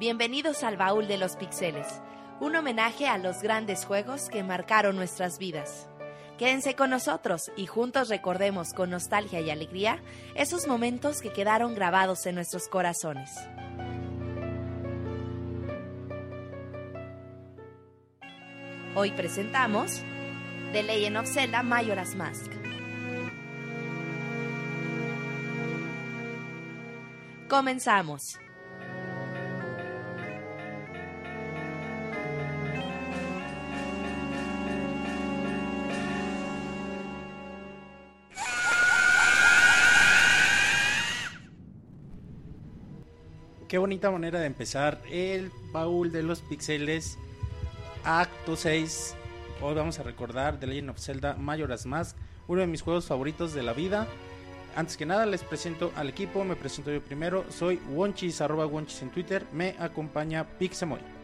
Bienvenidos al Baúl de los Pixeles, un homenaje a los grandes juegos que marcaron nuestras vidas. Quédense con nosotros y juntos recordemos con nostalgia y alegría esos momentos que quedaron grabados en nuestros corazones. Hoy presentamos The Legend of Zelda Majora's Mask. Comenzamos. Qué bonita manera de empezar el baúl de los pixeles acto 6. Hoy vamos a recordar The Legend of Zelda Majora's Mask, uno de mis juegos favoritos de la vida. Antes que nada les presento al equipo, me presento yo primero, soy Wonchis, arroba Wonchis en Twitter, me acompaña Pixemoy.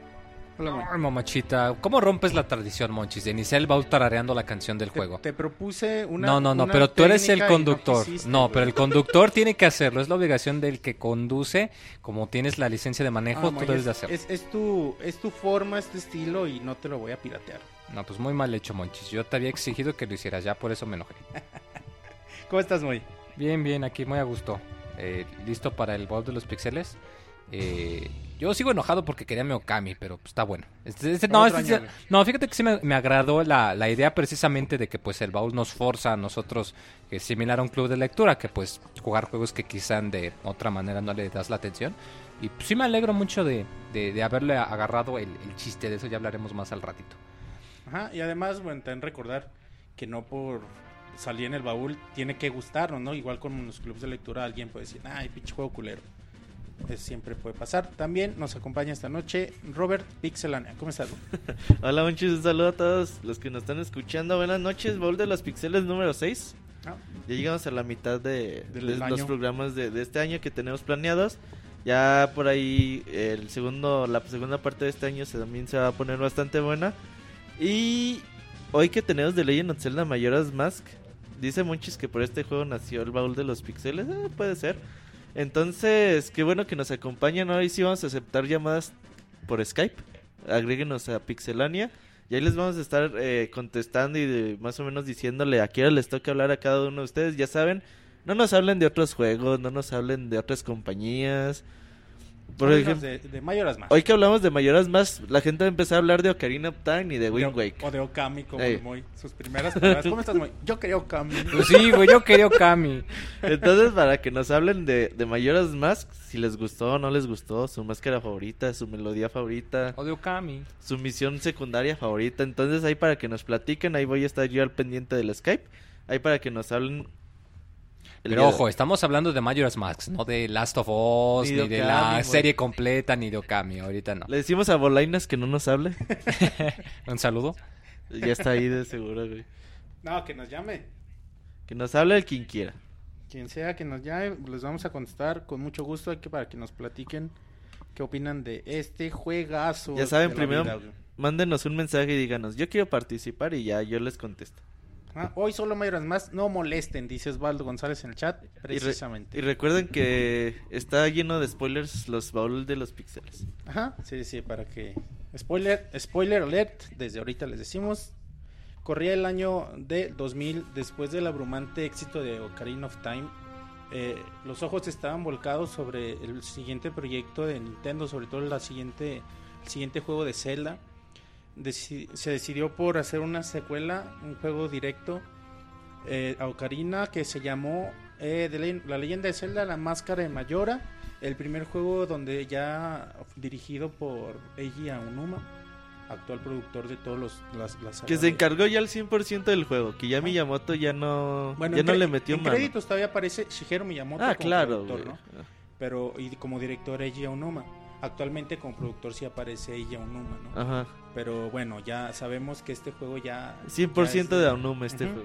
Hola. Ay, mamachita, ¿cómo rompes la tradición, Monchis, de iniciar el baúl tarareando la canción del Te, juego? te propuse una. no, no, no, pero tú eres el no conductor. quisiste, No, pero el conductor tiene que hacerlo, es la obligación del que conduce, como tienes la licencia de Ah, manejo, Moy, tú debes es, de hacerlo. es, es tu, es tu forma, es tu estilo y no te lo voy a piratear. No, pues muy mal hecho, Monchis. Yo te había exigido que lo hicieras, ya por eso me enojé. ¿Cómo estás, Moy? Bien, bien, aquí muy a gusto. Eh, ¿Listo para el baúl de los pixeles? Eh, yo sigo enojado porque quería mi Okami, pero pues, está bueno. Este- este- no, este- no, fíjate que sí me, me agradó la, la idea precisamente de que pues el baúl nos forza a nosotros, que es similar a un club de lectura, que pues jugar juegos que quizá de otra manera no le das la atención. Y pues, sí me alegro mucho de, de- de haberle agarrado el, el chiste, de eso ya hablaremos más al ratito. Ajá, y además, bueno, también recordar que no por salir en el baúl tiene que gustarnos, ¿no? Igual con los clubes de lectura alguien puede decir, ay, pinche juego culero. Eso siempre puede pasar. También nos acompaña esta noche Robert Pixelania. ¿Cómo estás? Hola, muchos un saludo a todos los que nos están escuchando. Buenas noches, Baúl de los Pixeles número 6. Ah, Ya llegamos a la mitad de, de los programas de, de este año que tenemos planeados. Ya por ahí el segundo, la segunda parte de este año se, también se va a poner bastante buena. Y hoy que tenemos de Legend of Zelda Majora's Mask, dice Monchis que por este juego nació el baúl de los pixeles. Eh, puede ser. Entonces, qué bueno que nos acompañan. Hoy sí vamos a aceptar llamadas por Skype. Agréguenos a Pixelania. Y ahí les vamos a estar eh, contestando y de- más o menos diciéndole a qué hora les toca hablar a cada uno de ustedes. Ya saben, no nos hablen de otros juegos, no nos hablen de otras compañías. Por háblanos ejemplo, de, de Majora's Mask. hoy que hablamos de Mayoras más, la gente va a empezar a hablar de Ocarina of Time y de Wind De- Waker. O de Okami, como Ey. Moy. Sus primeras palabras. ¿Cómo estás, Moy? Yo quería Okami. Pues sí, güey, yo quería Okami. Entonces, para que nos hablen de, de Mayoras Mask, si les gustó o no les gustó, su máscara favorita, su melodía favorita, O de Okami. su misión secundaria favorita. Entonces, ahí para que nos platiquen, ahí voy a estar yo al pendiente del Skype. Ahí para que nos hablen. El Pero de- ojo, estamos hablando de Majora's Mask, no de Last of Us, Ni ni, de la serie completa, ni de Okami, ahorita no. Le decimos a Bolainas que no nos hable. Un saludo. ya está ahí de seguro, güey. No, que nos llame. Que nos hable el quien quiera. Quien sea que nos llame, les vamos a contestar con mucho gusto aquí para que nos platiquen qué opinan de este juegazo. Ya saben, primero vida, mándenos un mensaje y díganos, yo quiero participar y ya yo les contesto. Ah, hoy solo Mayoras más, no molesten, dice Osvaldo González en el chat, Y, re- precisamente. y recuerden que está lleno de spoilers los baúl de los píxeles. Ajá, sí, sí, para que... Spoiler, spoiler alert, desde ahorita les decimos. Corría el año de 2000, después del abrumante éxito de Ocarina of Time. eh, los ojos estaban volcados sobre el siguiente proyecto de Nintendo, sobre todo la siguiente, el siguiente juego de Zelda. Deci- se decidió por hacer una secuela, un juego directo eh, a Ocarina que se llamó eh, Le- La leyenda de Zelda, la máscara de Mayora. El primer juego donde ya dirigido por Eiji Aonuma, actual productor de todos los las, las Que se de- encargó ya al 100% del juego, que ya Miyamoto ya no, Bueno, ya no le metió en mano. créditos todavía aparece Shigeru Miyamoto Ah, como claro, productor. ¿no? Pero y como director Eiji Aonuma. Actualmente como productor sí aparece Eiji Aonuma, ¿no? Ajá. Pero bueno, ya sabemos que este juego ya 100% ya es de Aonuma este juego.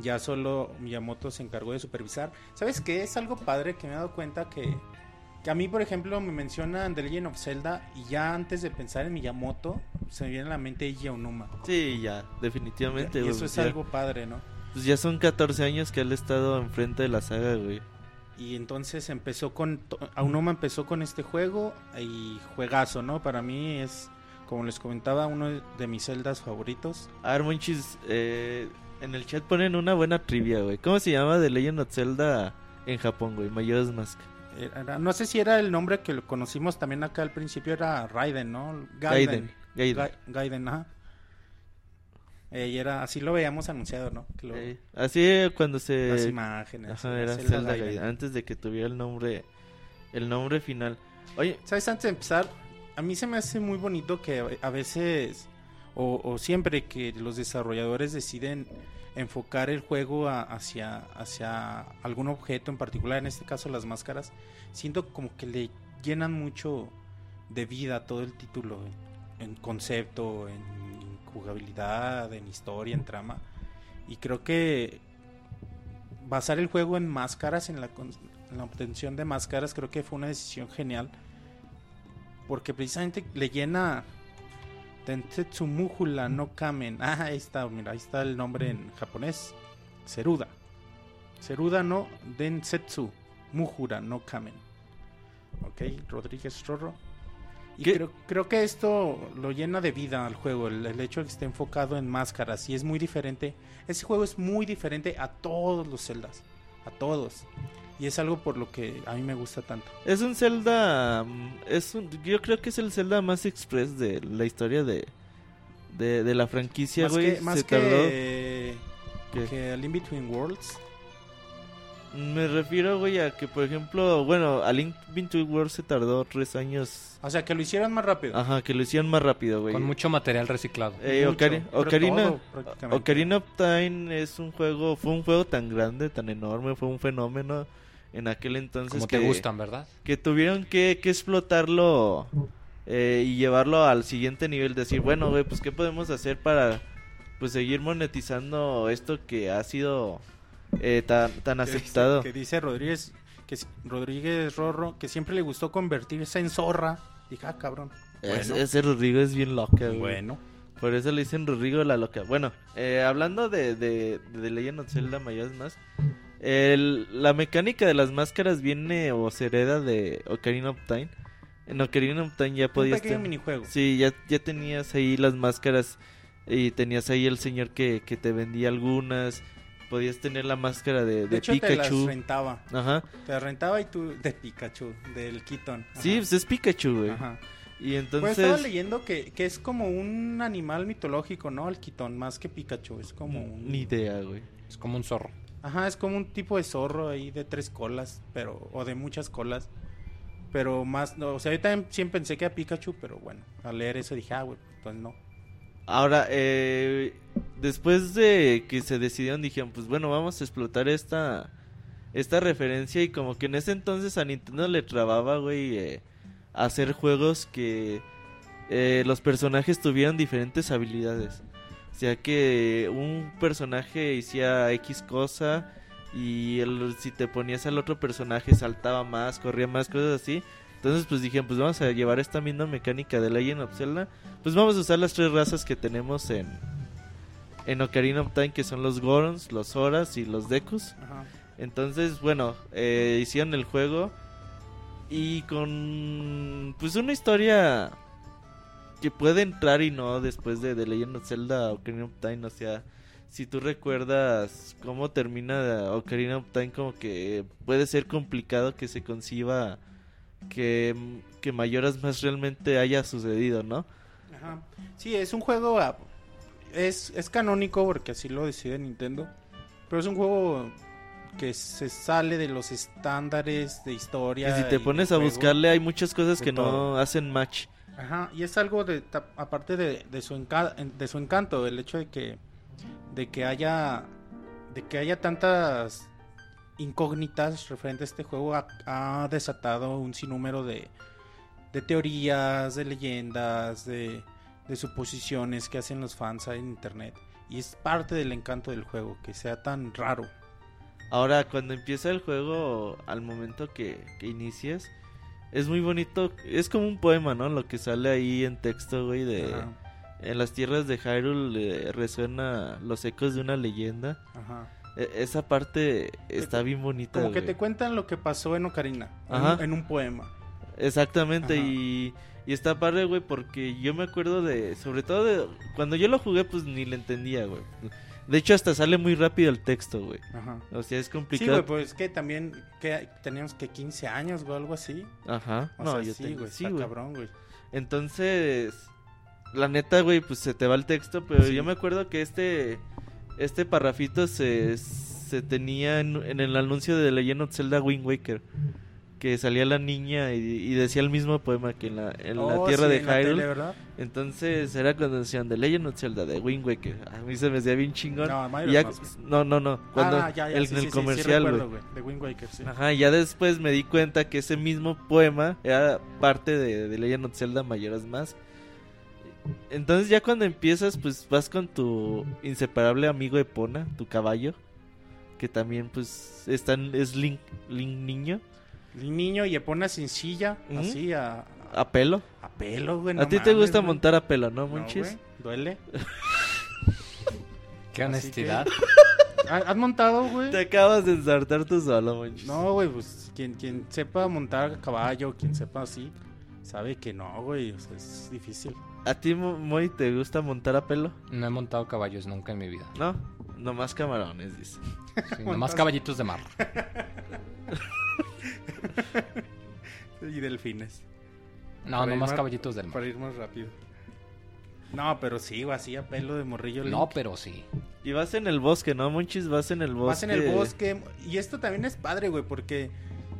ya solo Miyamoto se encargó de supervisar. ¿Sabes qué? Es algo padre que me he dado cuenta que, que a mí, por ejemplo, me mencionan The Legend of Zelda y ya antes de pensar en Miyamoto se me viene a la mente Eiji Aonuma. Sí, ya, definitivamente. y eso es ya- algo padre, ¿no? Pues ya son 14 años que él ha estado enfrente de la saga, güey. Y entonces empezó con. Aonuma empezó con este juego y juegazo, ¿no? Para mí es, como les comentaba, uno de mis celdas favoritos. A ver, Monchis, eh, en el chat ponen una buena trivia, güey. ¿Cómo se llama The Legend of Zelda en Japón, güey? Majora's Mask. Era- no sé si era el nombre que lo conocimos también acá al principio, era Raiden, ¿no? Gaiden. Gaiden. Ga- Gaiden, ajá. Eh, y era, así lo veíamos anunciado, ¿no? Que lo- Eh, así cuando se... las imágenes. Ajá, la era Zelda Zelda Gaiden. Gaiden, antes de que tuviera el nombre, el nombre final. Oye, ¿Sabes? Antes de empezar, a mí se me hace muy bonito que a veces, o, o siempre que los desarrolladores deciden enfocar el juego a- hacia, hacia algún objeto en particular, en este caso las máscaras, siento como que le llenan mucho de vida todo el título, en, en concepto, en jugabilidad, en historia, en trama. Y creo que basar el juego en máscaras, en la, en la obtención de máscaras, creo que fue una decisión genial. Porque precisamente le llena Densetsu Muhula no Kamen. Ah, ahí está, mira, ahí está el nombre en japonés. Seruda. Seruda no Densetsu Muhura no Kamen. Ok, Rodríguez Rorro. Y creo, creo que esto lo llena de vida al juego, el, el hecho de que esté enfocado en máscaras y es muy diferente. Ese juego es muy diferente a todos los celdas, a todos. Y es algo por lo que a mí me gusta tanto. es un Zelda, mm, es un, yo creo que es el Zelda más express de la historia de, de, de la franquicia, más güey. que, más Se que, tardó- ¿Qué? que el In Between Worlds. Me refiero, güey, a que, por ejemplo, bueno, a Link Between Worlds se tardó tres años. O sea, que lo hicieran más rápido. Ajá, que lo hicieron más rápido, güey. Con mucho material reciclado. Eh, Mucho, Ocarina, todo. Ocarina of Time es un juego, fue un juego tan grande, tan enorme, fue un fenómeno en aquel entonces Como que, te gustan, ¿verdad? que tuvieron que, que explotarlo eh, y llevarlo al siguiente nivel, decir, bueno, güey, pues qué podemos hacer para pues seguir monetizando esto que ha sido eh, tan, tan Que dice- aceptado. Que dice Rodríguez, que Rodríguez Rorro, que siempre le gustó convertirse en zorra. Dije, ah, cabrón. Es- ese Rodrigo es bien loca, güey. bueno. Por eso le dicen Rodrigo la loca. Bueno, eh, hablando de, de, de Legend of Zelda Majora's Mask, el- la mecánica de las máscaras viene o se hereda de Ocarina of Time. En Ocarina of Time ya Un podías... pequeño ten- minijuego. Sí, ya, ya tenías ahí las máscaras y tenías ahí el señor que, que te vendía algunas. Podías tener la máscara de, De, de hecho, te las Pikachu. rentaba. Ajá. Te las rentaba y tú, de Pikachu, del Keaton. Ajá. Sí, pues es Pikachu, güey. Ajá. Y Pues entonces... estaba leyendo que, que es como un animal mitológico, ¿no? El Keaton, más que Pikachu. Es como un... Ni idea, güey. Es como un zorro. Ajá, es como un tipo de zorro ahí de tres colas, pero o de muchas colas. Pero más, no, o sea, yo también siempre pensé que era Pikachu, pero bueno, al leer eso dije, ah, güey, pues no. Ahora, eh, después de que se decidieron, dijeron, pues bueno, vamos a explotar esta, esta referencia y como que en ese entonces a Nintendo le trababa, güey, eh, hacer juegos que eh, los personajes tuvieran diferentes habilidades. O sea, que un personaje hacía X cosa y el- si te ponías al otro personaje saltaba más, corría más, cosas así. Entonces, pues dijeron, pues vamos a llevar esta misma mecánica de Legend of Zelda. Pues vamos a usar las tres razas que tenemos en, en Ocarina of Time, que son los Gorons, los Zoras y los Dekus. Ajá. Entonces, bueno, eh, hicieron el juego y con pues una historia que puede entrar y no después de The Legend of Zelda Ocarina of Time, o sea, si tú recuerdas cómo termina Ocarina of Time, como que puede ser complicado que se conciba que, que Mayoras más realmente haya sucedido, ¿no? Ajá. Sí, es un juego, es, es canónico porque así lo decide Nintendo, pero es un juego que se sale de los estándares de Y historia. si te y pones a juego. buscarle hay muchas cosas que no hacen match. Ajá, y es algo de aparte de, de su enca- de su encanto, el hecho de que de que haya de que haya tantas incógnitas referente a este juego ha, ha desatado un sinnúmero de, de teorías, de leyendas, de, de suposiciones que hacen los fans en internet y es parte del encanto del juego que sea tan raro. Ahora, cuando empieza el juego, al momento que, que inicias, es muy bonito. Es como un poema, ¿no? Lo que sale ahí en texto, güey, de... Ajá, En las tierras de Hyrule eh, resuena los ecos de una leyenda. ajá. E- esa parte está bien bonita, Como que güey. te cuentan lo que pasó en Ocarina, en Ajá. un- en un poema. Exactamente, Ajá. y, y está padre, güey, porque yo me acuerdo de, sobre todo de, cuando yo lo jugué, pues ni le entendía, güey. De hecho, hasta sale muy rápido el texto, güey. Ajá. O sea, es Sí, complicado. güey, pues que también que teníamos que 15 años o algo así. Ajá. O no, sea, yo sí, tengo- güey, sí, está güey. cabrón, güey. Entonces, la neta, güey, pues se te va el texto, pero Sí. yo me acuerdo que este este parrafito se, se tenía en, en el anuncio de Legend of Zelda Wind Waker, que salía la niña y, y decía el mismo poema que en la, en la Oh, tierra sí, de en tele, Hyrule. Entonces era cuando decían de Legend of Zelda de Wind Waker. A mí se me hacía bien chingón. No, Y ya- no, no, no. Cuando ah, ya, ya, el, sí, en el sí, comercial, de Wind Waker. Ajá, ya después me di cuenta que ese mismo poema era parte de, de Legend of Zelda Mayoras Mask. Entonces ya cuando empiezas, pues vas con tu inseparable amigo Epona, tu caballo, que también pues están, es Link, Link niño, El niño y Epona sin silla, así a, a pelo. a pelo, güey. a no ti te gusta güey. montar a pelo, ¿no, No, Monchis? güey, Duele. Qué honestidad. ¿Ha- ¿Has montado, güey? te acabas de ensartar tú solo, Monchis. No, güey, pues quien, quien sepa montar caballo, quien sepa así, sabe que no, güey, o sea, es difícil. ¿A ti, Mo- Moy, te gusta montar a pelo? No he montado caballos nunca en mi vida. No, nomás camarones, dice. Sí, nomás caballitos de mar. Y delfines, No, Para nomás más- caballitos del mar. para ir más rápido. No, pero sí, güey, así a pelo de morrillo. No, Link. pero sí. Y vas en el bosque, ¿no, Monchis? Vas en el bosque. Vas en el bosque. Y esto también es padre, güey, porque,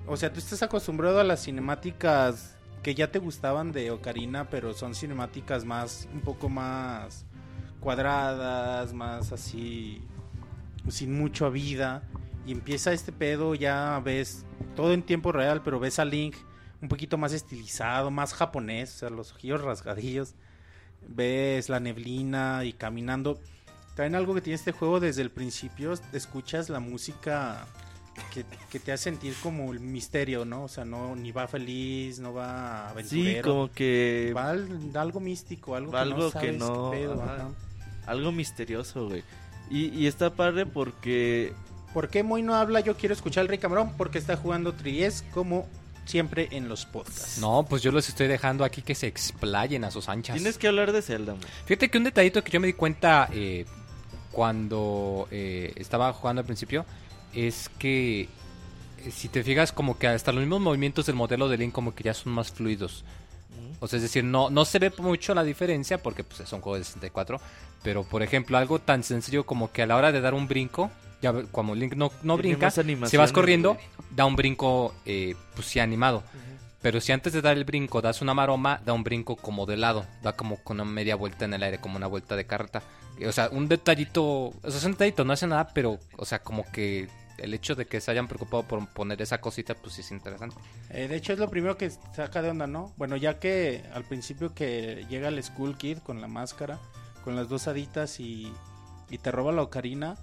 o sea, tú estás acostumbrado a las cinemáticas que ya te gustaban de Ocarina, pero son cinemáticas más, un poco más cuadradas, más así, sin mucha vida. Y empieza este pedo, ya ves todo en tiempo real, pero ves a Link un poquito más estilizado, más japonés, o sea, los ojillos rasgadillos. Ves la neblina y caminando. También algo que tiene este juego desde el principio, escuchas la música que, que te hace sentir como el misterio, ¿no? O sea, no ni va feliz, no va Sí, aventurero. como que Va al- algo místico, algo, Algo que no que sabes no, qué pedo, ajá. ajá. algo misterioso, güey. Y, y está padre porque ¿Por qué Moy no habla? Yo quiero escuchar al Rey Camarón porque está jugando Tries como siempre en los podcasts. No, pues yo los estoy dejando aquí que se explayen a sus anchas. tienes que hablar de Zelda, güey. Fíjate que un detallito que yo me di cuenta eh, cuando eh, estaba jugando al principio es que eh, si te fijas como que hasta los mismos movimientos del modelo de Link como que ya son más fluidos. O sea, es decir, no, no se ve mucho la diferencia porque pues, es un juego de 64. Pero, por ejemplo, algo tan sencillo como que a la hora de dar un brinco, ya como Link no, no brinca, si vas corriendo, da un brinco, eh, pues sí, animado. Pero si antes de dar el brinco das una maroma, da un brinco como de lado, da como con una media vuelta en el aire, como una vuelta de carreta. O sea, un detallito, o sea, es un detallito, no hace nada, pero, o sea, como que el hecho de que se hayan preocupado por poner esa cosita, pues sí es interesante. Eh, de hecho es lo primero que saca de onda, ¿no? Bueno, ya que al principio que llega el Skull Kid con la máscara, con las dos haditas y, y te roba la ocarina.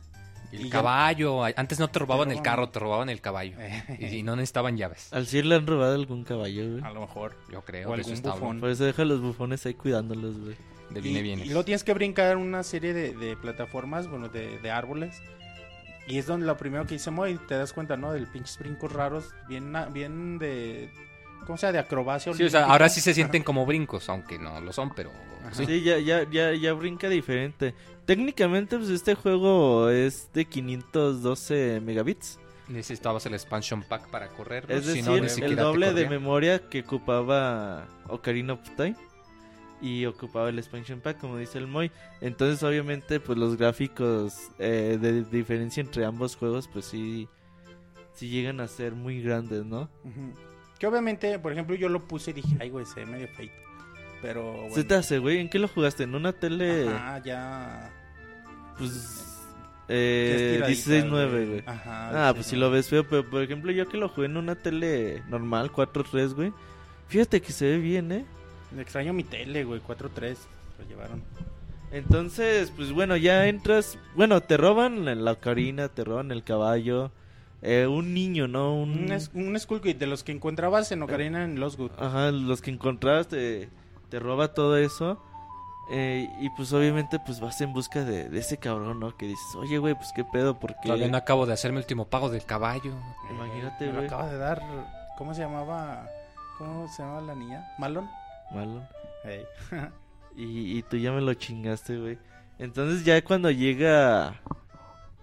Y Y el ya- caballo, antes no te robaban Te el carro, te robaban el caballo. y, y no necesitaban llaves, Al Sir le han robado algún caballo, güey. A lo mejor. yo creo. O algún bufón. Por eso deja a los bufones ahí cuidándolos, güey. De Y, viene y luego tienes que brincar una serie de, de plataformas, bueno, de, de árboles. Y es donde lo primero que hice Moy, te das cuenta, ¿no? Del pinches brincos raros, bien, na- bien de... ¿Cómo se llama? De acrobacia. Sí, o sea, ahora sí se sienten como brincos, aunque no lo son, pero Ajá. Sí, ya, ya, ya, ya brinca diferente. Técnicamente, pues este juego es de 512 megabits. necesitabas el expansion pack para correr. Es si decir, no, ni el doble de memoria que ocupaba Ocarina of Time. Y ocupaba el expansion pack, como dice el Moy. Entonces, obviamente, pues los gráficos eh, de diferencia entre ambos juegos, pues sí, sí llegan a ser muy grandes, ¿no? Que obviamente, por ejemplo, yo lo puse y dije, ay, güey, se ve medio feito. Pero, bueno. ¿Se te hace, güey? ¿En qué lo jugaste? ¿En una tele? Ajá, ya... Pues... Eh, estiradita, 16.9, güey. Ajá. Ah, pues si lo ves feo, pero por ejemplo yo que lo jugué en una tele normal, 4.3, güey. Fíjate que se ve bien, ¿eh? Me extraño mi tele, güey, 4.3. Lo llevaron. Entonces, pues bueno, ya entras, bueno, te roban la ocarina, te roban el caballo, eh, un niño, ¿no? Un... Un, es- un de los que encontrabas en Ocarina en Lost Good. Ajá, los que encontraste te, te roba todo eso. Eh, y pues obviamente pues vas en busca de, de ese cabrón, ¿no? Que dices, oye, güey, pues qué pedo, porque... Todavía no acabo de hacer mi último pago del caballo. Imagínate, güey. acaba de dar. ¿Cómo se llamaba? ¿Cómo se llamaba la niña? ¿Malon? Malo. Ey. Y, y tú ya me lo chingaste, güey. Entonces ya cuando llega...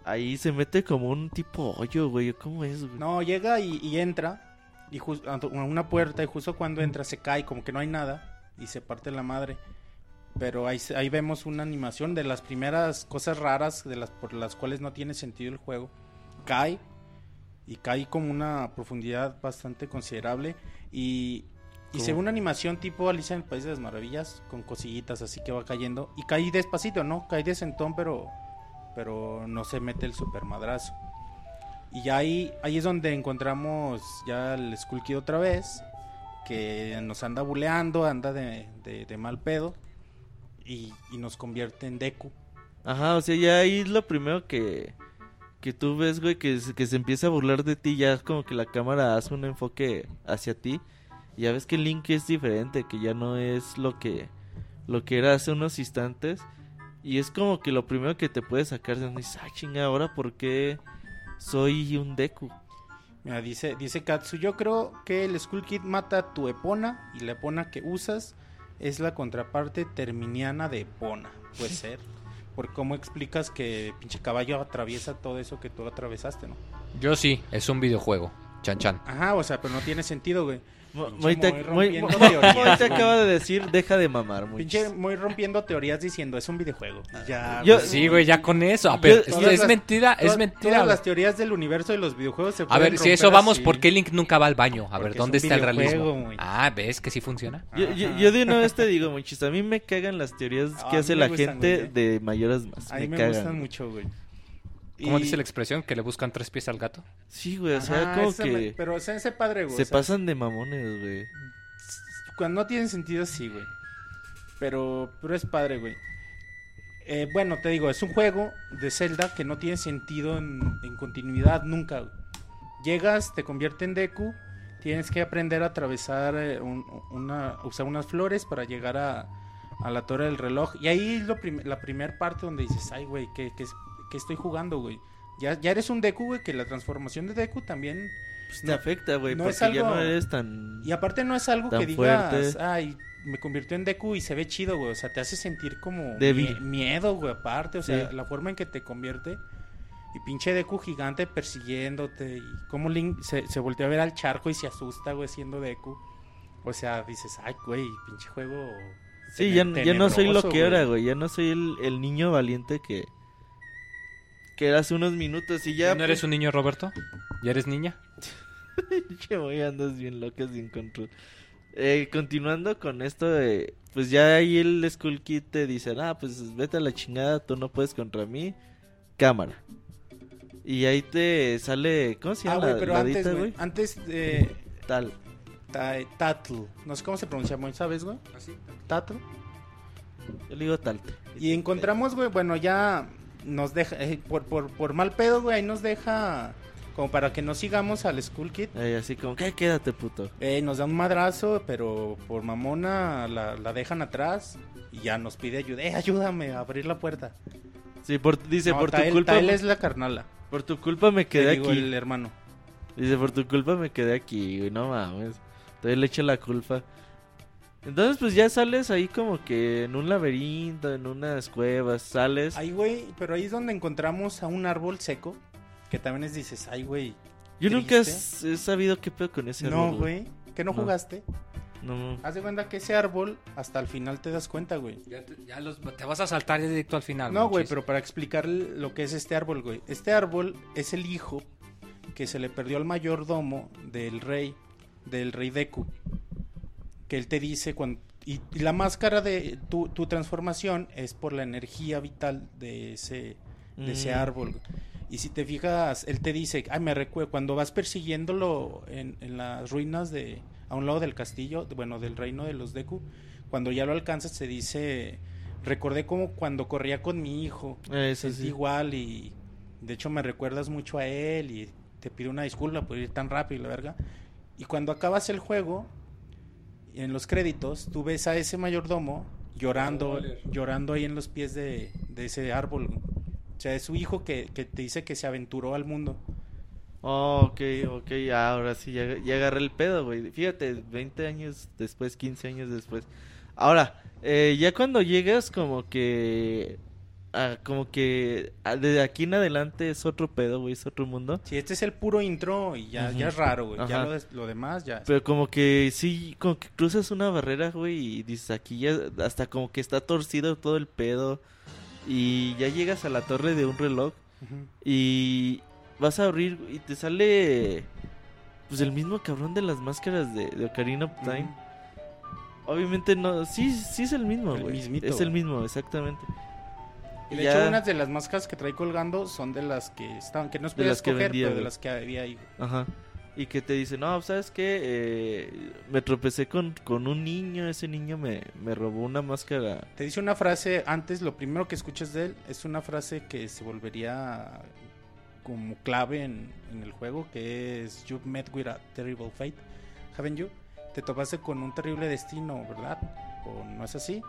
Ahí se mete como un tipo hoyo, güey. ¿Cómo es, güey? No, llega y, y entra. Y jus- a una puerta. Y justo cuando entra se cae, como que no hay nada. Y se parte la madre. Pero ahí, ahí vemos una animación de las primeras cosas raras de las por las cuales no tiene sentido el juego. Cae. Y cae como una profundidad bastante considerable. Y, y ¿Cómo? se ve una animación tipo Alicia en el País de las Maravillas. Con cosillitas así que va cayendo. Y cae despacito, ¿no? Cae de sentón, pero, pero no se mete el super madrazo. Y ya ahí, ahí es donde encontramos ya el Skull Kid otra vez, que nos anda buleando, anda de, de- de mal pedo, y, y nos convierte en Deku. Ajá, o sea, ya ahí es lo primero que, que tú ves, güey, que, que se empieza a burlar de ti, ya es como que la cámara hace un enfoque hacia ti, y ya ves que Link es diferente, que ya no es lo que, lo que era hace unos instantes, y es como que lo primero que te puede sacar de donde dices, ah, chinga, ahora por qué soy un Deku. Mira, dice, dice Katsu, yo creo que el Skull Kid mata a tu Epona, y la Epona que usas es la contraparte terminiana de Epona. Puede ser. Por cómo explicas que pinche caballo atraviesa todo eso que tú atravesaste, ¿no? Yo sí, es un videojuego. Chan chan. Ajá, o sea, pero no tiene sentido, güey. Moy te, Moy te acaba de decir, deja de mamar, mucho. Pinche muy rompiendo teorías diciendo es un videojuego. Ya, Yo- güey. Sí, güey, ya con eso. A ver, Yo- esto todas es las- mentira, es mentira. Todas las teorías del universo de los videojuegos se A pueden ver, si eso vamos, así. ¿por qué Link nunca va al baño? A Porque ver, ¿dónde está el realismo? Ah, ¿ves que sí funciona? Yo, yo, Ajá. yo de una vez te digo, muchis, a mí me cagan las teorías Ah, que hace la gente de mayores más. A mí me, gustan mucho, güey. ¿Cómo Y- dice la expresión? Que le buscan tres pies al gato. Sí, güey, o sea, Ajá, como que me- Pero o sea, ese padre, güey. se o sea, pasan de mamones, güey. Cuando no tiene sentido, sí, güey. Pero, pero es padre, güey. Eh, bueno, te digo, es un juego de Zelda que no tiene sentido en, en continuidad nunca. güey. Llegas, te convierte en Deku, tienes que aprender a atravesar, eh, un- una, usar unas flores para llegar a, a la torre del reloj. Y ahí es lo prim- la primera parte donde dices, ay, güey, ¿qué, qué, qué estoy jugando, güey? Ya, ya eres un Deku, güey, que la transformación de Deku también Pues te afecta, güey, no porque es algo- ya no eres tan... y aparte no es algo que digas, fuerte. ay, me convirtió en Deku y se ve chido, güey. O sea, te hace sentir como Débil. miedo, güey, aparte. O sea, Sí. la forma en que te convierte. Y pinche Deku gigante persiguiéndote. Y como Link se, se voltea a ver al charco y se asusta, güey, siendo Deku. O sea, dices, ay, güey, pinche juego. Sí, ya, ya no soy lo que era, güey. Ya no soy el, el niño valiente que... Que era hace unos minutos y ya... ¿No eres un niño, Roberto? ¿Ya eres niña? Che, güey, andas bien loca sin control. Eh, continuando con esto de... Pues ya ahí el Skull Kid te dice, ah, pues vete a la chingada, tú no puedes contra mí. Cámara. Y ahí te sale... ¿Cómo se Ah, llama güey, la pero ladita, antes, güey. Antes, eh, Tal. ta- Tatl. No sé cómo se pronuncia, muy, ¿sabes, güey? Tatl. Yo le digo tal. Y encontramos, güey, bueno, ya nos deja, eh, por, por, por mal pedo, güey, ahí nos deja como para que nos sigamos al Skull Kid. Así como, ¿qué? Quédate, puto. Eh, nos da un madrazo, pero por mamona la, la dejan atrás y ya nos pide ayuda. Eh, ayúdame a abrir la puerta. Sí, por, dice, No, por tu culpa... Tael es la carnala. Por tu culpa me quedé digo, aquí. el hermano. Dice, por tu culpa me quedé aquí, güey, no mames. Todavía le echo la culpa. Entonces, pues ya sales ahí como que en un laberinto, en unas cuevas, sales. Ahí, güey, pero ahí es donde encontramos a un árbol seco. Que también es dices, ay, güey. Yo nunca he, sabido qué pedo con ese No, árbol. güey. ¿Que no No. jugaste? No. Haz de cuenta que ese árbol, hasta el final te das cuenta, güey. Ya, te, ya los- te vas a saltar directo al final. No, güey, pero para explicar lo que es este árbol, güey. Este árbol es el hijo que se le perdió al mayordomo del rey, del rey Deku. Que él te dice cuando... Y, y la máscara de tu, tu transformación es por la energía vital de ese, de ese Mm. árbol. güey. Y si te fijas, él te dice, ay, me recuerdo, cuando vas persiguiéndolo en, en las ruinas de, a un lado del castillo, bueno, del reino de los Deku, cuando ya lo alcanzas te dice, recordé como cuando corría con mi hijo, Eh, Eso sentí sí. igual y de hecho me recuerdas mucho a él y te pido una disculpa por ir tan rápido, la verga. Y cuando acabas el juego, en los créditos, tú ves a ese mayordomo llorando, llorando ahí en los pies de, de ese árbol. O sea, es su hijo que, que te dice que se aventuró al mundo. Oh, ok, ok, ahora sí, ya, ya agarré el pedo, güey. Fíjate, 20 años después, 15 años después. Ahora, eh, ya cuando llegas como que... ah, como que desde aquí en adelante es otro pedo, güey, es otro mundo. Si este es el puro intro y ya, ya es raro, güey. Ya lo, lo demás ya. Pero como que sí, como que cruzas una barrera, güey, y dices aquí ya hasta como que está torcido todo el pedo. Y ya llegas a la torre de un reloj y vas a abrir y te sale pues el mismo cabrón de las máscaras de, de Ocarina of Time. Obviamente no, sí, sí es el mismo, güey. Es el mismo, exactamente. Y de Ya- hecho, unas de las máscaras que trae colgando son de las que estaban, que no podías las que escoger, vendía, pero de las que había ahí. Ajá. Y que te dice, no, ¿sabes qué? Eh, me tropecé con, con un niño, ese niño me, me robó una máscara. Te dice una frase antes, lo primero que escuchas de él es una frase que se volvería como clave en, en el juego, que es You met with a terrible fate, haven't you? Te topaste con un terrible destino, ¿verdad? ¿O no es así?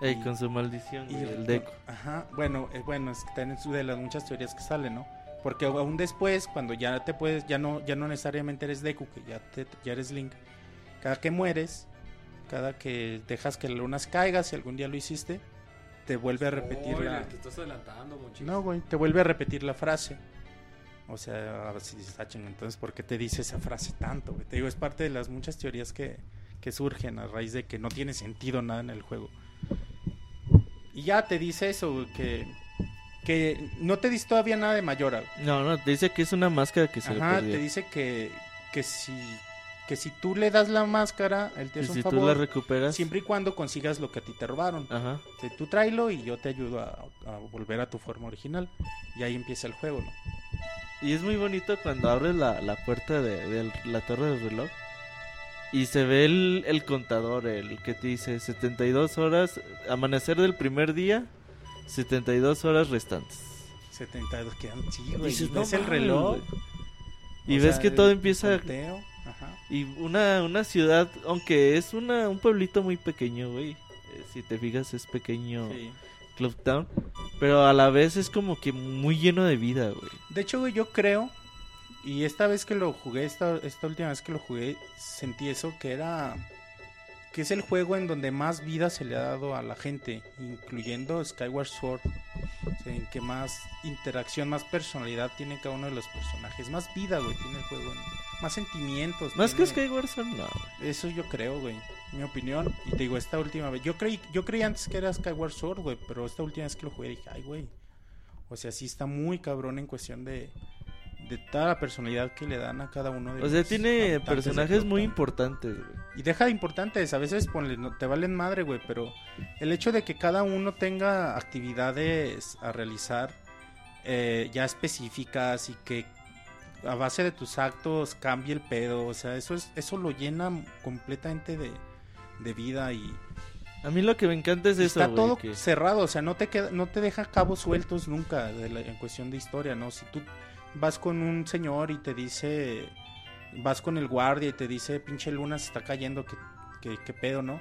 Ey, Y- con su maldición, Y el deco. Ajá, bueno, eh, bueno, es que es de las muchas teorías que salen, ¿no? Porque aún después, cuando ya te puedes, ya no, ya no necesariamente eres Deku, que ya, te, ya eres Link, cada que mueres, cada que dejas que la luna se caiga, si algún día lo hiciste, te vuelve a repetir la... Te estás adelantando, Monchis. No, güey, te vuelve a repetir la frase. O sea, a ver si dices, "Ah, entonces, ¿por qué te dice esa frase tanto, güey? Te digo, es parte de las muchas teorías que, que surgen a raíz de que no tiene sentido nada en el juego. Y ya te dice eso, que, que no te dice todavía nada de Mayora. güey. No, no, te dice que es una máscara que se le Ajá, perdió. te dice que, que si que si tú le das la máscara, él te Y hace si un tú la favor, recuperas. siempre y cuando consigas lo que a ti te robaron. Ajá. Tú tráelo y yo te ayudo a, a volver a tu forma original. Y ahí empieza el juego, ¿no? Y es muy bonito cuando abres la, la puerta de, de la torre del reloj. Y se ve el, el contador, el que te dice 72 horas, amanecer del primer día, 72 horas restantes. 72 quedan, sí, güey. Dices, y "No ves el reloj. güey". Y o ves sea, que todo empieza... conteo, ajá. Y una, una ciudad, aunque es una, un pueblito muy pequeño, güey. eh, si te fijas es pequeño Sí. Club Town. Pero a la vez es como que muy lleno de vida, güey. De hecho, güey, yo creo, y esta vez que lo jugué, esta, esta última vez que lo jugué, sentí eso, que era, que es el juego en donde más vida se le ha dado a la gente, incluyendo Skyward Sword, o sea, en que más interacción, más personalidad tiene cada uno de los personajes, más vida, güey, tiene el juego, más sentimientos. Más que Skyward Sword, no. Eso yo creo, güey. Mi opinión. Y te digo, esta última vez. Yo creí, yo creí antes que era Skyward Sword, güey. Pero esta última vez que lo jugué dije, ay, güey. O sea, sí está muy cabrón en cuestión de. De toda la personalidad que le dan a cada uno de O sea, los tiene personajes muy importantes, güey. Y deja de importantes, a veces ponle, no, te valen madre, güey, pero el hecho de que cada uno tenga actividades a realizar eh, ya específicas y que a base de tus actos cambie el pedo, o sea, eso es eso lo llena completamente de, de vida y, A mí lo que me encanta es eso, está todo que- cerrado, o sea, no te queda, no te deja cabos sueltos nunca de la- en cuestión de historia, ¿no? Si tú vas con un señor y te dice, vas con el guardia y te dice, pinche luna se está cayendo, que, que, que pedo, ¿no?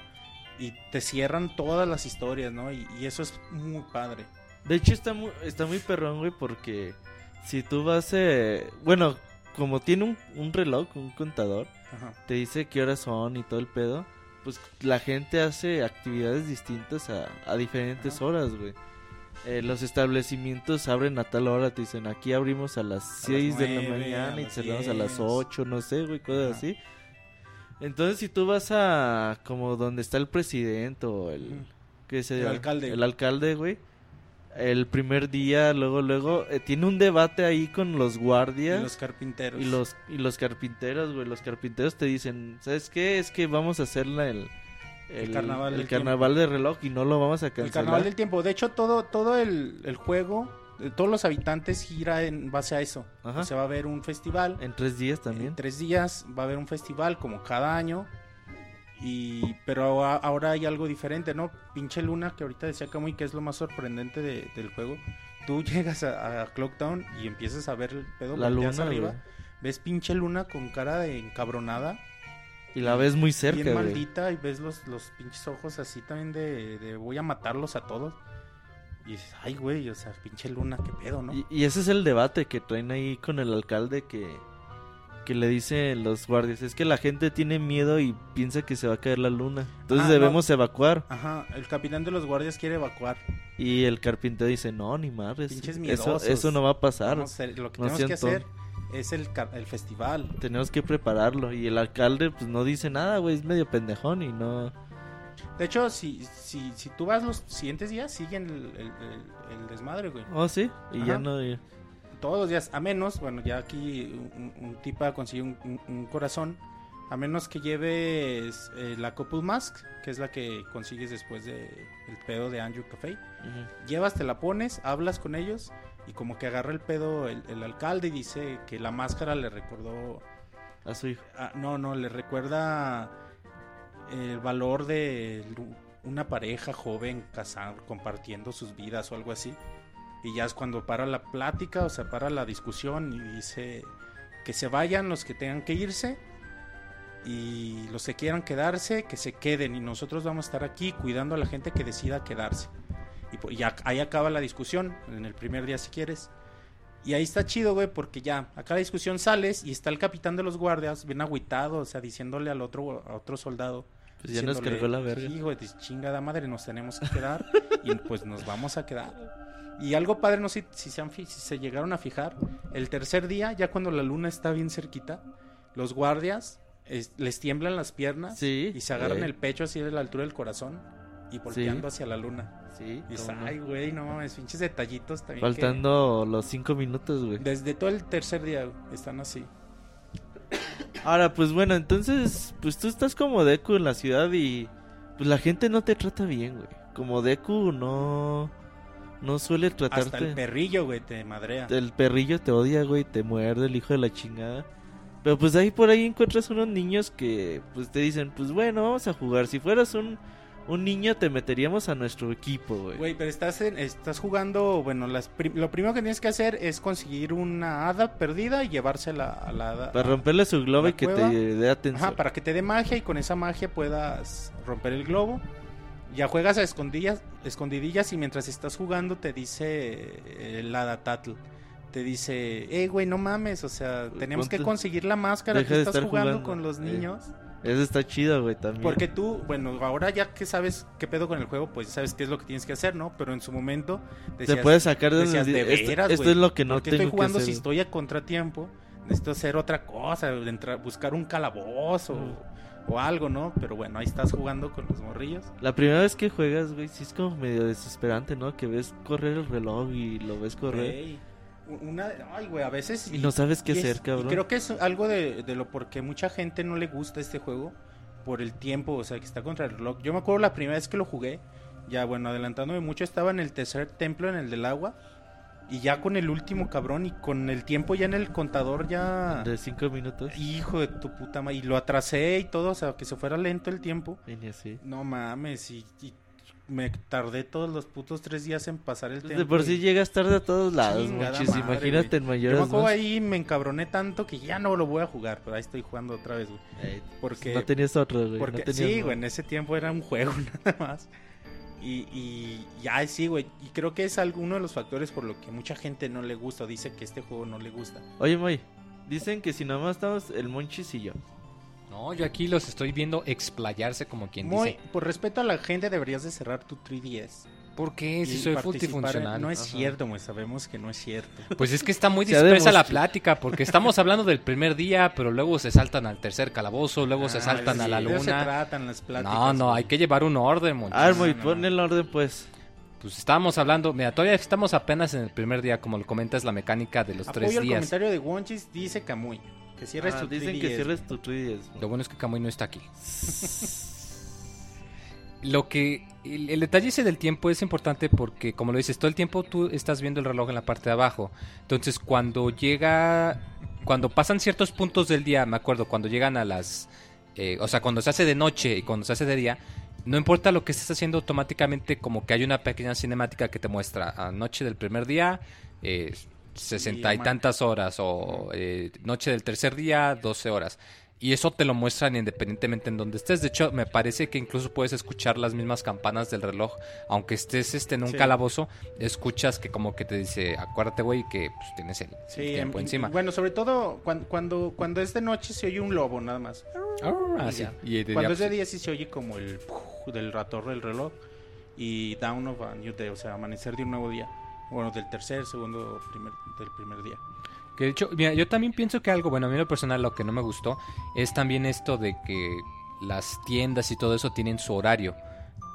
Y te cierran todas las historias, ¿no? Y, y eso es muy padre. De hecho, está muy, está muy perrón, güey, porque si tú vas... eh, Bueno, como tiene un, un reloj, un contador, Ajá. te dice qué horas son y todo el pedo, pues la gente hace actividades distintas a, a diferentes Ajá. horas, güey. Eh, los establecimientos abren a tal hora, te dicen aquí abrimos a las las 6 de la mañana y cerramos a las 10. 8, no sé, güey, cosas Ajá. así. Entonces, si tú vas a como donde está el presidente o el... Ujú. ¿qué se El alcalde. El alcalde, güey. El primer día, luego, luego, eh, tiene un debate ahí con los Y guardias. los carpinteros. Y los, y los carpinteros, güey, los carpinteros te dicen, ¿sabes qué? Es que vamos a hacer la- el, El carnaval el del carnaval de reloj y no lo vamos a El cancelar. carnaval del tiempo. De hecho, todo, todo el, el juego, todos los habitantes gira en base a eso. Ajá. O sea, va a haber un festival. En tres días también. En tres días va a haber un festival como cada año. Y, pero a- ahora hay algo diferente, ¿no? Pinche Luna, que ahorita decía Camuy que es lo más sorprendente de- del juego. Tú llegas a, a Clocktown y empiezas a ver el pedo La luna, arriba. güey. Ves pinche Luna con cara de encabronada. Y la ves muy cerca, bien güey. maldita y ves los, los pinches ojos así también de, de voy a matarlos a todos. Y dices, ay, güey, o sea, pinche luna, qué pedo, ¿no? Y, y ese es el debate que traen ahí con el alcalde que, que le dicen los guardias. Es que la gente tiene miedo y piensa que se va a caer la luna. Entonces Ah, no. debemos evacuar. Ajá, el capitán de los guardias quiere evacuar. Y el carpintero dice, no, ni madres. Pinches Eso, miedosos. eso no va a pasar. Hacer- lo que no tenemos que hacer es el, el festival. Tenemos que prepararlo. Y el alcalde pues no dice nada, güey. Es medio pendejón y no... De hecho, si, si, si tú vas los siguientes días, siguen el, el- el- el desmadre, güey. Oh, sí. Y ya Ajá. no... y- Todos los días, a menos, bueno, ya aquí un, un tipa consigue un, un- un corazón, a menos que lleves eh, la couple mask, que es la que consigues después de el pedo de Andrew. Ujú. Llevas, te la pones, hablas con ellos y como que agarra el pedo el, el alcalde y dice que la máscara le recordó, A su hijo. ah, no, no, le recuerda el valor de una pareja joven casada, compartiendo sus vidas o algo así. Y ya es cuando para la plática, o sea, para la discusión y dice que se vayan los que tengan que irse y los que quieran quedarse, que se queden y nosotros vamos a estar aquí cuidando a la gente que decida quedarse. Y ahí acaba la discusión, en el primer día si quieres. Y ahí está chido, güey, porque ya, acá la discusión sales y está el capitán de los guardias, bien agüitado, o sea, diciéndole al otro, a otro soldado. Pues ya nos cargó la verga. Güey, dice, chingada madre, nos tenemos que quedar y pues nos vamos a quedar. Y algo padre, no sé si se, han si se llegaron a fijar, el tercer día, ya cuando la luna está bien cerquita, los guardias es- les tiemblan las piernas Sí, y se agarran eh. el pecho así de la altura del corazón y volteando hacia la luna. Sí, Y dices, ay, güey, no mames, pinches detallitos también. que- Faltando los cinco minutos, güey. desde todo el tercer día están así. Ahora, pues bueno, entonces, pues tú estás como Deku en la ciudad y pues la gente no te trata bien, güey. Como Deku no no suele Hasta el tratarte. perrillo, güey, te madrea. El perrillo te odia, güey, te muerde el hijo de la chingada. Pero pues ahí por ahí encuentras unos niños que pues te dicen, pues bueno, vamos a jugar. Si fueras un un niño te meteríamos a nuestro equipo, güey. Güey, pero estás, en- estás jugando, bueno, las prim- lo primero que tienes que hacer es conseguir una hada perdida y llevársela a la hada. Para romperle su globo y que cueva. te dé atención. Ajá, para que te dé magia y con esa magia puedas romper el globo. Ya juegas a escondillas, escondidillas y mientras estás jugando te dice eh, el hada Tatl. Te dice, eh, güey, no mames, o sea, tenemos que conseguir la máscara Deja que estás jugando, jugando, con los eh. Eso está chido, güey, también. Porque tú, bueno, ahora ya que sabes qué pedo con el juego, pues sabes qué es lo que tienes que hacer, ¿no? Pero en su momento te decías, puedes sacar de decías, de veras, esto es lo que no ¿por qué tengo estoy jugando que si hacer. estoy a contratiempo? Necesito hacer otra cosa, entrar, buscar un calabozo Mm. o algo, ¿no? Pero bueno, ahí estás jugando con los morrillos. La primera vez que juegas, güey, sí es como medio desesperante, ¿no? Que ves correr el reloj y lo ves correr. Güey, una, ay, güey, a veces... Y no sabes qué hacer, y cabrón. creo que es algo de, de lo porque mucha gente no le gusta este juego por el tiempo, o sea, que está contra el reloj. Yo me acuerdo la primera vez que lo jugué, ya bueno, adelantándome mucho, estaba en el tercer templo, en el del agua, y ya con el último cabrón y con el tiempo ya en el contador ya... De cinco minutos. Hijo de tu puta madre, y lo atrasé y todo, o sea, que se fuera lento el tiempo. Y así. No mames, y, y me tardé todos los putos tres días en pasar el Pues templo. de por sí llegas tarde a todos lados, muchis. madre, Imagínate en Yo me mayores acuerdo más. ahí me encabroné tanto que ya no lo voy a jugar, pero ahí estoy jugando otra vez, güey. Ey, Porque, no tenías otro, güey. porque no tenías sí, más. güey, en ese tiempo era un juego nada más. Y, y ya sí, güey. Y creo que es alguno de los factores por lo que mucha gente no le gusta o dice que este juego no le gusta. Oye, Moy, dicen que si nomás estamos el Monchis y yo. No, yo aquí los estoy viendo explayarse como quien Muy, dice. por respeto a la gente deberías de cerrar tu 3DS. ¿Por qué? Si soy multifuncional. No es Ajá. cierto, güey. Sabemos que no es cierto. Pues es que está muy Se dispersa la plática, porque estamos hablando del primer día, pero luego se saltan al tercer calabozo, luego se Ah, saltan a sí, la de eso se luna. tratan las pláticas. No, no, hay que llevar un orden, muchachos. A ver, Moy, no, pon el orden, pues. Pues estábamos hablando, mira, todavía estamos apenas en el primer día, como lo comentas, la mecánica de los tres Apoyo el días. comentario de Wonchis, dice Camuy. Que cierres Ah, tu dicen 3DS. que cierres tu 3DS. Moy. Lo bueno es que Kamui no está aquí. Lo que el, el detalle ese del tiempo es importante porque, como lo dices, todo el tiempo tú estás viendo el reloj en la parte de abajo. Entonces, cuando llega, cuando pasan ciertos puntos del día, me acuerdo, cuando llegan a las, eh, o sea, cuando se hace de noche y cuando se hace de día, no importa lo que estés haciendo, automáticamente como que hay una pequeña cinemática que te muestra a noche del primer día, eh, sesenta y tantas horas o eh, noche del tercer día, 12 horas. Y eso te lo muestran independientemente en donde estés. De hecho, me parece que incluso puedes escuchar las mismas campanas del reloj. Aunque estés este, en un Sí. calabozo, escuchas que como que te dice, acuérdate, güey, que pues, tienes el, tiempo em, encima. Bueno, sobre todo cuando, cuando, cuando es de noche se oye un lobo nada más. Ah, Y. Y de Cuando día, es de pues, día sí se oye como el del rator del reloj y down of a new day, o sea, amanecer de un nuevo día. Bueno, del tercer, segundo, primer, del primer día. Que de hecho, mira, yo también pienso que algo, bueno, a mí en lo personal lo que no me gustó es también esto de que las tiendas y todo eso tienen su horario.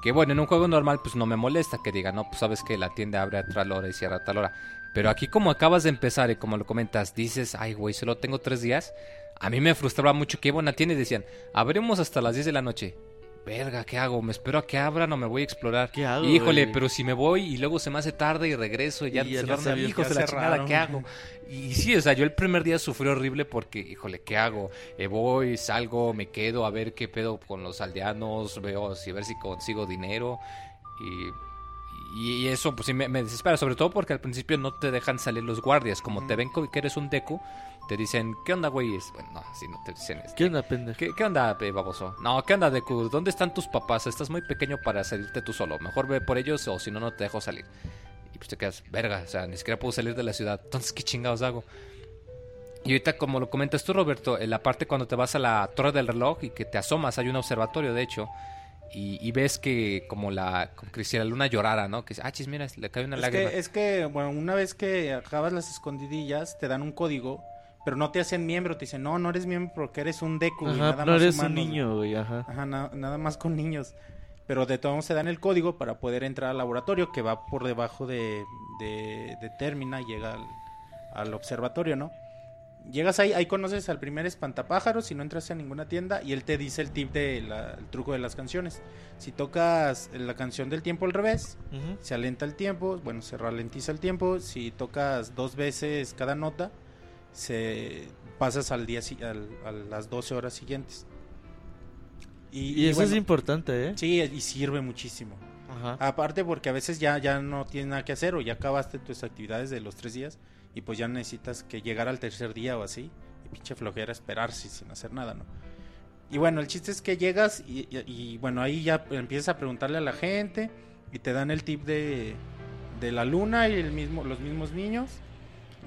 Que bueno, en un juego normal pues no me molesta que diga, no, pues sabes que la tienda abre a tal hora y cierra a tal hora. Pero aquí como acabas de empezar y como lo comentas, dices, ay güey, solo tengo tres días. A mí me frustraba mucho que iba a una tienda y decían, abrimos hasta las 10 de la noche. Verga, ¿qué hago? ¿Me espero a que abran o me voy a explorar? ¿Qué hago, Híjole, güey? pero si me voy y luego se me hace tarde y regreso y ya, Y ya cerraron, hijos de la chingada. ¿qué hago? Y sí, o sea, yo el primer día sufrí horrible porque, híjole, ¿qué hago? Eh, voy, salgo, me quedo a ver qué pedo con los aldeanos, veo si a ver si consigo dinero y, y eso pues sí me, me desespera, sobre todo porque al principio no te dejan salir los guardias, como te ven que eres un deku, te dicen, ¿qué onda, güey? Es- Bueno, no, así no te dicen este, ¿Qué onda, pendejo? ¿Qué, qué onda, eh, baboso? No, ¿qué onda, Deku? ¿Dónde están tus papás? Estás muy pequeño para salirte tú solo. Mejor ve por ellos o si no, no te dejo salir. Y pues te quedas, verga, o sea, ni siquiera puedo salir de la ciudad. Entonces, ¿qué chingados hago? Y ahorita, como lo comentas tú, Roberto, en la parte cuando te vas a la torre del reloj y que te asomas, hay un observatorio, de hecho, y, y ves que como la como que si la luna llorara, ¿no? Que dice, ah, chis, mira, le cae una Es lágrima. que, es que, bueno, una vez que acabas las escondidillas, te dan un código, pero no te hacen miembro, te dicen, no, no eres miembro porque eres un deku. y nada no más eres un niño, güey, ajá. Ajá, na- nada más con niños. Pero de todos modos te dan el código para poder entrar al laboratorio que va por debajo de, de, de Termina y llega al, al observatorio, ¿no? Llegas ahí, ahí conoces al primer espantapájaros si no entras a ninguna tienda y él te dice el tip del truco de las canciones. Si tocas la canción del tiempo al revés, se alenta el tiempo, bueno, se ralentiza el tiempo. Si tocas dos veces cada nota, se pasas al día al- a las 12 horas siguientes. Y eso es importante, ¿eh? Sí, y sirve muchísimo. Ajá. Aparte porque a veces ya, ya no tienes nada que hacer o ya acabaste tus actividades de los tres días y pues ya necesitas que llegar al tercer día o así y pinche flojera esperarse sin hacer nada, ¿no? Y bueno, el chiste es que llegas y, y- y, bueno, ahí ya empiezas a preguntarle a la gente y te dan el tip de, de la luna y el mismo, los mismos niños.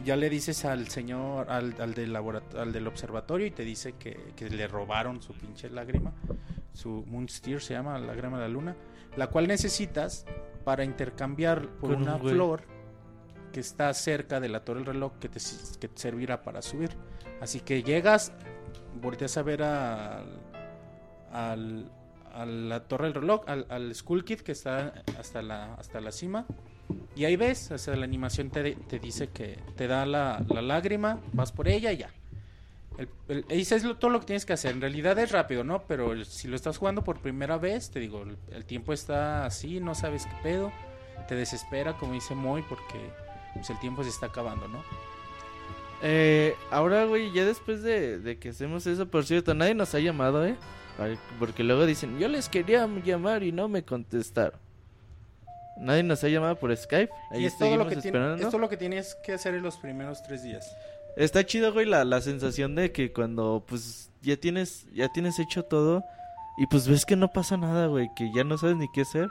Ya le dices al señor, al, al del, al del observatorio y te dice que, que le robaron su pinche lágrima, su Moonsteer se llama, la lágrima de la luna, la cual necesitas para intercambiar por Con una flor que está cerca de la torre del reloj que te, que te servirá para subir. Así que llegas, volteas a ver al, al- a la torre del reloj, al, al Skull Kid que está hasta la, hasta la cima. Y ahí ves, o sea, la animación te, te dice que te da la, la lágrima, vas por ella y ya. El, ese es todo lo que tienes que hacer. En realidad es rápido, ¿no? Pero si lo estás jugando por primera vez, te digo, el, tiempo está así, no sabes qué pedo. Te desespera, como dice Moy, porque pues, el tiempo se está acabando, ¿no? Eh, ahora, güey, ya después de, de que hacemos eso, por cierto, nadie nos ha llamado, ¿eh? Porque luego dicen, yo les quería llamar y no me contestaron. Nadie nos ha llamado por Skype. Ahí y es todo, lo que tiene, esperando. es todo lo que tienes que hacer en los primeros tres días. Está chido, güey, la, la sensación de que cuando, pues, ya tienes, ya tienes hecho todo y pues ves que no pasa nada, güey, que ya no sabes ni qué hacer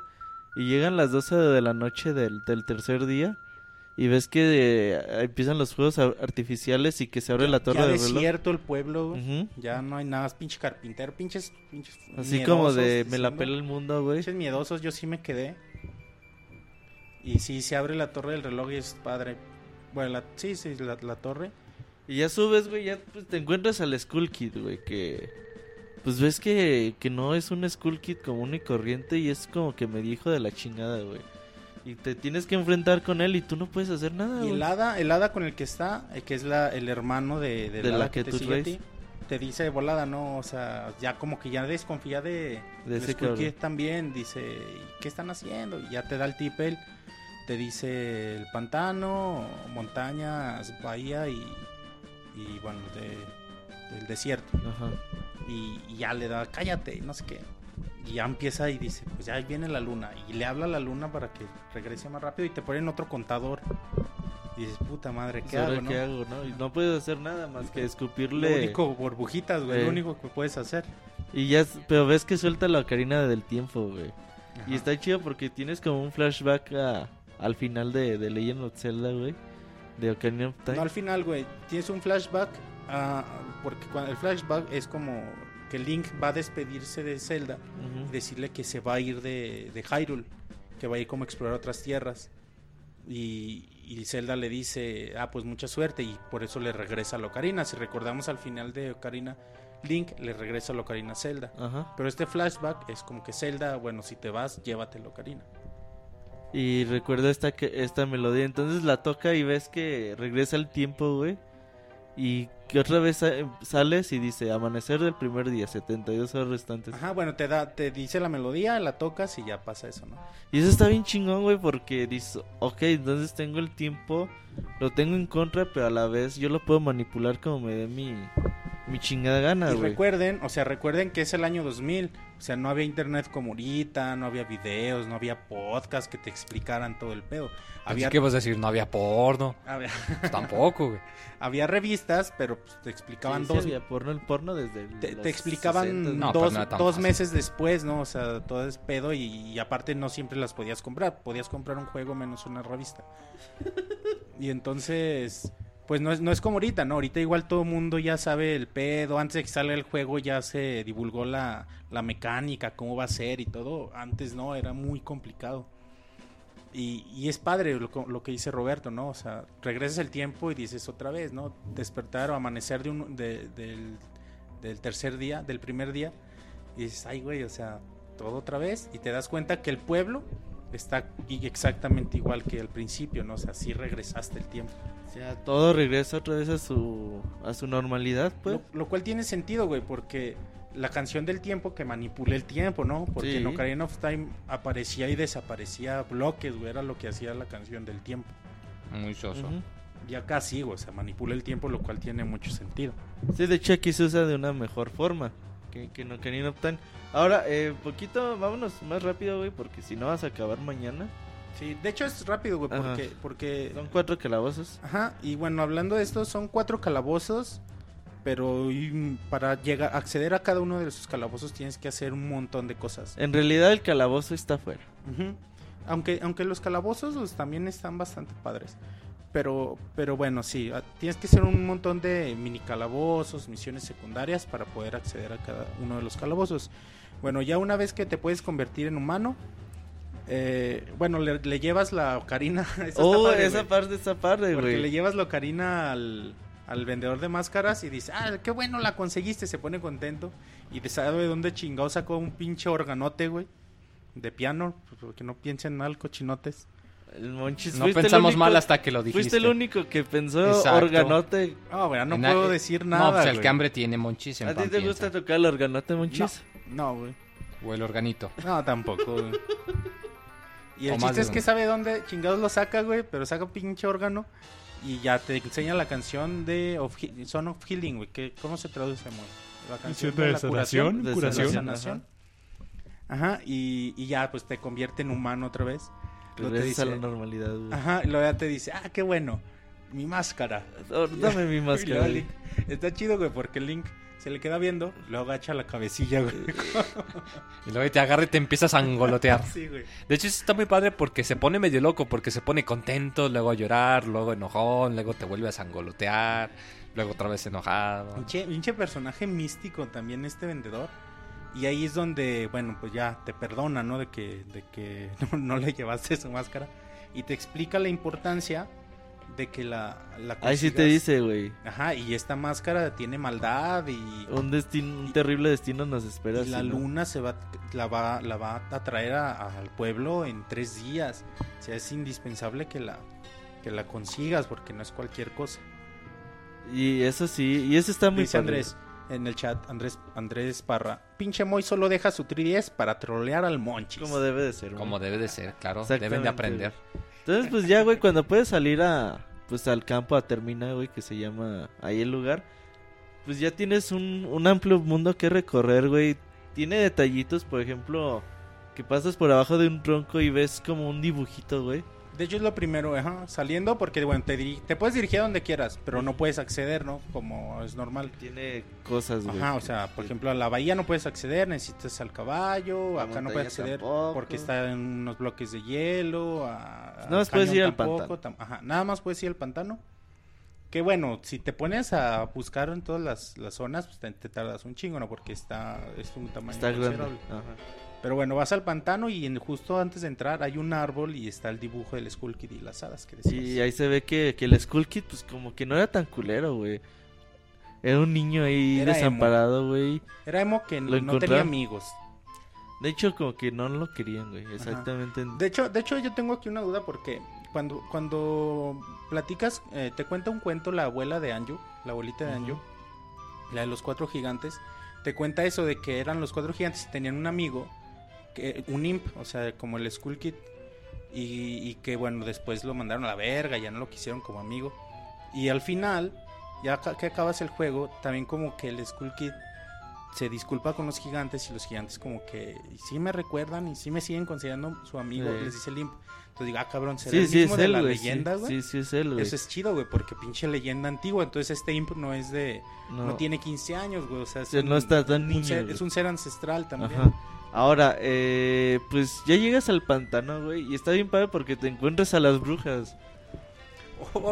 y llegan las 12 de la noche del, del tercer día y ves que eh, empiezan los fuegos ar- artificiales y que se abre la torre ya del reloj. desierto el pueblo, Ujú. ya no hay nada, es pinche carpintero, pinches, pinches Así como miedosos de me la pela el mundo, güey. Pinches miedosos, yo sí me quedé. Y sí, se abre la torre del reloj y es padre. Bueno, la, sí, sí, la, la torre. Y ya subes, güey, ya pues, te encuentras al Skull Kid, güey, que... Pues ves que, que no es un Skull Kid común y corriente y es como que me dijo de la chingada, güey. Y te tienes que enfrentar con él y tú no puedes hacer nada, Y güey. el hada, el hada con el que está, eh, que es la, el hermano de, de, De hada la que te tú sigue a traes. ti, te dice volada, ¿no? O sea, ya como que ya desconfía de, De de ese Skull. Kid también. Dice, ¿y ¿qué están haciendo? Y ya te da el tip él. Te dice el pantano, montañas, bahía y, y bueno, de, del desierto. Ajá. Y, y ya le da, cállate, no sé qué. Y ya empieza y dice, pues ya viene la luna. Y le habla a la luna para que regrese más rápido y te ponen otro contador. Y dices, puta madre, ¿qué Pues, ¿ahora hago, no? ¿Qué hago, no? Y no puedes hacer nada más que Lo escupirle. único, burbujitas, güey, Eh. lo único que puedes hacer. Y ya, pero ves que suelta la ocarina del tiempo, güey. Ajá. Y está chido porque tienes como un flashback a- al final de, de Legend of Zelda, güey. De Ocarina of Time. No, al final, güey, tienes un flashback, ah, porque cuando el flashback es como que Link va a despedirse de Zelda y decirle que se va a ir de, de Hyrule, que va a ir como a explorar otras tierras. Y, y Zelda le dice, ah, pues mucha suerte, y por eso le regresa a la Ocarina. Si recordamos al final de Ocarina, Link le regresa a la Ocarina a Zelda. Ajá. Pero este flashback es como que Zelda, bueno, si te vas, llévate la Ocarina. Y recuerda esta, esta melodía. Entonces la toca y ves que regresa el tiempo, güey. Y que otra vez sa- sales y dice amanecer del primer día, 72 horas restantes. Ajá, bueno, te da, te dice la melodía, la tocas y ya pasa eso, ¿no? Y eso está bien chingón, güey, porque dices, ok, entonces tengo el tiempo, lo tengo en contra, pero a la vez yo lo puedo manipular como me dé mi, mi chingada gana, y güey. recuerden, o sea, recuerden que es el año 2000, o sea, no había internet como ahorita, no había videos, no había podcast que te explicaran todo el pedo. Había. ¿Qué vas a decir? No había porno. había, Pues tampoco, güey. había revistas, pero pues, te Sí, explicaban sí dos, había porno, el porno desde te, los te explicaban 60, No, dos, no dos meses después, ¿no? O sea, todo es pedo y, y aparte no siempre las podías comprar. Podías comprar un juego menos una revista. y entonces, pues no es, no es como ahorita, ¿no? Ahorita igual todo el mundo ya sabe el pedo. Antes de que salga el juego ya se divulgó la, la mecánica, cómo va a ser y todo. Antes no, era muy complicado. Y, y es padre lo, que dice Roberto, ¿no? O sea, regresas el tiempo y dices otra vez, ¿no? Despertar o amanecer de un, de- del, del tercer día, del primer día, y dices, ay, güey, o sea, todo otra vez, y te das cuenta que el pueblo está exactamente igual que al principio, ¿no? O sea, sí regresaste el tiempo. O sea, todo regresa otra vez a su, a su normalidad, pues. Lo, lo cual tiene sentido, güey, porque la canción del tiempo que manipula el tiempo, ¿no? Porque Sí. en Ocarina of Time aparecía y desaparecía bloques, güey, era lo que hacía la canción del tiempo. Muy soso. Ujú. Y acá sí, güey, o sea, manipula el tiempo, lo cual tiene mucho sentido. Sí, de hecho aquí se usa de una mejor forma que, que en Ocarina of Time. Ahora, eh, poquito, vámonos más rápido, güey, porque si no vas a acabar mañana. Sí, de hecho es rápido, güey, porque, porque Son cuatro calabozos. Ajá, y bueno, hablando de esto, son cuatro calabozos, pero y, para llegar, acceder a cada uno de esos calabozos tienes que hacer un montón de cosas. En realidad el calabozo está afuera. Ujú. Aunque, aunque los calabozos pues, también están bastante padres. Pero, pero bueno, sí, ah, tienes que hacer un montón de mini calabozos, misiones secundarias para poder acceder a cada uno de los calabozos. Bueno, ya una vez que te puedes convertir en humano, eh, bueno, le, le llevas la ocarina. Oh, padre, esa güey. parte está padre, Porque le güey. llevas la ocarina al, al vendedor de máscaras y dice, ah, qué bueno la conseguiste, se pone contento. Y te sabe de dónde chingado sacó un pinche organote, güey. De piano, porque no piensen mal, cochinotes. El Monchis, No pensamos único- mal hasta que lo dijiste. Fuiste el único que pensó Exacto. organote. Ah, güey, no puedo decir No, nada. pues el güey. que hambre tiene monchis en ¿A ti te piensa. gusta tocar el organote, Monchis? No, güey. O el organito. No, tampoco, güey. Y el O chiste es que sabe dónde chingados lo saca, güey, pero saca un pinche órgano y ya te enseña la canción de of Son of Healing, güey, que ¿cómo se traduce, amor? La canción de la curación, De curación, sanación. Ajá, y, y ya pues te convierte en humano otra vez. Luego te Regresas a dice, la normalidad, güey. ajá, y luego ya te dice, "Ah, qué bueno, mi máscara." Dame mi máscara. Link- está chido, güey, porque Link se le queda viendo, luego agacha la cabecilla, güey. Y luego te agarra y te empiezas a angolotear. Sí, güey. De hecho, eso está muy padre porque se pone medio loco, porque se pone contento, luego a llorar, luego enojón, luego te vuelve a sangolotear, luego otra vez enojado. Pinche, pinche personaje místico también este vendedor. Y ahí es donde, bueno, pues ya te perdona, ¿no? De que, de que no, no le llevaste su máscara. Y te explica la importancia de que la... la Ahí sí te dice, güey. Ajá, y esta máscara tiene maldad y, Un destino, un terrible destino nos espera. y la no. luna se va, la va, la va a traer a- al pueblo en tres días. O sea, es indispensable que la, que la consigas porque no es cualquier cosa. Y eso sí, y eso está muy Dice padre. Andrés en el chat, Andrés, Andrés Parra. Pinche Moy solo deja su 3DS para trolear al Monchis. Como debe de ser. güey. Como debe de ser, claro. Deben de aprender. Entonces, pues ya, güey, cuando puedes salir a pues al campo a terminar, güey, que se llama ahí el lugar, pues ya tienes un, un amplio mundo que recorrer, güey. Tiene detallitos, por ejemplo, que pasas por abajo de un tronco y ves como un dibujito, güey. De hecho es lo primero, ajá, saliendo porque bueno, te, te puedes dirigir a donde quieras, pero no puedes acceder, ¿no? Como es normal. Tiene cosas, güey. Ajá, o sea, por ejemplo, a la bahía no puedes acceder, necesitas al caballo, La acá no puedes acceder tampoco. porque está en unos bloques de hielo, a, Nada más puedes ir al tam- ajá, nada más puedes ir al pantano. Que bueno, si te pones a buscar en todas las, las zonas, pues te, te tardas un chingo, ¿no? Porque está, es un tamaño Está grande. considerable. Ajá. Pero bueno, vas al pantano y en- justo antes de entrar hay un árbol y está el dibujo del Skull Kid y las hadas que decías. Y ahí se ve que, que el Skull Kid, pues como que no era tan culero, güey. Era un niño ahí Era desamparado, güey. Era emo que no tenía amigos. De hecho, como que no lo querían, güey. Exactamente. De hecho, de hecho yo tengo aquí una duda porque cuando cuando platicas, eh, te cuenta un cuento la abuela de Anju, la abuelita de Ujú. Anju, la de los cuatro gigantes, te cuenta eso de que eran los cuatro gigantes y tenían un amigo, que, un imp, o sea, como el Skull Kid, y, y que bueno, después lo mandaron a la verga, ya no lo quisieron como amigo. Y al final, ya que acabas el juego, también como que el Skull Kid se disculpa con los gigantes y los gigantes como que sí me recuerdan y sí me siguen considerando su amigo, Sí. les dice el imp. Entonces digo, ah, cabrón, ¿será Sí, el sí, mismo es de él, la leyenda, güey? sí, sí, es él, güey. Eso es chido, güey, porque pinche leyenda antigua. Entonces este imp no es de... No, No, tiene 15 años, güey. O sea, es, un, no está tan un niño. ser, es un ser ancestral también. Ajá. Ahora, eh, pues ya llegas al pantano, güey, y está bien padre porque te encuentras a las brujas.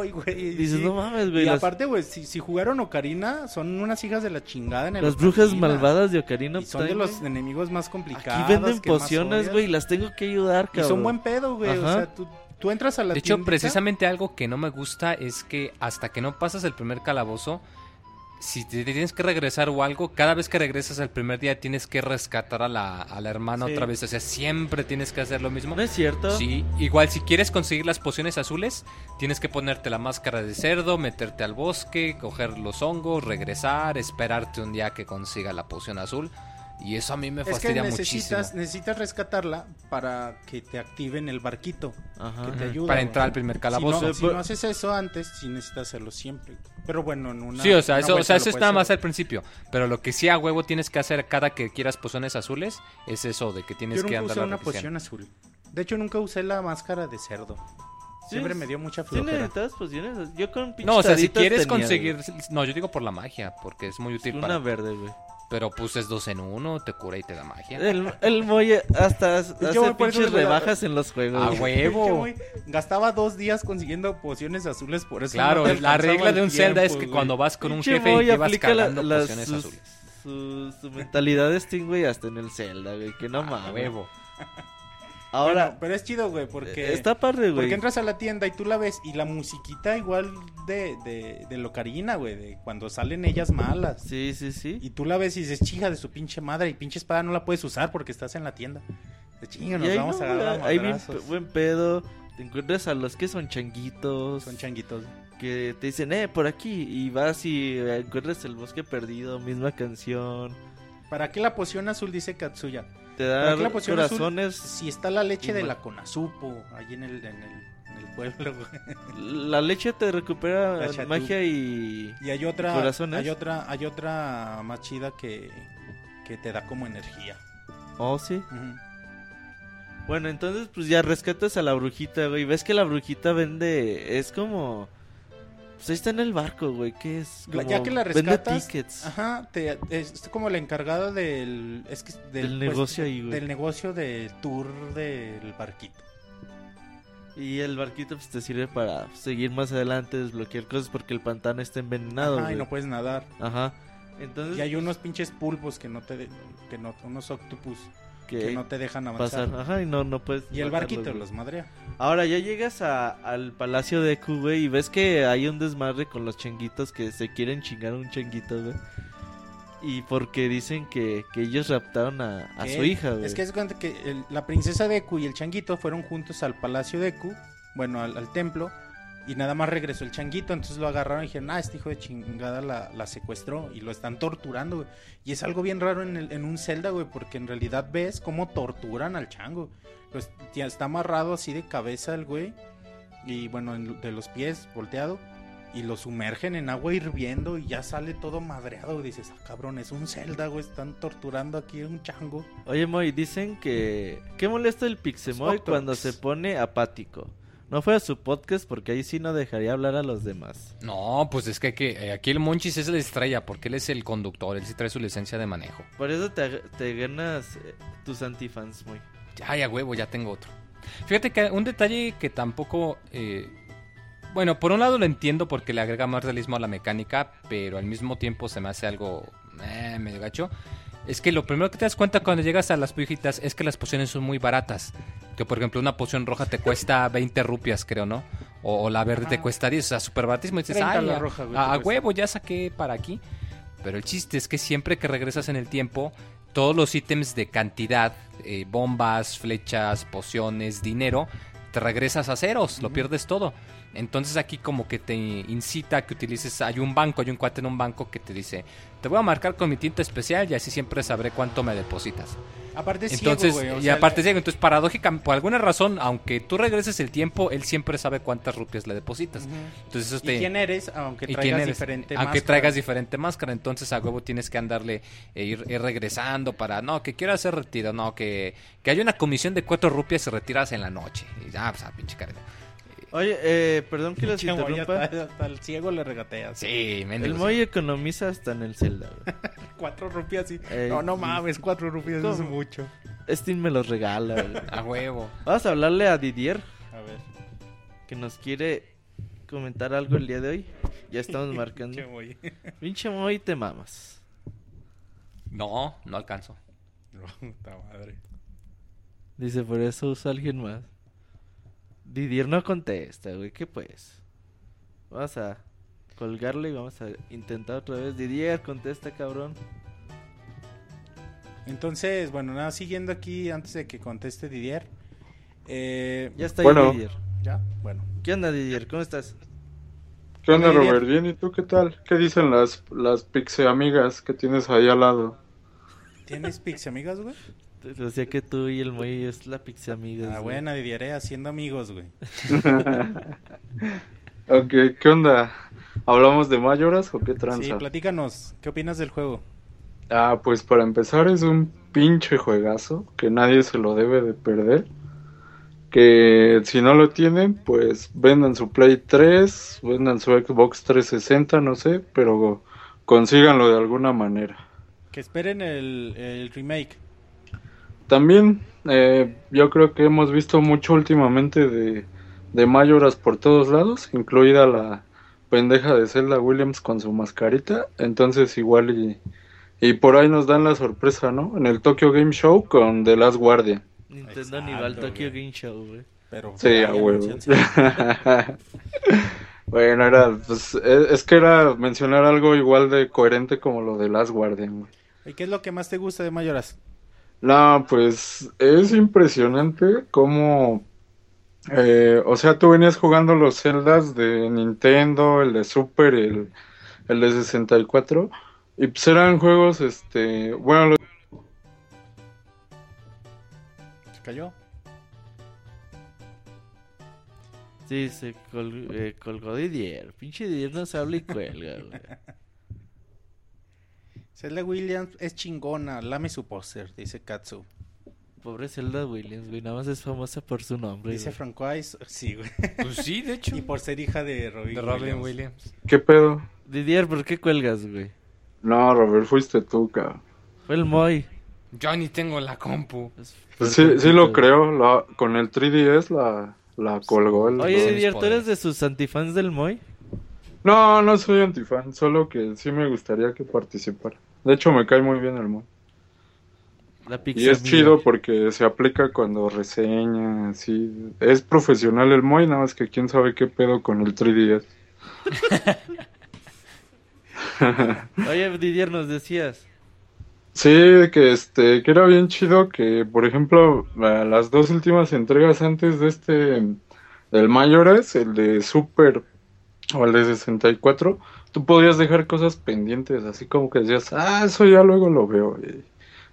Ay, güey. Dices, sí. no mames, güey. Y Las, aparte, güey, si, si jugaron Ocarina, son unas hijas de la chingada en el las brujas Ocarina. malvadas de Ocarina Y son de los güey. enemigos más complicados. Aquí venden pociones, güey, y las tengo que ayudar, Y cabrón. son buen pedo, güey. O sea, tú, tú entras a la De hecho, tiendita- precisamente algo que no me gusta es que hasta que no pasas el primer calabozo, si te tienes que regresar o algo, cada vez que regresas al primer día tienes que rescatar a la, a la hermana Sí. otra vez. O sea, siempre tienes que hacer lo mismo. ¿No es cierto? Sí, igual si quieres conseguir las pociones azules, tienes que ponerte la máscara de cerdo, meterte al bosque, coger los hongos, regresar, esperarte un día que consiga la poción azul. Y eso a mí me Es que fastidia necesitas, muchísimo. necesitas rescatarla para que te activen el barquito. Ajá. que te Ujú, ayuda, Para entrar al primer Si calabozo. no, si no haces eso antes, sí necesitas hacerlo siempre. Pero bueno, en una. Sí, o sea, eso, o sea, eso es nada más al principio. Pero lo que sí a huevo tienes que hacer cada que quieras pociones azules es eso de que tienes Yo que nunca andar usé la una poción azul. De hecho, nunca usé la máscara de cerdo. Siempre me dio mucha ¿Sí flojera. necesitas pociones? Yo con No, o sea, si quieres tenía, conseguir... güey. No, yo digo por la magia, porque es muy útil Una para... verde, güey. Pero pues es dos en uno, te cura y te da magia. El, el Moye hasta hace pinches rebajas en los juegos. Güey. huevo. Gastaba dos días consiguiendo pociones azules por eso. Claro, no la regla de un Zelda es que güey. cuando vas con un jefe Moy llevas aplica la- cargando las- pociones sus- azules. Su, su mentalidad de Steam, güey, hasta en el Zelda, güey. Que no Ah, mames. huevo. Ahora, Bueno, pero es chido, güey, porque. está padre, güey. Porque entras a la tienda y tú la ves y la musiquita igual de, de, de Locarina, güey, de cuando salen ellas malas. Sí, sí, sí. Y tú la ves y dices, chija de su pinche madre, y pinche espada no la puedes usar porque estás en la tienda. De chinga, Y nos vamos no, a agarrar bien pe- buen pedo. Te encuentras a los que son changuitos. Son changuitos. que te dicen, eh, por aquí. Y vas y eh, encuentras el bosque perdido, misma canción. ¿Para qué la poción azul dice Katsuya? Te ¿Para da azul? corazones. Si está la leche de la Konazupo, ahí en el, en el, en el pueblo, güey. La leche te recupera magia y. Y hay otra, ¿Corazones? hay otra, hay otra más chida que, que te da como energía. Oh, sí. Bueno, entonces pues ya rescatas a la brujita, güey. Ves que la brujita vende. Es como. Pues ahí está en el barco, güey. ¿Qué es? La- Como ya que la Vende rescatas, tickets. Ajá, te, es como la encargada del, es que, Del pues, negocio ahí, güey. Del negocio del tour del barquito. Y el barquito pues te sirve para seguir más adelante, desbloquear cosas porque el pantano está envenenado, Ajá, güey. y no puedes nadar. Ajá. Entonces, Y hay unos pinches pulpos que no te, de- que no, unos octopus que que no te dejan avanzar. pasar. Ajá, y no, no puedes. Y el barquito güey. los madrea. Ahora ya llegas a- al palacio de Q, güey, y ves que hay un desmadre con los changuitos que se quieren chingar a un changuito, güey. Y porque dicen que, que ellos raptaron a, a su hija, güey. Es que es cuenta que el- la princesa Deku y el changuito fueron juntos al palacio Deku, bueno, al, al templo, y nada más regresó el changuito, entonces lo agarraron y dijeron, ah, este hijo de chingada la, la secuestró y lo están torturando, güey. Y es algo bien raro en, el- en un Zelda, güey, porque en realidad ves cómo torturan al chango. Pues, está amarrado así de cabeza el güey, y bueno, en- de los pies volteado. Y lo sumergen en agua hirviendo y ya sale todo madreado. Y dices, ah, cabrón, es un Zelda, güey. Están torturando aquí a un chango. Oye, Moy, dicen que... ¿Qué molesta el Pixemoy cuando se pone apático? No fue a su podcast porque ahí sí no dejaría hablar a los demás. No, pues es que, eh, aquí el Monchis es la estrella porque él es el conductor, él sí trae su licencia de manejo. Por eso te, te ganas eh, tus antifans muy. Ay, a huevo, ya tengo otro. Fíjate que un detalle que tampoco... eh, bueno, por un lado lo entiendo porque le agrega más realismo a la mecánica, pero al mismo tiempo se me hace algo eh, medio gacho. Es que lo primero que te das cuenta cuando llegas a las pujitas es que las pociones son muy baratas. Que por ejemplo una poción roja te cuesta 20 rupias, creo, ¿no? O, o la verde te cuesta 10, o sea, súper baratísimo. Y dices, 30 ay, la a, roja, güey, a- te a cuesta. huevo, ya saqué para aquí. Pero el chiste es que siempre que regresas en el tiempo, todos los ítems de cantidad, eh, bombas, flechas, pociones, dinero, te regresas a ceros, lo pierdes todo. Entonces aquí como que te incita a que utilices, hay un banco, hay un cuate en un banco que te dice, te voy a marcar con mi tinta especial y así siempre sabré cuánto me depositas. Aparte es Entonces, ciego, güey, y aparte ciego, entonces paradójicamente, por alguna razón, aunque tú regreses el tiempo, él siempre sabe cuántas rupias le depositas. Entonces eso ¿Y quién eres? Aunque ¿Y traigas eres? diferente Aunque máscara. traigas diferente máscara, entonces a huevo tienes que andarle e ir, ir regresando para, no, que quiero hacer retiro, no, que, que hay una comisión de cuatro rupias y retiras en la noche. Y ya, pues, a pinche cara. Oye, eh, perdón que los interrumpa. hasta, hasta el ciego le regateas. Sí, mendigo, El sí. Moy economiza hasta en el Zelda. güey. Cuatro rupias y... Ey, no, no mames, cuatro rupias es ¿Cómo? mucho. Steam me los regala. güey. A huevo. Vamos a hablarle a Didier, A ver. que nos quiere comentar algo el día de hoy. Ya estamos marcando. Pinche Moy. Pinche Moy, te mamas. No, no alcanzo. Puta madre. Dice, por eso usa alguien más. Didier no contesta, güey. ¿Qué pues? Vamos a colgarle y vamos a intentar otra vez. Didier, contesta, cabrón. Entonces, bueno, nada, siguiendo aquí antes de que conteste Didier. Eh, Ya está Bueno. ahí Didier. ¿Ya? Bueno. ¿Qué onda, Didier? ¿Cómo estás? ¿Qué onda, Didier. Robert? Bien, ¿y tú qué tal? ¿Qué dicen las, las pixe amigas que tienes ahí al lado? ¿Tienes pixie amigas, güey? Te decía que tú y el Moy es la pizza amiga. Ah, buena, Didier, eh, haciendo amigos, güey. ok, ¿qué onda? ¿Hablamos de Mayoras o qué tranza? Sí, platícanos, ¿qué opinas del juego? ah, pues para empezar es un pinche juegazo que nadie se lo debe de perder. Que si no lo tienen, pues vendan su Play 3, vendan su Xbox 360, no sé, pero consíganlo de alguna manera. Que esperen el, el remake. También eh, yo creo que hemos visto mucho últimamente de, de Mayoras por todos lados, incluida la pendeja de Zelda Williams con su mascarita. Entonces igual y, y por ahí nos dan la sorpresa, ¿no? En el Tokyo Game Show con The Last Guardian. Nintendo Exacto, Nival Tokyo güey. Game Show, güey. Pero Sí, a huevo. bueno, era, pues, es, es que era mencionar algo igual de coherente como lo de Last Guardian, güey. ¿Y qué es lo que más te gusta de Mayoras? No, pues es impresionante cómo, eh, o sea, tú venías jugando los Zeldas de Nintendo, el de Super, el, el de 64, y pues eran juegos, este, bueno, los- ¿Se cayó? Sí, se col- eh, colgó Didier. Pinche Didier nos habla y cuelga, güey. Zelda Williams es chingona, lame su póster, dice Katsu. Pobre Zelda Williams, güey. Nada más es famosa por su nombre. Dice güey. Francois, sí, güey. Pues sí, de hecho. Y por ser hija de Robin, de Robin Williams. Williams. ¿qué pedo? Didier, ¿por qué cuelgas, güey? No, Robert, fuiste tú, cabrón. Fue el Moy. Yo ni tengo la compu. Pues sí, sí lo creo, la, con el 3DS la, la colgó el... Oye, Sin Didier, ¿tú eres de sus antifans del Moy? No, no soy antifan, solo que sí me gustaría que participara. De hecho, me cae muy bien el mod. La Y es chido porque se aplica cuando reseña, así. Es profesional el Moy, nada más que quién sabe qué pedo con el 3DS. Oye, Didier, nos decías. Sí, que este, que era bien chido que, por ejemplo, la- las dos últimas entregas antes de este, del Mayores, el de Super o el de 64, tú podías dejar cosas pendientes, así como que decías, ah, eso ya luego lo veo.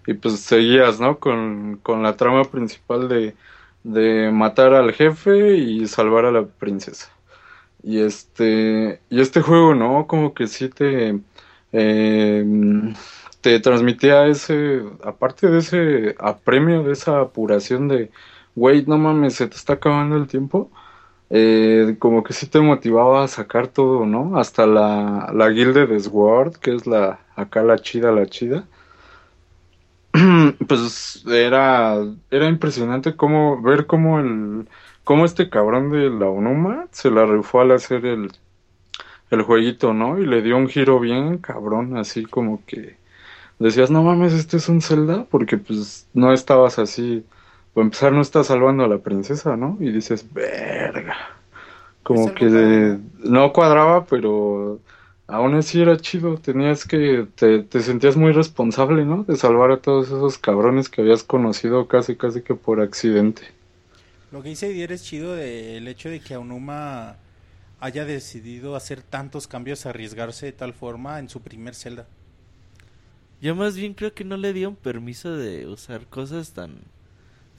Y, pues seguías, ¿no? Con, con la trama principal de, de matar al jefe y salvar a la princesa. Y este, y este juego, ¿no? Como que sí te, eh, te transmitía ese, aparte de ese apremio, de esa apuración de, güey, no mames, se te está acabando el tiempo. Eh, como que sí te motivaba a sacar todo, ¿no? Hasta la, la guilde de Sword, que es la, acá la chida, la chida. Pues era, era impresionante cómo, ver cómo el, cómo este cabrón de la Onuma se la rifó al hacer el, el jueguito, ¿no? Y le dio un giro bien cabrón, así como que decías, no mames, este es un Zelda, porque pues no estabas así, para empezar no estás salvando a la princesa, ¿no? Y dices, verga, como que de- no cuadraba, pero aún así era chido, tenías que, te, te sentías muy responsable, ¿no? De salvar a todos esos cabrones que habías conocido casi, casi que por accidente. Lo que dice Didier es chido de- el hecho de que Aonuma haya decidido hacer tantos cambios, arriesgarse de tal forma en su primer Zelda. Yo más bien creo que no le dieron permiso de usar cosas tan...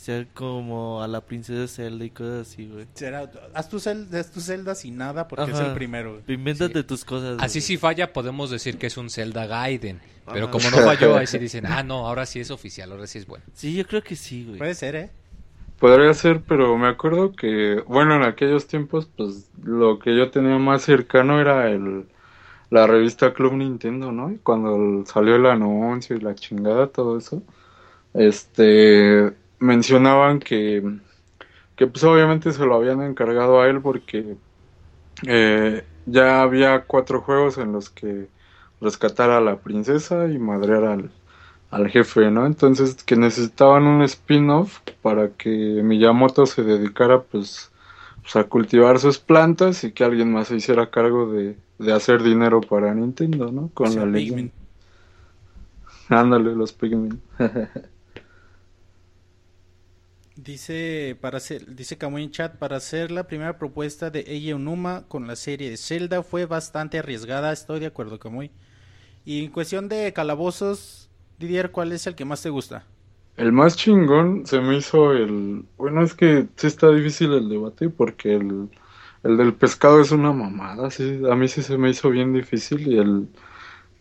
O sea, como a la princesa Zelda y cosas así, güey. Será, haz tu Zelda, haz tu Zelda sin nada porque es el primero. güey. Invéntate Sí. tus cosas. Así güey. si falla podemos decir que es un Zelda Gaiden. Pero Ajá. como no falló, ahí sí dicen, ah, no, ahora sí es oficial, ahora sí es bueno. Sí, yo creo que sí, güey. Puede ser, ¿eh? Podría ser, pero me acuerdo que, bueno, en aquellos tiempos, pues lo que yo tenía más cercano era el, la revista Club Nintendo, ¿no? Y cuando salió el anuncio y la chingada, todo eso, este, mencionaban que, que pues obviamente se lo habían encargado a él porque eh, ya había cuatro juegos en los que rescatar a la princesa y madrear al, al jefe, ¿no? Entonces que necesitaban un spin-off para que Miyamoto se dedicara pues, pues, a cultivar sus plantas y que alguien más se hiciera cargo de, de hacer dinero para Nintendo, ¿no? Con O sea, la Pikmin. leyenda. Ándale, los Pikmin. Dice para hacer, dice Kamui en chat, para hacer la primera propuesta de Eiji Onuma con la serie de Zelda fue bastante arriesgada, estoy de acuerdo Kamui. Y en cuestión de calabozos, Didier, ¿cuál es el que más te gusta? El más chingón se me hizo el... Bueno, es que sí está difícil el debate porque el, el del pescado es una mamada, sí, a mí sí se me hizo bien difícil y el...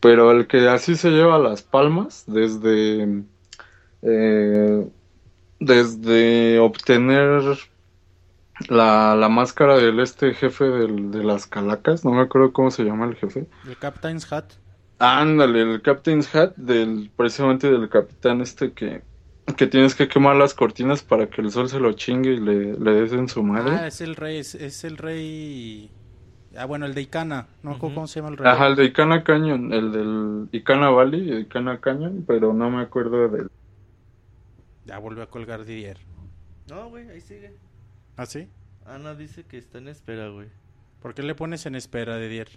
Pero el que así se lleva las palmas desde... eh, desde obtener la, la máscara del este jefe del- de las calacas, no me acuerdo cómo se llama el jefe. El Captain's Hat. Ándale, el Captain's Hat, del, precisamente del capitán este que, que tienes que quemar las cortinas para que el sol se lo chingue y le, le des en su Ah, madre. es el rey, es, es el rey... Ah, bueno, el de Icana, no Ujú. ¿cómo se llama el rey? Ajá, el de Icana Canyon, el del Icana Valley Icana Canyon, pero no me acuerdo del... Ya volvió a colgar Didier. No, güey, ahí sigue. ¿Ah, sí? Ana dice que está en espera, güey. ¿Por qué le pones en espera, Didier?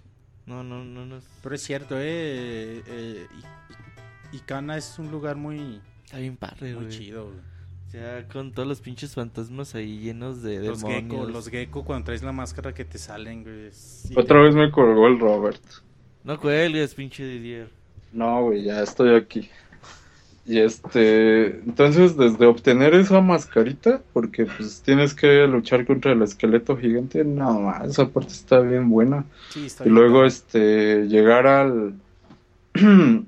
No, no, no, no. es- Pero es cierto, eh, eh, I- I- Icana es un lugar muy, Está bien padre, muy chido. güey. O sea, con todos los pinches fantasmas ahí llenos de Los demonios. gecko, los gecko cuando traes la máscara que te salen, güey. Otra vez me colgó el Robert. No cuelgues, pinche Didier. No, güey, ya estoy aquí. Y este, entonces desde obtener esa mascarita, porque pues tienes que luchar contra el esqueleto gigante, no, ma, esa parte está bien buena. Sí, está Y bien luego este, llegar al,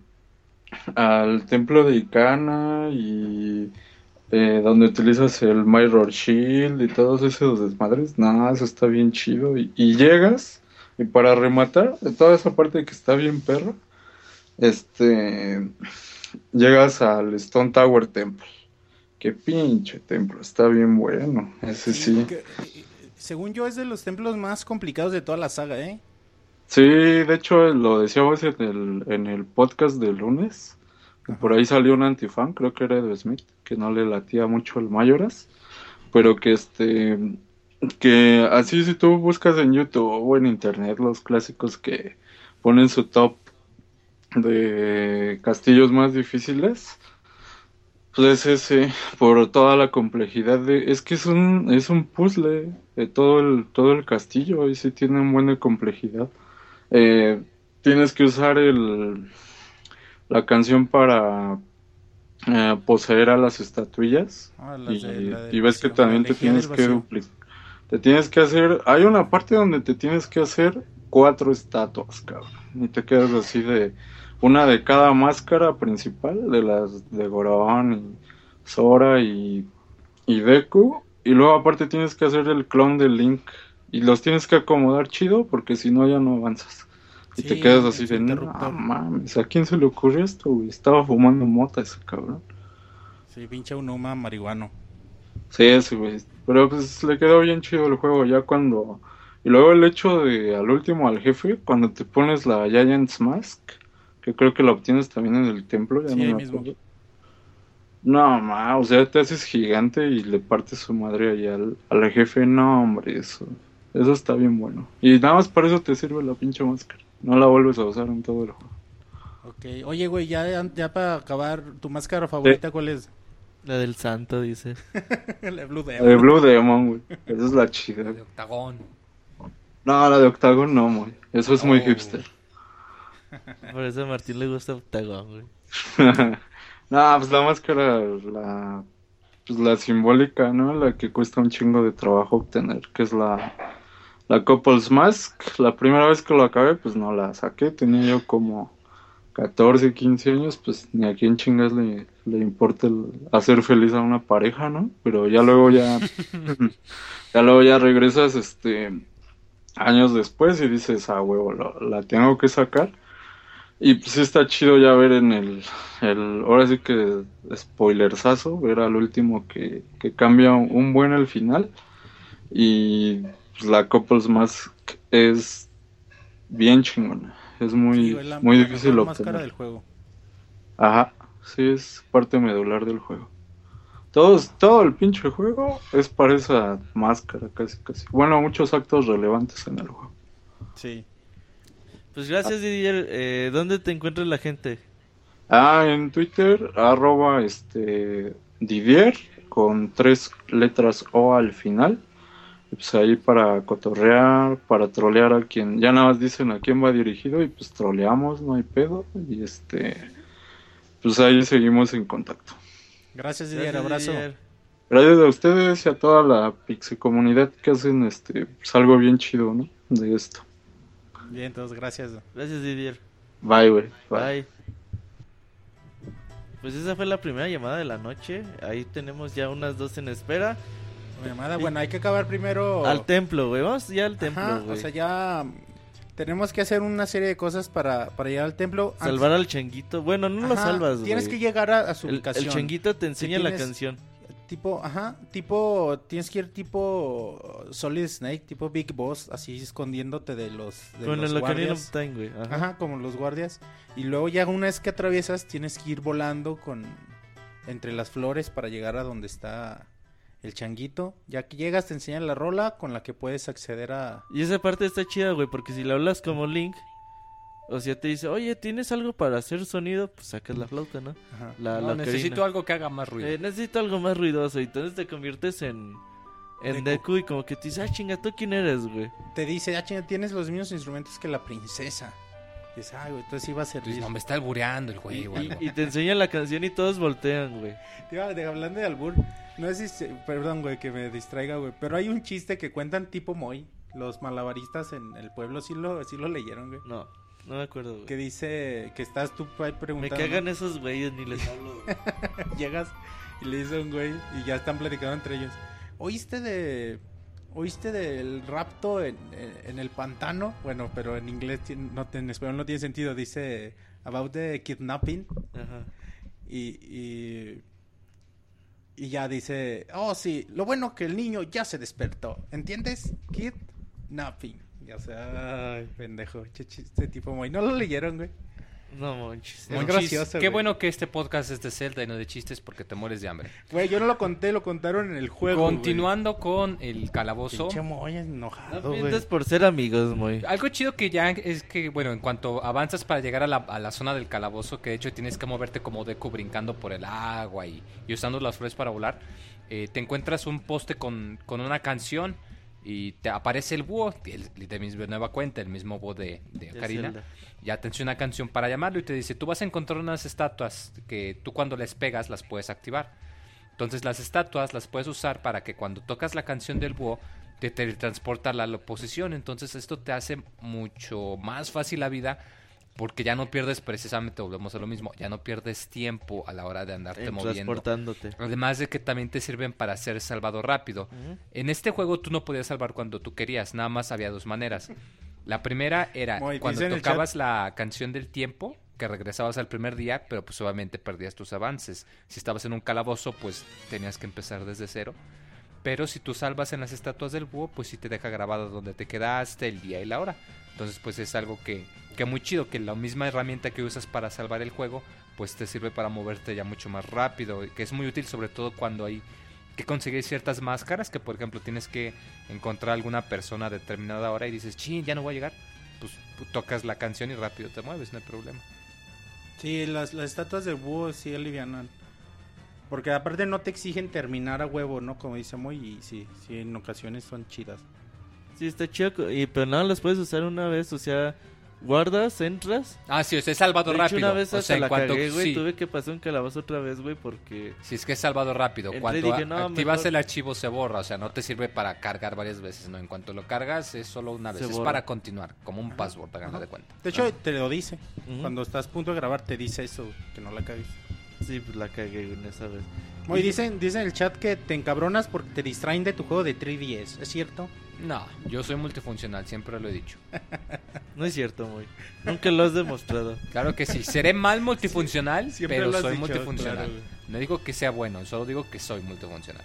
al templo de Icana y eh, donde utilizas el Mirror Shield y todos esos desmadres, no, eso está bien chido. Y, y llegas, y para rematar, de toda esa parte que está bien perro, este, llegas al Stone Tower Temple. Qué pinche templo, está bien bueno, ese sí. que- según yo es de los templos más complicados de toda la saga, ¿eh? Sí, de hecho lo decíamos en el, en el podcast del lunes. Por ahí salió un antifan, creo que era de Smith, que no le latía mucho el Mayoras, pero que este, que así si tú buscas en YouTube o en internet los clásicos que ponen su top de castillos más difíciles, pues es ese, por toda la complejidad de, es que es un, es un puzzle de todo el, todo el castillo y sí tiene una buena complejidad. Eh, tienes que usar el, la canción para eh, poseer a las estatuillas Ah, las y, de- la de y ves que también te tienes que duplicar. Te tienes que hacer, hay una parte donde te tienes que hacer cuatro estatuas, cabrón. Y te quedas así de una de cada máscara principal, de las de Gorón y Sora y, y Deku. Y luego aparte tienes que hacer el clon de Link y los tienes que acomodar chido porque si no ya no avanzas. Y Sí, te quedas así de, no interruptor". mames, ¿a quién se le ocurrió esto, güey? Estaba fumando mota ese cabrón. Sí, pinche Unuma marihuano. Sí, ese, güey. Pero pues le quedó bien chido el juego ya cuando... Y luego el hecho de al último al jefe, cuando te pones la Giant's Mask, que creo que la obtienes también en el templo, ya Sí, no ahí me mismo. acuerdo. No, ma, o sea, te haces gigante y le partes su madre ahí al, al jefe. No, hombre, eso, eso está bien bueno. Y nada más para eso te sirve la pinche máscara. No la vuelves a usar en todo el juego. Ok. Oye, güey, ya, ya para acabar, ¿tu máscara favorita cuál es? La del santo, dice. La Blue La Demon. de Blue Demon, güey. Esa es la chida. De octagón. No, la de Octagon no, güey. Eso es muy Oh. hipster. Por eso a Martín le gusta Octagon, güey. no, pues la máscara, la, pues la simbólica, ¿no? La que cuesta un chingo de trabajo obtener, que es la, la Couples Mask. La primera vez que lo acabé, pues no la saqué. Tenía yo como 14, 15 años, pues ni a quién chingas le, le importa hacer feliz a una pareja, ¿no? Pero ya luego ya, ya luego ya regresas, este, años después y dices, ah, huevo, la tengo que sacar. Y pues sí está chido ya ver en el, el ahora sí que spoilersazo, ver al último que, que cambia un, buen el final. Y pues, la Couples Mask es bien chingona. Es muy, Sí, la- muy la difícil máscara obtener. del juego. Ajá, sí, es parte medular del juego. Todos, todo el pinche juego es para esa máscara, casi, casi. Bueno, muchos actos relevantes en el juego. Sí. Pues gracias, Didier. Eh, ¿Dónde te encuentra la gente? Ah, en Twitter, arroba este Didier con tres letras O al final. Y pues ahí para cotorrear, para trolear a quien, ya nada más dicen a quién va dirigido y pues troleamos, no hay pedo. Y este, pues ahí seguimos en contacto. Gracias, Didier. Gracias, Abrazo. Didier. Gracias a ustedes y a toda la Pixie comunidad que hacen este, pues algo bien chido, ¿no? De esto. Bien, entonces, gracias. Gracias, Didier. Bye, güey. Bye. Bye. Pues esa fue la primera llamada de la noche. Ahí tenemos ya unas dos en espera. Llamada, bueno, hay que acabar primero. Al templo, güey. Vamos ya al templo, Ajá, güey. o sea, ya mm, tenemos que hacer una serie de cosas para, para llegar al templo. Antes- Salvar al changuito. Bueno, no lo Ajá, salvas, güey. Tienes que llegar a, a su El, ubicación. el changuito te enseña la tienes- canción. Tipo, ajá, tipo, tienes que ir tipo Solid Snake, tipo Big Boss, así escondiéndote de los, de Con los guardias. of Time, güey. Ajá. Ajá, como los guardias. Y luego ya una vez que atraviesas, tienes que ir volando con entre las flores para llegar a donde está el changuito. Ya que llegas, te enseñan la rola con la que puedes acceder a... Y esa parte está chida, güey, porque si le hablas como Link, o sea, te dice, oye, ¿tienes algo para hacer sonido? Pues sacas la flauta, ¿no? Ajá. La, No, la necesito algo que haga más ruido. Eh, necesito algo más ruidoso. Y entonces te conviertes en. En Deku. Deku y como que te dice, ah, chinga, ¿tú quién eres, güey? Te dice, ah, chinga, tienes los mismos instrumentos que la princesa. Dices, ah, güey, entonces iba a ser... Entonces, no, me está albureando el Y, güey. o y- algo. y te enseña la canción y todos voltean, güey. Tío, de- hablando de albur, no sé si, se- perdón, güey, que me distraiga, güey, pero hay un chiste que cuentan tipo Moy, los malabaristas en el pueblo, sí lo, sí lo leyeron, güey. No, no me acuerdo, güey. Que dice que estás tú ahí Me preguntando. cagan esos güeyes, ni les hablo. Llegas y le dice a un güey y ya están platicando entre ellos. ¿Oíste de oíste del rapto en, en- en el pantano? Bueno, pero en inglés no en español no tiene sentido. Dice about the kidnapping Ajá. y, y y ya dice, "Oh, sí, lo bueno que el niño ya se despertó." ¿Entiendes? Kidnapping. Ya sea, ay, pendejo, che chiste tipo muy. No lo leyeron, güey. No, monchis. Es Monchis, gracioso, Qué güey. bueno que este podcast es de Zelda y no de chistes porque te mueres de hambre. Güey, yo no lo conté, lo contaron en el juego. güey. Continuando con el calabozo. Pinche Moy No enojado, güey. mientas por ser amigos, muy. Algo chido que ya es que, bueno, en cuanto avanzas para llegar a la, a la zona del calabozo, que de hecho tienes que moverte como Deku brincando por el agua y, y usando las flores para volar, eh, te encuentras un poste con, con una canción y te aparece el búho, el- de mi nueva cuenta, el mismo búho de. Zelda. Ya te una canción para llamarlo y te dice, tú vas a encontrar unas estatuas que tú cuando les pegas las puedes activar. Entonces las estatuas las puedes usar para que cuando tocas la canción del búho te teletransporta a la posición. Entonces esto te hace mucho más fácil la vida porque ya no pierdes precisamente, volvemos a lo mismo, ya no pierdes tiempo a la hora de andarte Eh, moviendo. transportándote. Además de que también te sirven para ser salvado rápido. En este juego tú no podías salvar cuando tú querías, nada más había dos maneras. La primera era Muy, cuando tocabas la canción del tiempo, que regresabas al primer día, pero pues obviamente perdías tus avances. Si estabas en un calabozo, pues tenías que empezar desde cero. Pero si tú salvas en las estatuas del búho, pues sí te deja grabado donde te quedaste, el día y la hora. Entonces pues es algo que, que muy chido, que la misma herramienta que usas para salvar el juego, pues te sirve para moverte ya mucho más rápido, que es muy útil sobre todo cuando hay que conseguir ciertas máscaras, que por ejemplo tienes que encontrar alguna persona a determinada hora y dices, chin, ya no voy a llegar, pues pu- tocas la canción y rápido te mueves, no hay problema. Sí, las, las estatuas de búho sí alivianan. Porque aparte no te exigen terminar a huevo, ¿no? Como dice Moy, y sí, sí, en ocasiones son chidas. Sí, está chido. Y, pero no, las puedes usar una vez. O sea, guardas, entras. Ah, sí, o sea, es salvado De hecho, rápido. una vez o hasta sea, en la cuanto cagué, güey. sí, Tuve que pasar un calabozo otra vez, güey, porque... si es que es salvado rápido. Entré Cuando dije, no, activas mejor- el archivo se borra, o sea, no te sirve para cargar varias veces, no, en cuanto lo cargas es solo una vez, Se es borra. para continuar, como un password, háganlo de cuenta. De hecho, te lo dice. Ujú. Cuando estás a punto de grabar, te dice eso, que no la cagues. Sí, pues la cagué, en esa vez. Moy, Y- dicen, dicen en el chat que te encabronas porque te distraen de tu juego de 3DS, ¿es cierto? No, yo soy multifuncional, siempre lo he dicho. No es cierto, güey. Nunca lo has demostrado. Claro que sí, seré mal multifuncional, Siempre pero lo has soy dicho, multifuncional. claro, no digo que sea bueno, solo digo que soy multifuncional.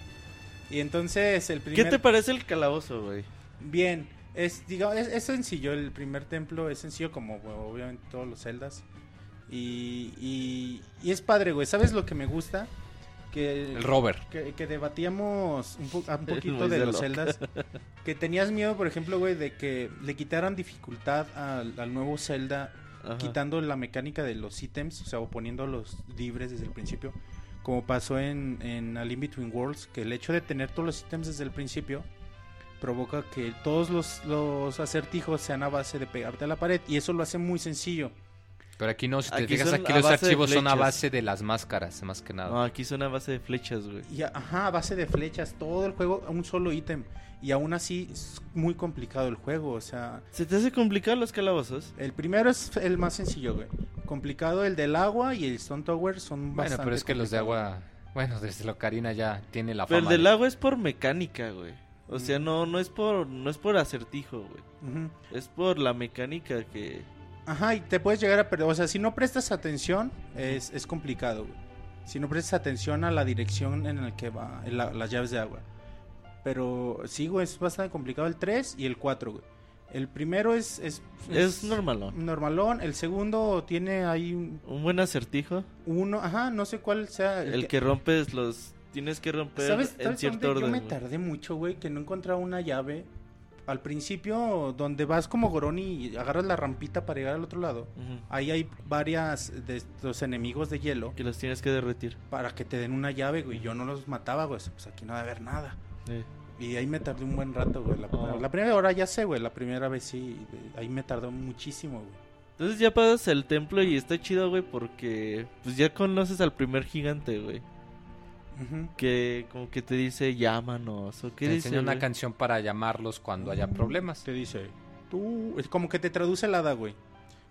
Y entonces el ¿Qué primer... te parece el calabozo, güey? Bien, es, diga, es, es sencillo, el primer templo es sencillo como bueno, obviamente todos los celdas. Y, y, y es padre, güey. ¿Sabes lo que me gusta? Que, El rover. que, que debatíamos un, po- un poquito de los celdas. Que tenías miedo, por ejemplo, güey, de que le quitaran dificultad al, al nuevo Zelda Ajá. quitando la mecánica de los ítems, o sea, o poniéndolos libres desde el principio, como pasó en, en A Link Between Worlds, que el hecho de tener todos los ítems desde el principio provoca que todos los, los acertijos sean a base de pegarte a la pared, y eso lo hace muy sencillo. Pero aquí no, si te Aquí fijas, aquí los archivos son a base de las máscaras, más que nada. No, aquí son a base de flechas, güey. Y a- ajá, a base de flechas, todo el juego a un solo ítem, y aún así es muy complicado el juego, o sea, ¿Se te hace complicado los calabozos? el primero es el más sencillo, güey. Complicado el del agua y el Stone Tower son bueno, bastante pero es que los de agua, bueno, desde lo Karina ya tiene la Pero fama. el del de- agua es por mecánica, güey. O sea, no, no es por, no es por acertijo, güey. Ujú. Es por la mecánica que... Ajá, y te puedes llegar a perder. O sea, si no prestas atención, es, es complicado, güey. Si no prestas atención a la dirección en la que va la- las llaves de agua. Pero sí, güey, es bastante complicado el 3 y el 4, güey. El primero es... Es, Es normalón. Normalón. El segundo tiene ahí un- Un buen acertijo. uno... Ajá, no sé cuál sea. El que rompes los... Tienes que romper ¿Sabes, en ¿sabes cierto orden. Yo me tardé mucho, güey, que no encontraba una llave. Al principio, donde vas como Gorón y agarras la rampita para llegar al otro lado. Ahí hay varias de estos enemigos de hielo Que los tienes que derretir. para que te den una llave, güey. Yo no los mataba, güey. Pues aquí no debe haber nada. Sí. Y ahí me tardé un buen rato, güey. La, Oh. la primera hora ya sé, güey. La primera vez sí. Ahí me tardó muchísimo, güey. Entonces ya pasas el templo y está chido, güey, porque pues ya conoces al primer gigante, güey. Que como que te dice llámanos o qué Te dice. enseña una canción para llamarlos cuando haya problemas. Te dice, tú. Es como que te traduce el hada, güey.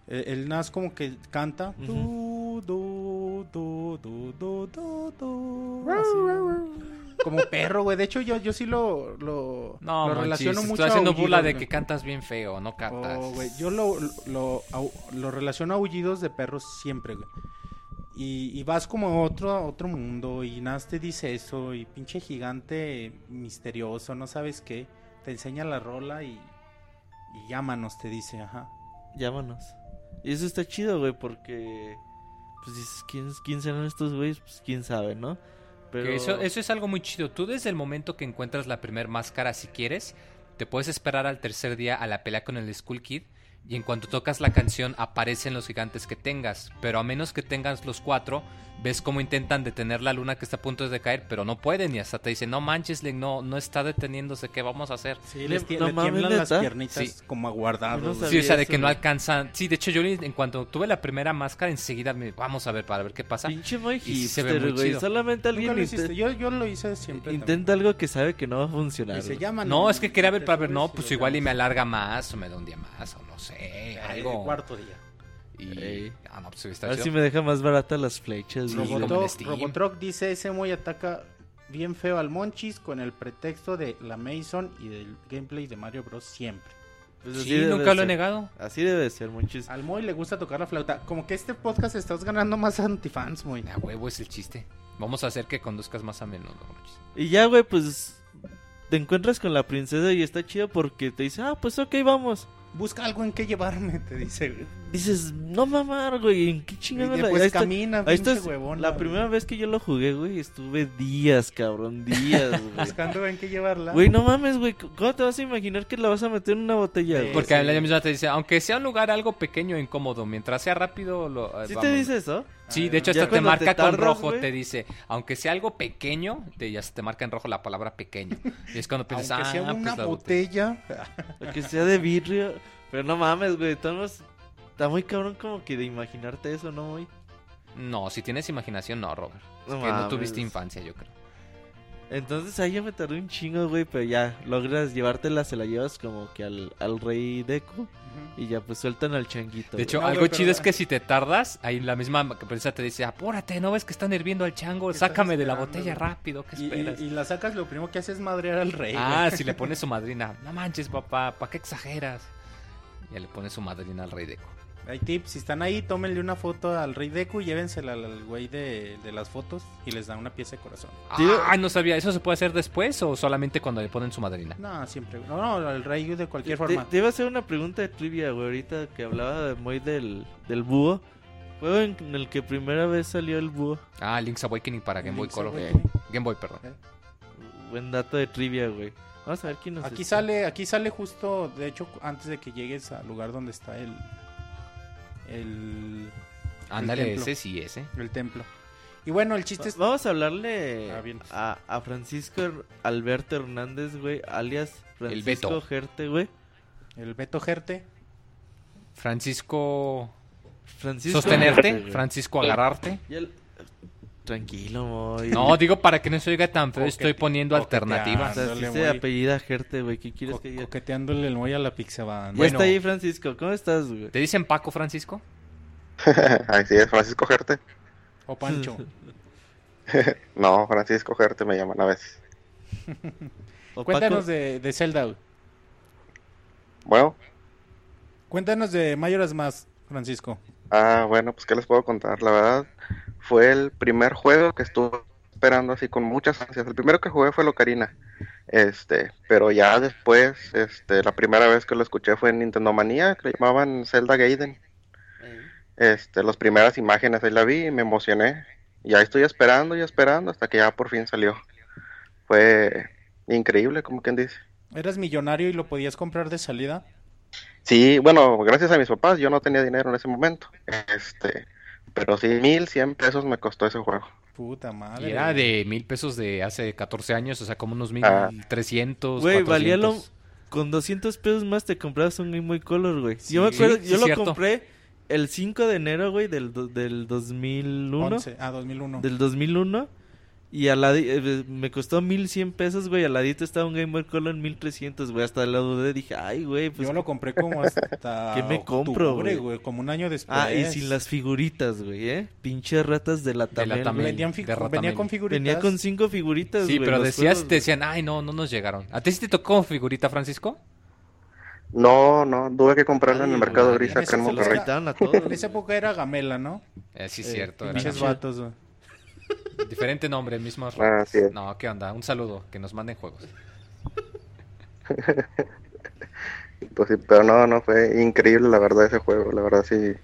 Eh, El Nas como que canta. Ujú. Du, du, du, du, du, du, du, así. Como perro, güey. De hecho, yo, yo sí lo, lo, No, lo relaciono estoy mucho a haciendo aullidos, burla de que cantas bien feo, no cantas. Oh, güey, Yo lo, lo, au- lo relaciono a aullidos de perros siempre, güey. Y, y vas como a otro, a otro mundo y Nas te dice eso y pinche gigante misterioso, no sabes qué. Te enseña la rola y, y llámanos, te dice, ajá. Llámanos. Y eso está chido, güey, porque pues dices, ¿quién, quién serán estos güeyes? Pues quién sabe, ¿no? Pero Que Eso, eso es algo muy chido. Tú desde el momento que encuentras la primer máscara, si quieres, te puedes esperar al tercer día a la pelea con el Skull Kid. Y en cuanto tocas la canción, aparecen los gigantes que tengas. Pero a menos que tengas los cuatro, ves cómo intentan detener la luna que está a punto de caer, pero no pueden. Y hasta te dicen, no manches, Link, no, no está deteniéndose, ¿qué vamos a hacer? Sí, Le- les tie- no le mames, tiemblan las piernitas Sí. como aguardados. No. Sí, o sea, de eso, que no alcanzan. Sí, de hecho, yo en cuanto tuve la primera máscara, enseguida me vamos a ver para ver qué pasa. Pinche muy Y se ve muy güey. chido. Solamente alguien lo hiciste. Yo, yo lo hice siempre. intenta algo que sabe que no va a funcionar. Y se güey. llaman. No, es que quería ver para ver, no, pues igual y me alarga más, o me da un día más, o no sé, Ay, algo. Cuarto día. Y... Ey. Ah, no, pues A ver chido. si me deja más barata las flechas. Sí, güey. como en Robotroc, Steam. Robotroc dice ese muy ataca bien feo al Monchis con el pretexto de la Mason y del gameplay de Mario Bros. siempre. Pues Sí, nunca lo he negado. Así debe ser, muchis. Al Moy le gusta tocar la flauta. Como que este podcast estás ganando más antifans, Moy. A huevo es el chiste. Vamos a hacer que conduzcas más a menudo. Monchis. Y ya, güey, pues te encuentras con la princesa y está chido porque te dice, ah, pues ok, vamos. Busca algo en qué llevarme, te dice. güey. Dices, no mamar, güey, ¿en qué Y chingada de, la pues ahí está- camina, ahí huevón. La primera vez que yo lo jugué, güey, estuve días, cabrón, días, güey. Buscando en qué llevarla. Güey, no mames, güey, ¿cómo te vas a imaginar que la vas a meter en una botella, Sí, güey? Porque sí. ella misma te dice, aunque sea un lugar algo pequeño e incómodo, mientras sea rápido, lo, eh, ¿Sí te dice eso? Sí, de hecho hasta te marca con rojo, te dice, aunque sea algo pequeño, te, ya se te marca en rojo la palabra pequeño. Y es cuando piensas, Aunque ah, sea pues una la botella". botella. Que sea de vidrio. Pero no mames, güey, estamos... Está muy cabrón como que de imaginarte eso, ¿no, güey? No, si tienes imaginación, no, Robert. No que no tuviste infancia, yo creo. Entonces ahí ya me tardé un chingo, güey, pero ya logras llevártela, se la llevas como que al, al rey Deku y ya pues sueltan al changuito. De hecho, No, algo chido es que si te tardas, ahí la misma princesa te dice, apúrate, ¿no ves que están hirviendo al chango? ¿Qué estás Sácame de la botella güey? rápido, ¿qué esperas? y- y la sacas, lo primero que haces es madrear al rey. Ah, güey. si le pones su madrina, no manches, papá, ¿para qué exageras? Ya le pone su madrina al rey Deco. Hay tips, si están ahí, tómenle una foto al rey Deku y llévensela al, al güey de, de las fotos y les dan una pieza de corazón. Ah, no sabía, ¿eso se puede hacer después o solamente cuando le ponen su madrina? No, siempre. No, no, al rey de cualquier Te, forma. te iba a hacer una pregunta de trivia, güey, ahorita que hablaba de muy del, del búho. Juego en el que primera vez salió el búho. Ah, Link's Awakening para Game Boy Link's Color. Awakening. Game Boy, perdón. Buen dato de trivia, güey. Vamos a ver quién nos Aquí está- sale, aquí sale justo, de hecho, antes de que llegues al lugar donde está el, el, Ándale, ese sí, ese. el templo. Y bueno, el chiste es... Vamos a hablarle Ah, a, a Francisco Alberto Hernández, güey, alias El Francisco Beto. Gerte, güey. El Beto Gerte. Francisco Francisco sostenerte. Francisco agarrarte. Y el- Tranquilo, Moy. No, digo para que no se oiga tan feo, estoy poniendo coqueteando. O alternativas. sea, si se apellida Gerte, güey. ¿Qué quieres Co- que diga? coqueteándole el muy a la pixabanda. Ya Bueno. está ahí, Francisco. ¿Cómo estás, güey? ¿Te dicen Paco, Francisco? Así es, Francisco Gerte. O Pancho. No, Francisco Gerte me llaman a veces. Cuéntanos de, de Zelda. güey. Bueno, Cuéntanos de Mayoras más, Francisco. ah, bueno, pues qué les puedo contar. La verdad, fue el primer juego que estuve esperando así con muchas ansias. El primero que jugué fue el Ocarina. Este, pero ya después, este, la primera vez que lo escuché fue en Nintendo Manía, que le llamaban Zelda Gaiden. Este, las primeras imágenes ahí la vi y me emocioné. Y ahí estoy esperando y esperando hasta que ya por fin salió. Fue increíble, como quien dice. ¿Eras millonario y lo podías comprar de salida? Sí, bueno, gracias a mis papás, yo no tenía dinero en ese momento. Este, pero sí, mil cien pesos me costó ese juego. Puta madre. Y era de mil pesos de hace 14 años, o sea, como unos mil Ah. trescientos, Güey, valía lo... 400. Con 200 pesos más te comprabas un Game Boy Color, güey. Sí, yo me acuerdo, sí, yo lo cierto. compré el 5 de enero, güey, del, del 2001. 11. Ah, 2001. Del 2001. Y al ladi- eh, me costó 1100 pesos, güey. Al ladito estaba un Game Boy Color en 1300, güey. Hasta la dudé, dije, ay, güey, pues. Yo lo compré como hasta. ¿Qué me compro, octubre, güey? Como un año después. Ah, y sin las figuritas, güey, ¿eh? Pinches ratas de la De la Tamel, Tamel. güey. Vendían fi- de Ratamel. venía con figuritas. Venía con cinco figuritas, Sí, güey, pero decías, juegos, te decían, ay, no, no nos llegaron. ¿A ti sí te tocó figurita, Francisco? No, no, tuve que comprarlo en el mercado gris acá en Monterrey. En esa época era Gamela, ¿no? Eh, sí, Eh, cierto. era Pinches pinche- vatos, güey. Diferente nombre, mismas Ah, es. No, ¿qué onda? Un saludo, que nos manden juegos. Pues sí, pero no, no, fue increíble la verdad ese juego. La verdad sí,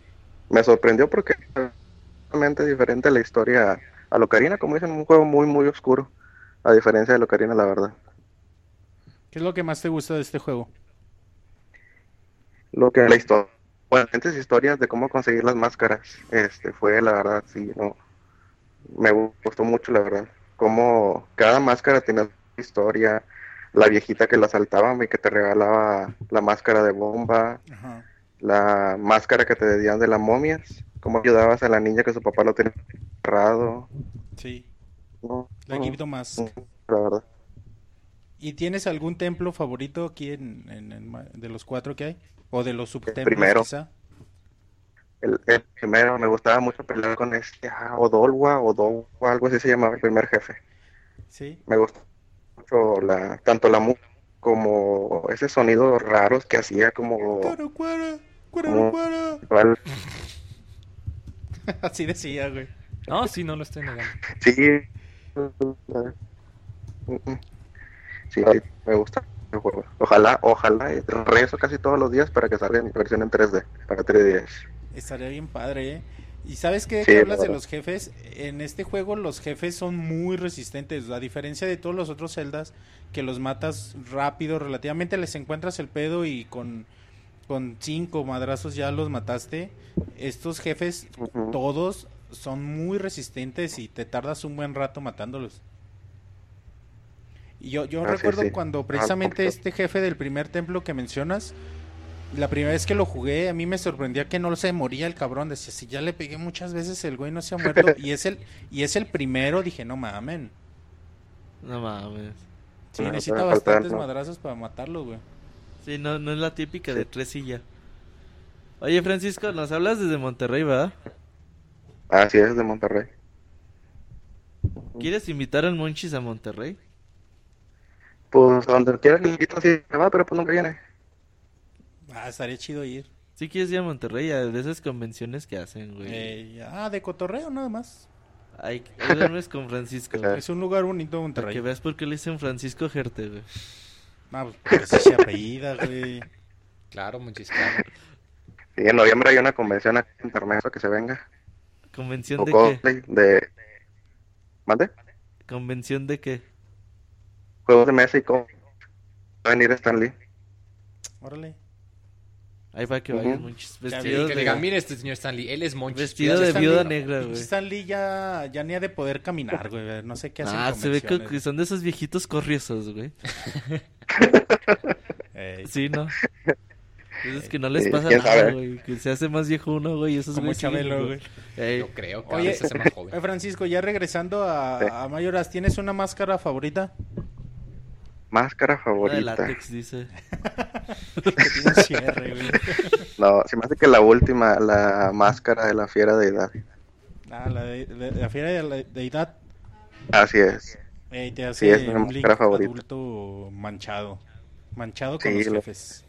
me sorprendió porque es totalmente diferente la historia a Locarina, como dicen, un juego muy, muy oscuro. A diferencia de Locarina, la verdad. ¿Qué es lo que más te gusta de este juego? Lo que la historia, bueno, diferentes historias de cómo conseguir las máscaras, este, fue la verdad, sí, no, me gustó mucho la verdad. Como cada máscara tenía su historia, la viejita que la saltaba y que te regalaba la máscara de bomba, Ajá. la máscara que te decían de las momias, cómo ayudabas a la niña que su papá lo tenía cerrado, Sí. no, La no, Mask. la verdad. ¿Y tienes algún templo favorito aquí en, en- en Ma- de los cuatro que hay? ¿O de los subtemplos primero. quizá? El, el primero me gustaba mucho pelear con este ah, Odolwa, Odolwa, algo así se llamaba el primer jefe. Sí. Me gustó mucho la, tanto la música como ese sonido raros que hacía como Cuero, cuero, cuero, como cuero. igual, Así decía, güey. No, sí, no lo estoy negando. sí sí me gusta el juego ojalá ojalá regreso casi todos los días para que salga en versión en 3D para 3DS Estaría bien padre, ¿eh? Y sabes qué, Sí, que hablas de los jefes, en este juego los jefes son muy resistentes, a diferencia de todos los otros celdas que los matas rápido, relativamente les encuentras el pedo y con con cinco madrazos ya los mataste. Estos jefes todos son muy resistentes y te tardas un buen rato matándolos. Y yo, yo Ah, recuerdo sí. cuando Ah, precisamente este jefe del primer templo que mencionas, la primera vez que lo jugué, a mí me sorprendía que no se moría el cabrón. Decía, si ya le pegué muchas veces, el güey no se ha muerto. y es el, y es el primero, dije, no mamen. No mames. Sí, necesita bastantes ¿no? madrazos para matarlo, güey. Sí, no, no es la típica de tres y ya. Oye, Francisco, nos hablas desde Monterrey, ¿verdad? así es de Monterrey ¿Quieres invitar al Monchis a Monterrey? pues donde quiera le invito así me va pero pues nunca viene Ah, estaría chido ir. ¿Sí quieres ir a Monterrey? A de esas convenciones que hacen, güey. Eh, ah, de cotorreo nada más. Ay, duermes con Francisco. Es un lugar bonito Para Monterrey. que veas por qué le dicen Francisco Gerte, güey. Ah, pues porque así se apellida, güey. Claro, muchísimo. sí, en noviembre hay una convención aquí en Intermeso que se venga ¿Convención de qué? de ¿mande? ¿Convención de qué? juegos de mesa y cómo va a venir Stanley Órale. Ahí va que Ujú. vayas, Monchis. Ya Vestido Que de... digan, mire este señor Stanley, él es Monchis. Vestido de viuda Lee- negra, güey. Stan Lee ya, ya ni ha de poder caminar, güey. No sé qué hace Ah, se ve que, son de esos viejitos corriosos, güey. Sí, ¿no? Es que no les pasa nada, güey. Que se hace más viejo uno, güey. y Esos Como güeyes siguen Chabelo, güey. Ey, Yo creo que Oye, se hace más joven. Eh, Francisco, ya regresando a, Sí. a Mayoras, ¿tienes una máscara favorita? Máscara una de favorita látex, dice. Que tiene un cierre, güey. no se me hace que la última la máscara de la fiera deidad Ah, la de, de- de la fiera de la deidad. así es eh, te hace Sí, es mi un máscara Link favorita. adulto manchado. Manchado con Sí, los lo- jefes.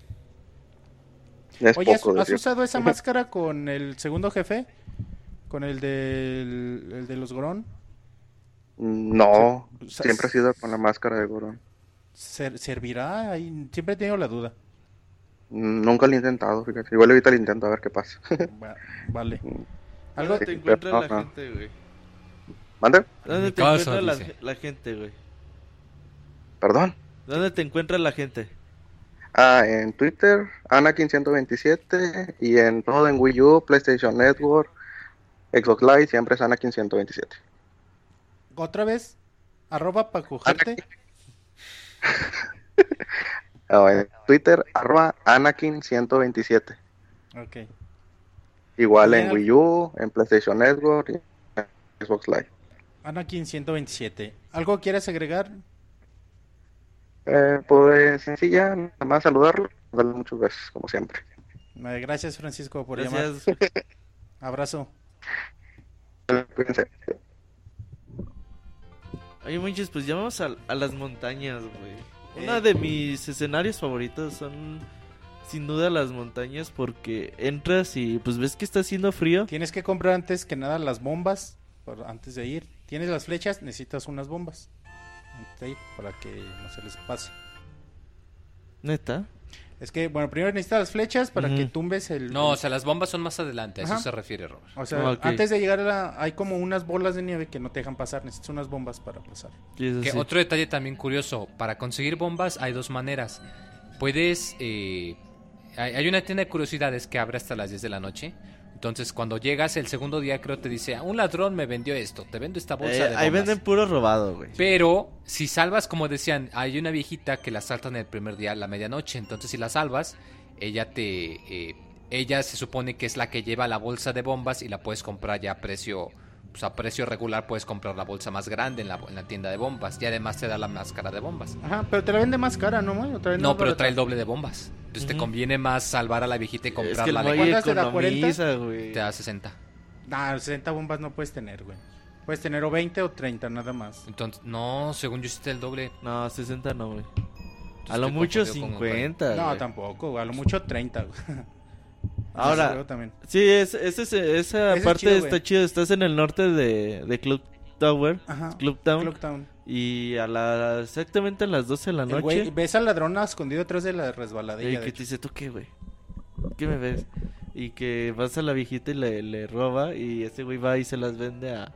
es Oye, ¿has, poco has decir. usado esa máscara con el segundo jefe? ¿Con el, del, el de los Gorón? no O sea, siempre he sido con la máscara de Gorón ¿Ser- ¿Servirá? Ahí siempre he tenido la duda. nunca lo he intentado fíjate igual ahorita lo intento a ver qué pasa Va- vale. Algo, ¿Dónde te encuentra pero la no. gente, güey? ¿Mande? ¿Dónde te casa, encuentra la, gente, güey? perdón ¿Dónde te encuentra la gente? Ah, en Twitter, Anakin127 y en todo en Wii U, PlayStation Network, Xbox Live, siempre es Anakin127. ¿Otra vez? ¿Arroba para cogerte? Anakin. Ah, en Twitter, arroba Anakin127. Ok. Igual en. Wii U, en PlayStation Network y en Xbox Live. Anakin 127. ¿Algo quieres agregar? Eh, pues sencilla, nada más saludarlo, darle muchos besos, como siempre. Eh, Gracias, Francisco, por llamar. Gracias. Abrazo. Cuídense. Oye, Monchis, pues ya vamos a, a las montañas, güey. Una Eh. de mis escenarios favoritos son sin duda las montañas porque entras y pues ves que está haciendo frío. Tienes que comprar antes que nada las bombas antes de ir. Tienes las flechas, necesitas unas bombas antes de ir para que no se les pase. Neta. Es que, bueno, primero necesitas las flechas para que tumbes el... No, o sea, las bombas son más adelante, a eso se refiere, Robert. o sea, antes de llegar a la... Hay como unas bolas de nieve que no te dejan pasar. Necesitas unas bombas para pasar. Sí, eso Que sí. otro detalle también curioso, para conseguir bombas hay dos maneras. Puedes... eh, hay, hay una tienda de curiosidades que abre hasta las 10 de la noche. Entonces, cuando llegas el segundo día, creo te dice, un ladrón me vendió esto, te vendo esta bolsa Eh, de ahí bombas". venden puro robado, güey. Pero si salvas, como decían, hay una viejita que la saltan el primer día a la medianoche. Entonces, si la salvas, ella te. eh, ella se supone que es la que lleva la bolsa de bombas y la puedes comprar ya a precio pues, a precio regular puedes comprar la bolsa más grande en la, en la tienda de bombas. Y además te da la máscara de bombas. Ajá, pero te la vende más cara, ¿no, vende No, pero trae el doble de bombas. Entonces te conviene más salvar a la viejita y Es que comprarla de ¿Cuántas te da, economiza, güey. te da 60. Nah, 60 bombas no puedes tener, güey. Puedes tener o 20 o 30, nada más. Entonces, no, según yo hiciste el doble. No, 60 no, güey. A lo mucho confundido con- 50. No, güey. tampoco, güey, a lo mucho 30, güey. Ahora- también. Sí, es, esa Ese es parte chido, está güey. chido. Estás en el norte de, de Club Tower, Ajá. Club Town. Y a la, exactamente a las 12 de la El noche. güey, ves al ladrón escondido detrás de la y resbaladilla. que de te dice, ¿tú qué, güey? ¿Qué me ves? Y que vas a la viejita y le, le roba. Y ese güey va y se las vende a,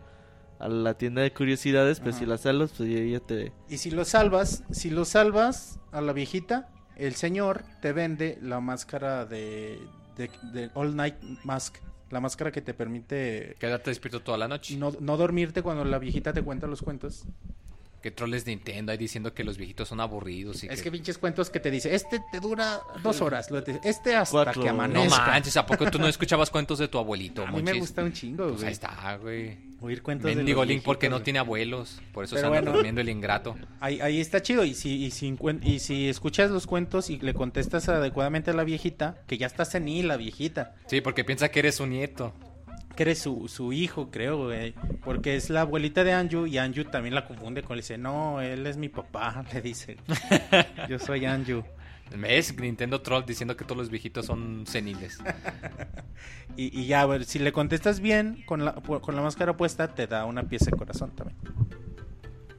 a la tienda de curiosidades. Pero Ajá. si las salvas, pues ella te. Y si lo salvas, si lo salvas a la viejita, el señor te vende la máscara de, de, de All Night Mask. La máscara que te permite Quédate despierto toda la noche. no, no dormirte cuando la viejita te cuenta los cuentos. Que troles de Nintendo ahí diciendo que los viejitos son aburridos. Y Es que... que pinches cuentos que te dice, este te dura dos horas, lo de- este hasta Cuatro. que No amanezca. manches, ¿a poco tú no escuchabas cuentos de tu abuelito, a mí me gusta un chingo, Pues ahí está, güey. Oír cuentos de los Link porque viejitos, no güey. tiene abuelos. Por eso Pero se anda bueno. durmiendo el ingrato. Ahí, ahí está chido. Y si, y, si, encuen- y si escuchas los cuentos y le contestas adecuadamente a la viejita, que ya está senil la viejita, Sí, porque piensa que eres su nieto. Eres su, su hijo, creo, güey. Porque es la abuelita de Anju y Anju también la confunde con, le dice, no, él es mi papá, le dice. Yo soy Anju. ¿Ves? Nintendo Troll diciendo que todos los viejitos son seniles. Y, y ya, a ver, si le contestas bien con la, con la máscara puesta, te da una pieza de corazón también.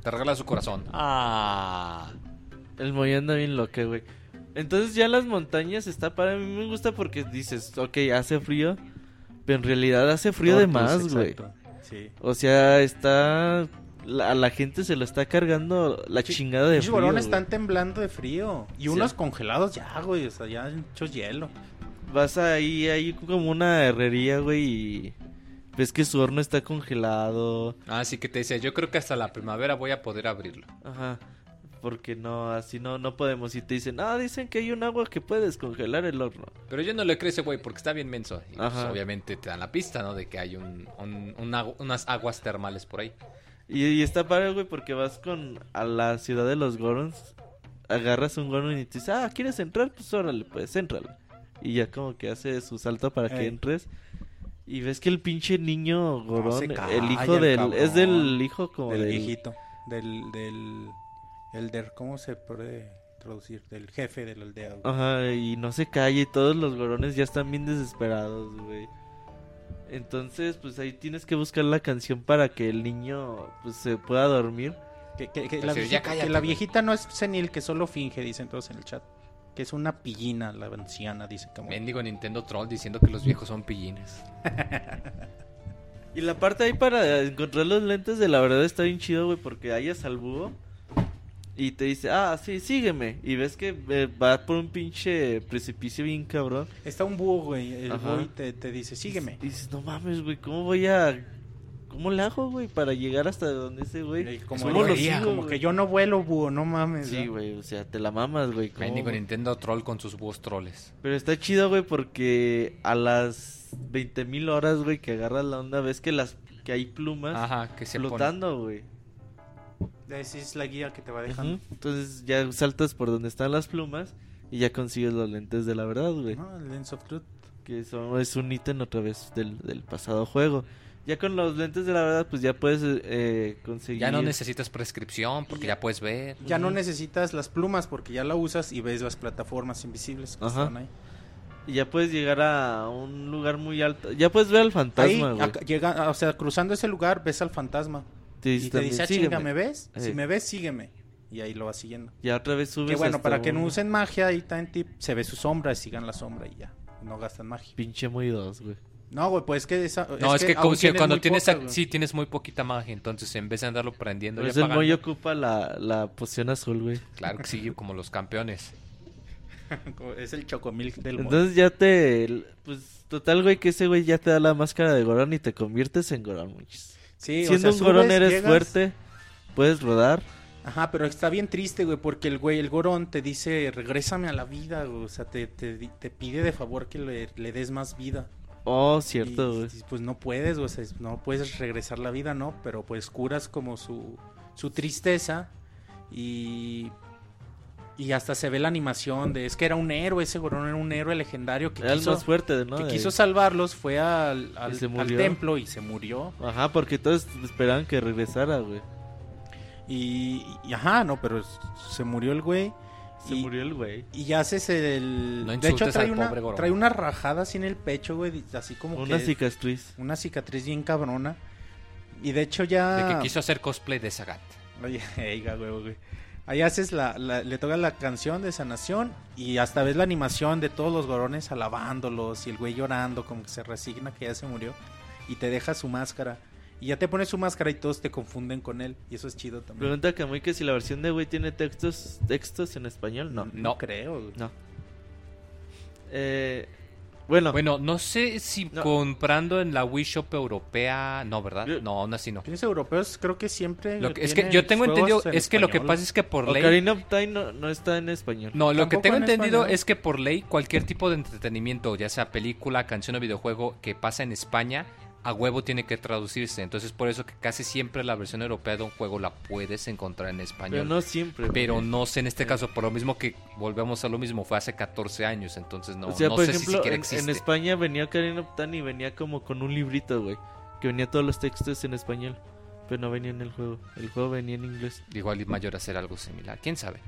Te regala su corazón. Ah. El Moy anda bien loca, güey. Entonces ya las montañas está para mí me gusta porque dices, ok, hace frío, pero en realidad hace frío de más, güey. exacto. Sí. O sea, está la, a la gente se lo está cargando la Sí, chingada de Los frío. güey. están temblando de frío. Y Sí. unos congelados ya, güey. O sea, ya hechos hielo. Vas ahí, ahí como una herrería, güey, y ves que su horno está congelado. Así que te dice, yo creo que hasta la primavera voy a poder abrirlo. Ajá. Porque no, así no, no podemos. Y te dicen, ah, dicen que hay un agua que puede descongelar el horno. Pero yo no le creo ese güey porque está bien menso. Y pues, obviamente te dan la pista, ¿no? De que hay un, un- un agu- unas aguas termales por ahí. Y, y está padre, güey, porque vas con a la ciudad de los Gorons, agarras un Goron y te dices, ah, ¿quieres entrar? Pues órale, pues, éntrale. Y ya como que hace su salto para que Ey. entres. Y ves que el pinche niño Gorón, se calla, el hijo el del... cabrón. es del hijo como del del... viejito. Del, del elder. ¿Cómo se puede traducir? Del jefe de la aldea. güey. Ajá, y no se calla y todos los Gorones ya están bien desesperados, güey. Entonces, pues ahí tienes que buscar la canción para que el niño pues se pueda dormir. Que, que- que la viejita, cállate, que la viejita no es senil, que solo finge, dicen todos en el chat. Que es una pillina, la anciana, dice como. Mendigo Nintendo Troll diciendo que los viejos son pillines. Y la parte ahí para encontrar los lentes de la verdad está bien chido, güey, porque hayas al búho y te dice, ah, sí, sígueme. Y ves que eh, va por un pinche precipicio bien cabrón. Está un búho, güey. El Ajá. búho y te, te dice, sígueme. Y dices, no mames, güey, ¿cómo voy a... ¿Cómo le hago, güey, para llegar hasta donde ese güey? Como, ¿Cómo lo sigo, como güey? que yo no vuelo, búho, no mames. Sí, ¿no? güey, o sea, te la mamas, güey. ¿cómo, Mendigo güey? Nintendo Troll con sus búhos troles. Pero está chido, güey, porque a las 20.000 horas, güey, que agarras la onda, ves que las que hay plumas Ajá, que se flotando, güey. Esa es la guía que te va dejando. Entonces ya saltas por donde están las plumas y ya consigues los lentes de la verdad, güey. No, el Lens of Truth. Que son, es un ítem otra vez del, del pasado juego. Ya con los lentes de la verdad, pues ya puedes eh, conseguir. Ya no necesitas prescripción porque ya puedes ver. Ya no Ujú. necesitas las plumas porque ya la usas y ves las plataformas invisibles que Ajá. están ahí. Y ya puedes llegar a un lugar muy alto. Ya puedes ver al Ahí, fantasma, güey. acá- llega, o sea, cruzando ese lugar ves al fantasma. Te Y te dice, ah, chinga, ¿me ves? Si me ves, sígueme. Y ahí lo vas siguiendo. Ya otra vez subes. Que bueno, hasta para que no usen magia, ahí está en tip, se ve su sombra, sigan la sombra y ya. No gastan magia. Pinche muy dos, güey. No, güey, pues que esa, No, es, que, aún como si- cuando muy tienes, poca, a- güey. sí tienes muy poquita magia, entonces en vez de andarlo prendiendo, y eso el Moy ocupa la, la poción azul, güey. claro que sí, como los campeones. es el chocomilk del mundo. Entonces ya te. Pues total, güey, que ese güey ya te da la máscara de Gorón y te conviertes en Gorón, muchis. Sí, o Siendo sea, un Gorón eres llegas- fuerte, puedes rodar. Ajá, pero está bien triste, güey, porque el güey, el gorón, te dice, regrésame a la vida, güey. O sea, te, te, te pide de favor que le, le des más vida. Oh, Y- cierto, güey. y, pues no puedes, o sea, no puedes regresar la vida, ¿no? Pero pues curas como su, su tristeza y, y hasta se ve la animación de, es que era un héroe, ese gorón era un héroe legendario que Era el quiso, más fuerte, ¿no? que De- quiso salvarlos, fue al, al- templo y se murió. Ajá, porque todos esperaban que regresara, güey. Y, y ajá, no, pero se murió el güey. Se y, murió el güey. y ya haces el... No de hecho trae una, trae una rajada así en el pecho, güey, así como Una que... cicatriz. una cicatriz bien cabrona. Y de hecho ya... De que quiso hacer cosplay de Sagat. Oye, eiga, güey, güey. Ahí haces la, la- le toca la canción de sanación y hasta ves la animación de todos los gorones alabándolos y el güey llorando como que se resigna que ya se murió y te deja su máscara y ya te pones su máscara y todos te confunden con él y eso es chido también. Pregunta a Kamui que si la versión de güey tiene textos textos en español. No. no, no. creo. güey. No. Eh, bueno, Bueno, no sé si No. comprando en la Wii Shop europea. No, ¿verdad? No, aún así no. Los europeos creo que siempre Lo que- es que yo tengo entendido, en es que lo que pasa es que por ley. Ocarina of Time no, no está en español. No, lo que tengo en entendido español. es que por ley cualquier tipo de entretenimiento, ya sea película, canción o videojuego que pasa en España, a huevo tiene que traducirse. Entonces por eso que casi siempre la versión europea de un juego la puedes encontrar en pero español. no siempre. Pero no sé en este caso, por lo mismo que volvemos a lo mismo, fue hace 14 años, entonces no, o sea, no por sé si ejemplo, siquiera en, en existe. España venía of Time y venía como con un librito, güey. Que venía todos los textos en español. Pero no venía en el juego. El juego venía en inglés. Igual y mayor hacer algo similar, quién sabe.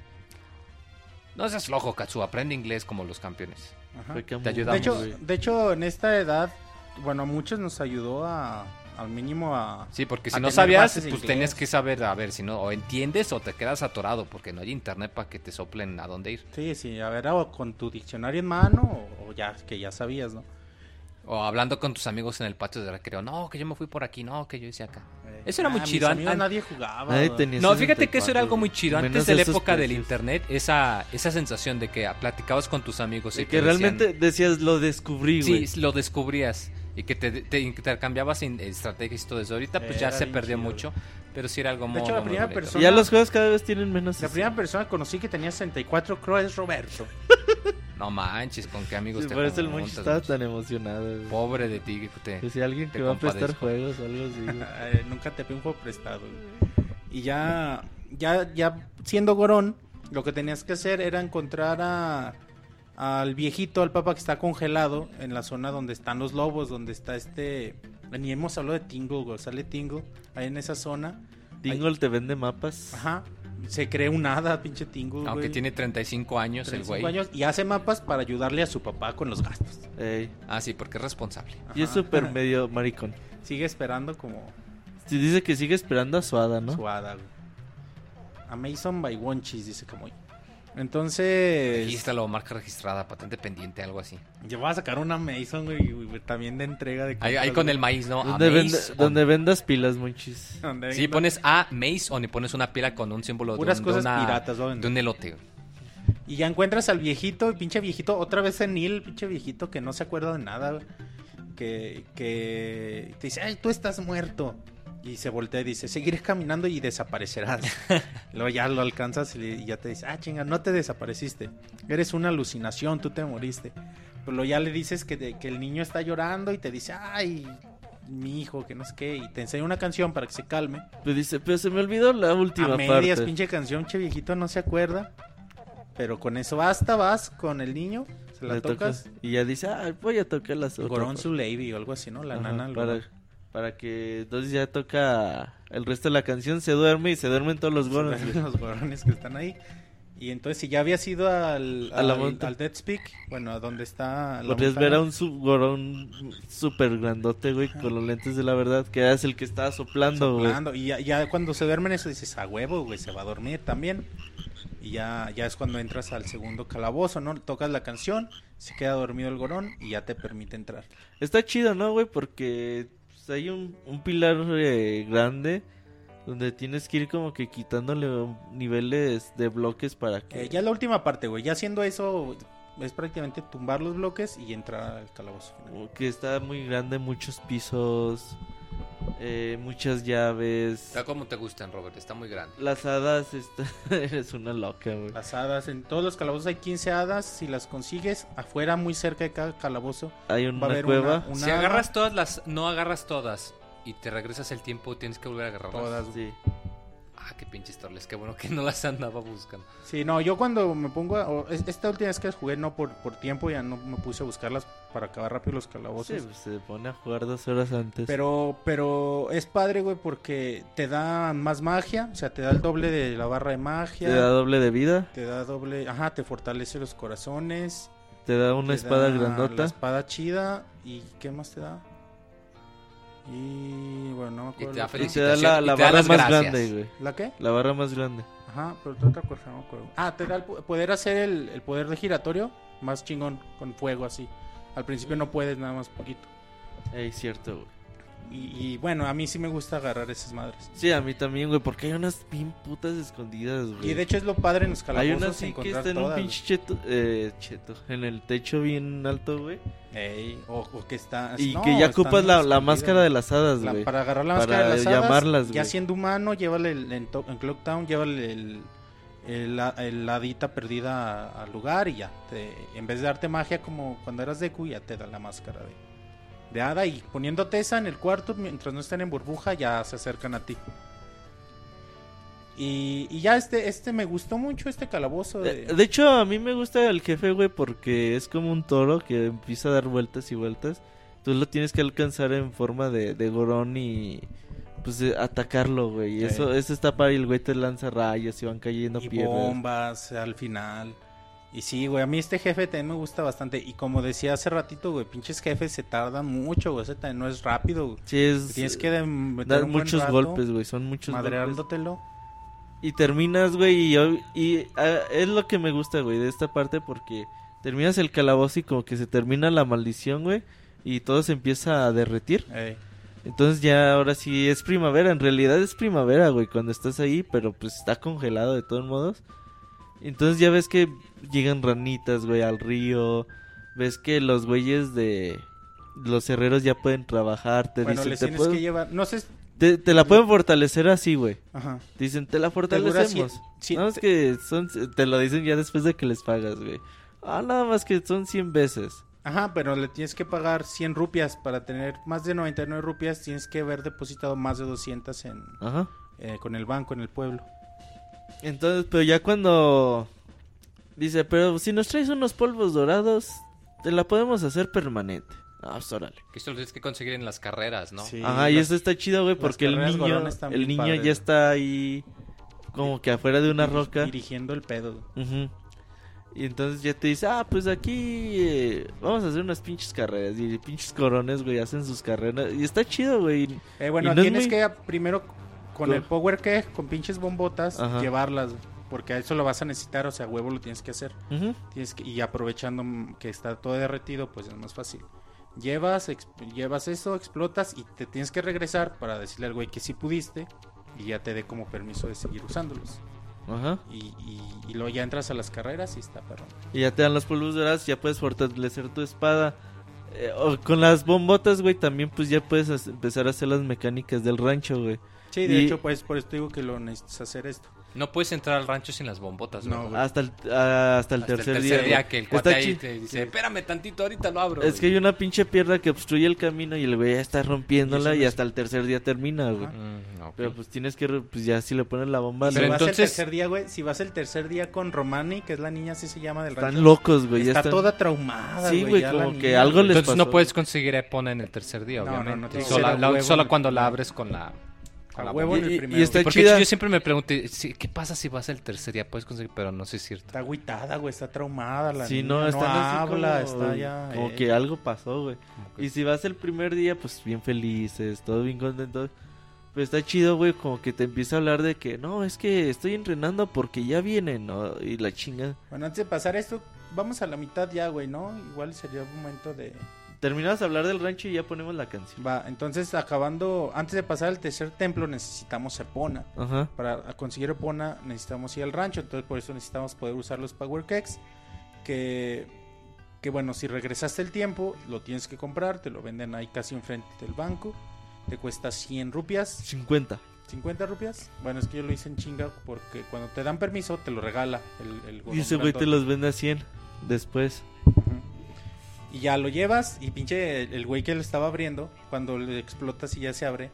No seas flojo, Katsu, aprende inglés como los campeones. Ajá. Te ayudamos, De hecho, de hecho, en esta edad, bueno, a muchos nos ayudó a, al mínimo a... Sí, porque si no sabías, pues tenías que saber, a ver, si no, o entiendes o te quedas atorado, porque no hay internet para que te soplen a dónde ir. Sí, sí, a ver, o con tu diccionario en mano o, o ya, que ya sabías, ¿no? O hablando con tus amigos en el patio de recreo, no, que yo me fui por aquí, no, que yo hice acá. Eh, Eso era muy chido, mis an- nadie jugaba. Nadie ¿no? tenía No, fíjate que eso 64, era algo muy chido. Antes de la época del internet, esa, esa sensación de que platicabas con tus amigos y que decían- realmente decías, lo descubrí, güey. Sí, lo descubrías y que te, te intercambiabas in- estrategias y todo eso. Ahorita pues ya se perdió chido. mucho, pero sí era algo De muy, hecho, la primera bonito. persona- ya los juegos cada vez tienen menos. La eso. primera persona que conocí que tenía 64 creo es Roberto. No manches, con qué amigos Sí, te por eso el Monchi estaba tan emocionado. güey. Pobre de ti, que te... Decía alguien te que va a prestar juegos o algo así. Eh, Nunca te pedí un juego prestado. güey. Y ya, ya, ya siendo Gorón, lo que tenías que hacer era encontrar a al viejito, al papá que está congelado en la zona donde están los lobos, donde está este... Ni hemos hablado de Tingle, güey, sale Tingle, ahí en esa zona. Tingle te vende mapas. Ajá, se cree un hada, pinche Tingle, Aunque güey. tiene 35 años el 35 güey. años y hace mapas para ayudarle a su papá con los gastos. Ey. Ah, sí, porque es responsable. Y es súper medio maricón. Sigue esperando como Sí, dice que sigue esperando a su hada, ¿no? su hada, güey. Amazon by Wonchis, dice Camoy. Entonces, Regístralo, marca registrada, patente pendiente, algo así. yo voy a sacar una Amazon, güey, güey, también de entrega de Ahí, ahí con el maíz, ¿no? Donde, vendas pilas, monchis. Donde Sí, pones a Maze on y pones una pila con un símbolo de, puras un- de cosas una- piratas, ¿no? de un elote. Y ya encuentras al viejito, pinche viejito, otra vez en Neil, pinche viejito que no se acuerda de nada, güey. Que, que te dice, ay, tú estás muerto. Y se voltea y dice, seguiré caminando y desaparecerás. Luego ya lo alcanzas y le- ya te dice, ah, chinga, no te desapareciste. Eres una alucinación, tú te moriste. Pero ya le dices que, te- que el niño está llorando y te dice, ay, mi hijo, que no sé qué. Y te enseña una canción para que se calme. Pero dice, pero se me olvidó la última A medias, parte. pinche canción, che viejito, no se acuerda. Pero con eso basta, vas con el niño, se la Le tocas. tocas y ya dice, ah, voy a tocar las otras. Gorón su lady o algo así, ¿no? La Ajá, nana. para. Para que entonces ya toca el resto de la canción, se duerme y se duermen todos los gorones. los gorones que están ahí. Y entonces, si ya habías ido al, A la al, monta- al Dead Speak, bueno, a donde está. la Podrías ver a un sub- gorón súper grandote, güey, con los lentes de la verdad, que es el que estaba soplando, güey. soplando. Y ya, ya cuando se duermen, eso dices, a huevo, güey, se va a dormir también. Y ya, ya es cuando entras al segundo calabozo, ¿no? Tocas la canción, se queda dormido el gorón y ya te permite entrar. Está chido, ¿no, güey? Porque hay un, un pilar eh, grande donde tienes que ir como que quitándole niveles de bloques para que... Eh, ya la última parte, güey. Ya haciendo eso, es prácticamente tumbar los bloques y entrar al calabozo que está muy grande, muchos pisos. Eh, muchas llaves. Está como te gustan, Robert, está muy grande. Las hadas, está... eres una loca, güey. Las hadas, en todos los calabozos hay 15 hadas. Si las consigues, afuera, muy cerca de cada calabozo, Hay va a una haber cueva. una, una Si hada, agarras todas las, no agarras todas y te regresas el tiempo, tienes que volver a agarrarlas. todas. Sí. Ah, qué pinches torles, qué bueno que no las andaba buscando. Sí, no, yo cuando me pongo. a- o es- esta última vez que jugué, no por, por tiempo, ya no me puse a buscarlas para acabar rápido los calabozos. Sí, pues, se pone a jugar dos horas antes. Pero, pero es padre, güey, porque te da más magia, o sea, te da el doble de la barra de magia, Te da doble de vida. te da doble, ajá, te fortalece los corazones, Te da una te espada da grandota. la espada chida y ¿qué más te da? Y bueno, no me Y acuerdo. te da Y te da la, Y la te da barra las más gracias. grande, güey. ¿La qué? La barra más grande. Ajá, pero te otra cosa, no me acuerdo. Ah, te da el po- poder hacer el, el poder de giratorio más chingón con fuego así. Al principio no puedes nada más poquito. Ey, cierto, güey. Y, y bueno, a mí sí me gusta agarrar esas madres. Sí, a mí también, güey, porque hay unas bien putas escondidas, güey. Y de hecho es lo padre en los hay calabozos así que está en un pinche cheto, eh, cheto, en el techo bien alto, güey. Ey, o, o que está Y no, que ya ocupas la, la máscara de las hadas, La- güey. para agarrar la Para máscara de las hadas, llamarlas, ya siendo humano, llévale el, en, en Clocktown, llévale el, el, la- el hadita perdida al lugar y ya. Te, en vez de darte magia como cuando eras Deku, ya te da la máscara de, de hada. Y poniéndote esa en el cuarto, mientras no estén en burbuja, ya se acercan a ti. Y, y ya este, este me gustó mucho, este calabozo. De, De hecho, a mí me gusta el jefe, güey, porque es como un toro que empieza a dar vueltas y vueltas. Tú lo tienes que alcanzar en forma de, de gorón y pues atacarlo, güey. Sí. eso, eso está para el güey te lanza rayos y van cayendo y piedras. bombas al final. Y sí, güey, a mí este jefe también me gusta bastante. Y como decía hace ratito, güey, pinches jefes se tardan mucho, güey. Ese también no es rápido, güey. Sí, es, Tienes que meter dar un muchos rato, golpes, güey. Son muchos golpes. madreándotelo. Y terminas, güey, y, y, ah, es lo que me gusta, güey, de esta parte porque terminas el calabozo y como que se termina la maldición, güey, y todo se empieza a derretir. Ey. Entonces ya ahora sí es primavera, en realidad es primavera, güey, cuando estás ahí, pero pues está congelado de todos modos. Entonces ya ves que llegan ranitas, güey, al río. Ves que los güeyes de los herreros ya pueden trabajar, te Bueno, dicen, les te, tienes puedo- que llevar. No sé. te, te la pueden fortalecer así, güey. Ajá. Dicen, te la fortalecemos. cien- cien- no, es que son, te lo dicen ya después de que les pagas, güey. Ah, nada más que son 100 veces. Ajá, pero le tienes que pagar 100 rupias. Para tener más de 99 rupias, tienes que haber depositado más de 200 en, Ajá. eh, con el banco en el pueblo. Entonces, pero ya cuando dice, pero si nos traes unos polvos dorados, te la podemos hacer permanente. Ah, pues órale. Que esto lo tienes que conseguir en las carreras, ¿no? Sí, Ajá, y eso está chido, güey, porque el niño, el niño ya está ahí como que afuera de una roca. Dirigiendo el pedo. Y entonces ya te dice, ah, pues aquí eh, vamos a hacer unas pinches carreras. Y pinches corones, güey, hacen sus carreras. Y está chido, güey. Eh, bueno, Y no es tienes muy- que primero con Co- el power que con pinches bombotas Ajá. llevarlas, porque a eso lo vas a necesitar, o sea, huevo lo tienes que hacer. Tienes que, y aprovechando que está todo derretido, pues es más fácil. Llevas, llevas eso, explotas y te tienes que regresar para decirle al güey que sí pudiste y ya te dé como permiso de seguir usándolos. Ajá. Y, y, y luego ya entras a las carreras y está perrón. Y ya te dan los polvos dorados, ya puedes fortalecer tu espada. Eh, o con las bombotas, güey, también pues ya puedes empezar a hacer las mecánicas del rancho, güey. Sí, de Y- hecho, pues por eso te digo que lo necesitas hacer esto. No puedes entrar al rancho sin las bombotas, No. Hasta el, ah, hasta el Hasta tercer, el tercer día, que el cuate ahí chi- te dice, espérame tantito, ahorita lo abro. Es que hay una pinche piedra que obstruye el camino y el güey ya está rompiéndola Y hasta el tercer día termina, güey. Mm. Pero pues tienes que, pues ya si le pones la bomba, Si vas el tercer día, güey, si vas el tercer día con Romani, que es la niña así se llama del rancho, están locos, güey. ya está están- toda traumada, Sí, güey, como que niña, algo güey. les Entonces no puedes conseguir Epona en el tercer día, No, no, obviamente. no, solo cuando la abres con la... Con A la huevo en el Y- y primero. está. Porque chida. yo siempre me pregunté, ¿qué pasa si vas el tercer día? Puedes conseguir, pero no sé si es cierto. Está agüitada, güey, está traumada la Sí, niña, no, no, están así habla, como, está ya... como eh, que algo pasó, güey. Y si vas el primer día, pues bien felices, todo bien contento. Pero está chido, güey, como que te empieza a hablar de que, no, es que estoy entrenando porque ya vienen, ¿no? Y la chinga. Bueno, antes de pasar esto, vamos a la mitad ya, güey, ¿no? Igual sería un momento de... Terminamos de hablar del rancho y ya ponemos la canción. Va, entonces acabando, antes de pasar al tercer templo necesitamos Epona. Ajá. Para conseguir Epona necesitamos ir al rancho, entonces por eso necesitamos poder usar los Power Keks. Que, que bueno, si regresaste el tiempo, lo tienes que comprar, te lo venden ahí casi enfrente del banco. te cuesta 100 rupias, 50. 50 rupias. Bueno, es que yo lo hice en chinga porque cuando te dan permiso te lo regala el, el Y ese güey te los vende a 100 después. Y ya lo llevas y pinche el güey que lo estaba abriendo, cuando le explotas y ya se abre,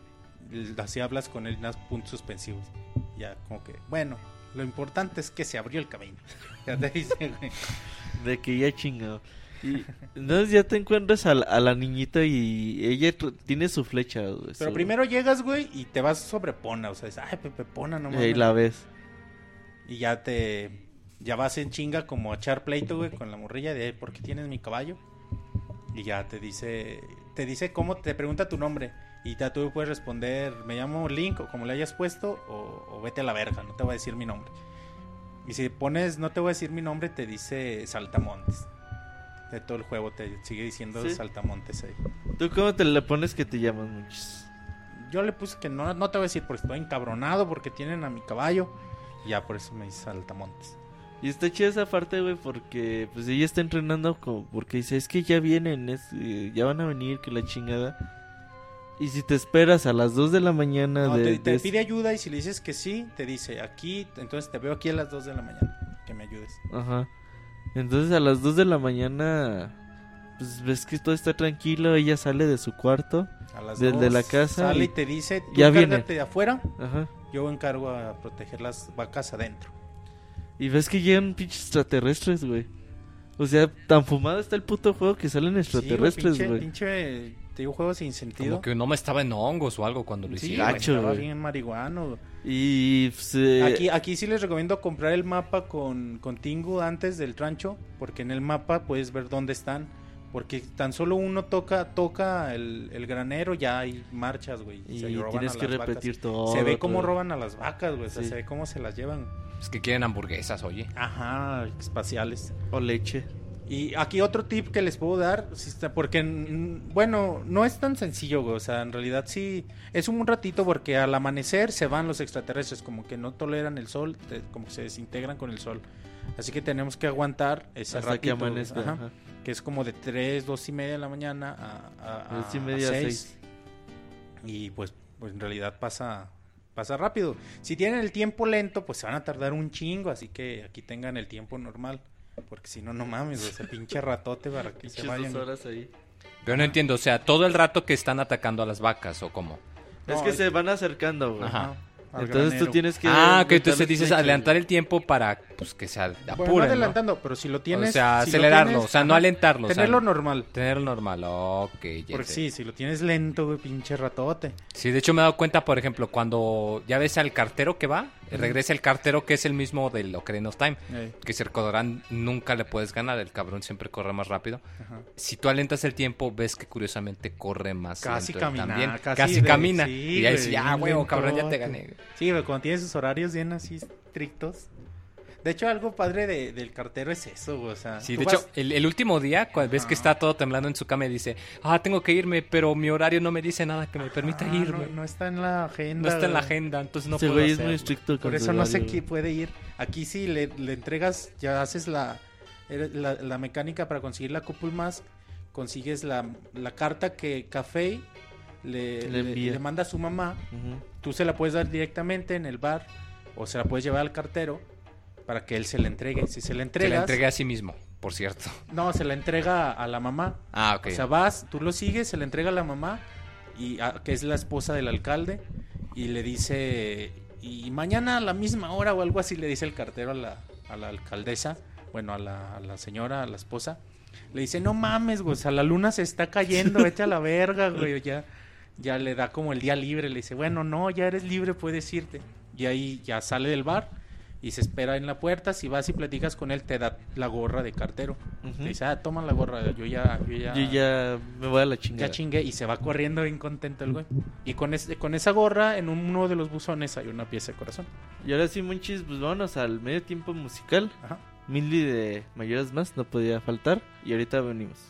así hablas con él, unos puntos suspensivos. Ya como que, bueno, lo importante es que se abrió el camino. Ya te dice, güey. De que ya chingado. Y entonces ya te encuentras a la, a la niñita y ella tiene su flecha. güey, Pero primero llegas, güey, y te vas sobre Pona, o sea, es, ay, Pepe Pona, no Y mames. ahí la ves. Y ya te. Ya vas en chinga como a echar pleito, güey, con la morrilla de ¿por qué tienes mi caballo? Y ya te dice. Te dice cómo te pregunta tu nombre. Y ya tú puedes responder, me llamo Link, o como le hayas puesto, o, o vete a la verga, no te voy a decir mi nombre. Y si pones, no te voy a decir mi nombre, te dice Saltamontes. De todo el juego te sigue diciendo Sí. Saltamontes ahí. ¿Tú cómo te le pones que te llaman muchos? Yo le puse que no, no te voy a decir porque estoy encabronado, porque tienen a mi caballo. Y ya por eso me dice Saltamontes. Y está chida esa parte, güey, porque pues ella está entrenando como porque dice, es que ya vienen, es, eh, ya van a venir, que la chingada. Y si te esperas a las 2 de la mañana No, de... te, te de- pide ayuda y si le dices que sí, te dice aquí, entonces te veo aquí a las 2 de la mañana, que me ayudes. Ajá. Entonces a las 2 de la mañana, pues ves que todo está tranquilo, ella sale de su cuarto. A las Desde dos la casa Sale y- y te dice, tú ya viene. de afuera, Ajá. yo encargo a proteger las vacas adentro. Y ves que llegan pinches extraterrestres, güey. O sea, tan fumado está el puto juego que salen extraterrestres, Sí, güey. pinche, pinche, te digo, juego sin sentido. Como que no me estaba en hongos o algo cuando lo Sí, hicieron. gacho, estaba bien marihuano. Y pues, eh, Aquí, aquí sí les recomiendo comprar el mapa con, con Tingu antes del rancho, porque en el mapa puedes ver dónde están. Porque tan solo uno toca toca el, el granero, ya hay marchas, güey. y se roban tienes a que las vacas. repetir todo. Se ve cómo roban a las vacas, güey. O sea, Sí. se ve cómo se las llevan. Es que quieren hamburguesas, oye. Ajá, espaciales. O leche. Y aquí otro tip que les puedo dar, porque, bueno, no es tan sencillo, güey, o sea, en realidad sí, es un ratito porque al amanecer se van los extraterrestres, como que no toleran el sol, como que se desintegran con el sol. Así que tenemos que aguantar ese Hasta que ratito, güey, amanezca. ajá, ajá. que es como de 3, 2 y media de la mañana a, a, a- Dos y media a seis. seis. Y pues, pues en realidad pasa pasa rápido. Si tienen el tiempo lento, pues se van a tardar un chingo, así que aquí tengan el tiempo normal. Porque si no, no mames, ese pinche ratote para que se vayan. dos horas ahí. Pero no entiendo, o sea, todo el rato que están atacando a las vacas o cómo. es que es- se van acercando, güey. Ajá. Entonces granero. tú tienes que... ah, que entonces dices adelantar el tiempo para pues que se Bueno, no apuren, ¿no? adelantando, pero si lo tienes. o sea, si acelerarlo, tienes- o sea, no alentarlo. o sea, Tenerlo normal. Tenerlo normal, ok. ya Porque sé. sí, si lo tienes lento, güey, pinche ratote. Sí, de hecho me he dado cuenta, por ejemplo, cuando ya ves al cartero que va, regresa el cartero que es el mismo del Ocarina of Time, Eh, que se recordarán, nunca le puedes ganar, el cabrón siempre corre más rápido. ajá. Si tú alentas el tiempo, ves que curiosamente corre más Casi lento camina, también. casi Casi, de- camina. sí, y güey, ya, bien huevo, cabrón, ya te gané. Sí, güey, cuando tienes sus horarios bien así estrictos. De hecho, algo padre de- del cartero es eso, güey. O sea, Sí, de vas- hecho, el, el último día, cuando ves que está todo temblando en su cama y dice, ah, tengo que irme, pero mi horario no me dice nada que me permita Ah, irme. No, no está en la agenda. No está en la agenda, entonces no puedo güey es hacerlo. muy estricto Por eso no sé quién puede ir. Aquí sí le, le entregas, ya haces la, la, la mecánica para conseguir la Cúpula más, consigues la, la carta que Café le, Le le- envía. le manda a su mamá. Tú se la puedes dar directamente en el bar o se la puedes llevar al cartero para que él se la entregue. Si se la Se la entregué a sí mismo, por cierto. no, se la entrega a la mamá. Ah, ok. O sea, vas, tú lo sigues, se la entrega a la mamá, y a- que es la esposa del alcalde, y le dice, y mañana a la misma hora o algo así le dice el cartero a la, a la alcaldesa, bueno, a la, a la señora, a la esposa, le dice, no mames, güey, o sea, la luna se está cayendo, vete a la verga, güey, ya, ya le da como el día libre, le dice, bueno, no, ya eres libre, puedes irte. Y ahí ya sale del bar y se espera en la puerta, si vas y platicas con él, te da la gorra de cartero. Ujú. Te dice, ah, toma la gorra, yo ya, yo ya, Yo ya me voy a la chingada. ya chingué y se va corriendo bien contento el güey. Y con, ese, con esa gorra, en uno de los buzones hay una pieza de corazón. Y ahora sí, Monchis, pues vámonos al medio tiempo musical. Ajá. Mindy de Mayores Más no podía faltar. Y ahorita venimos.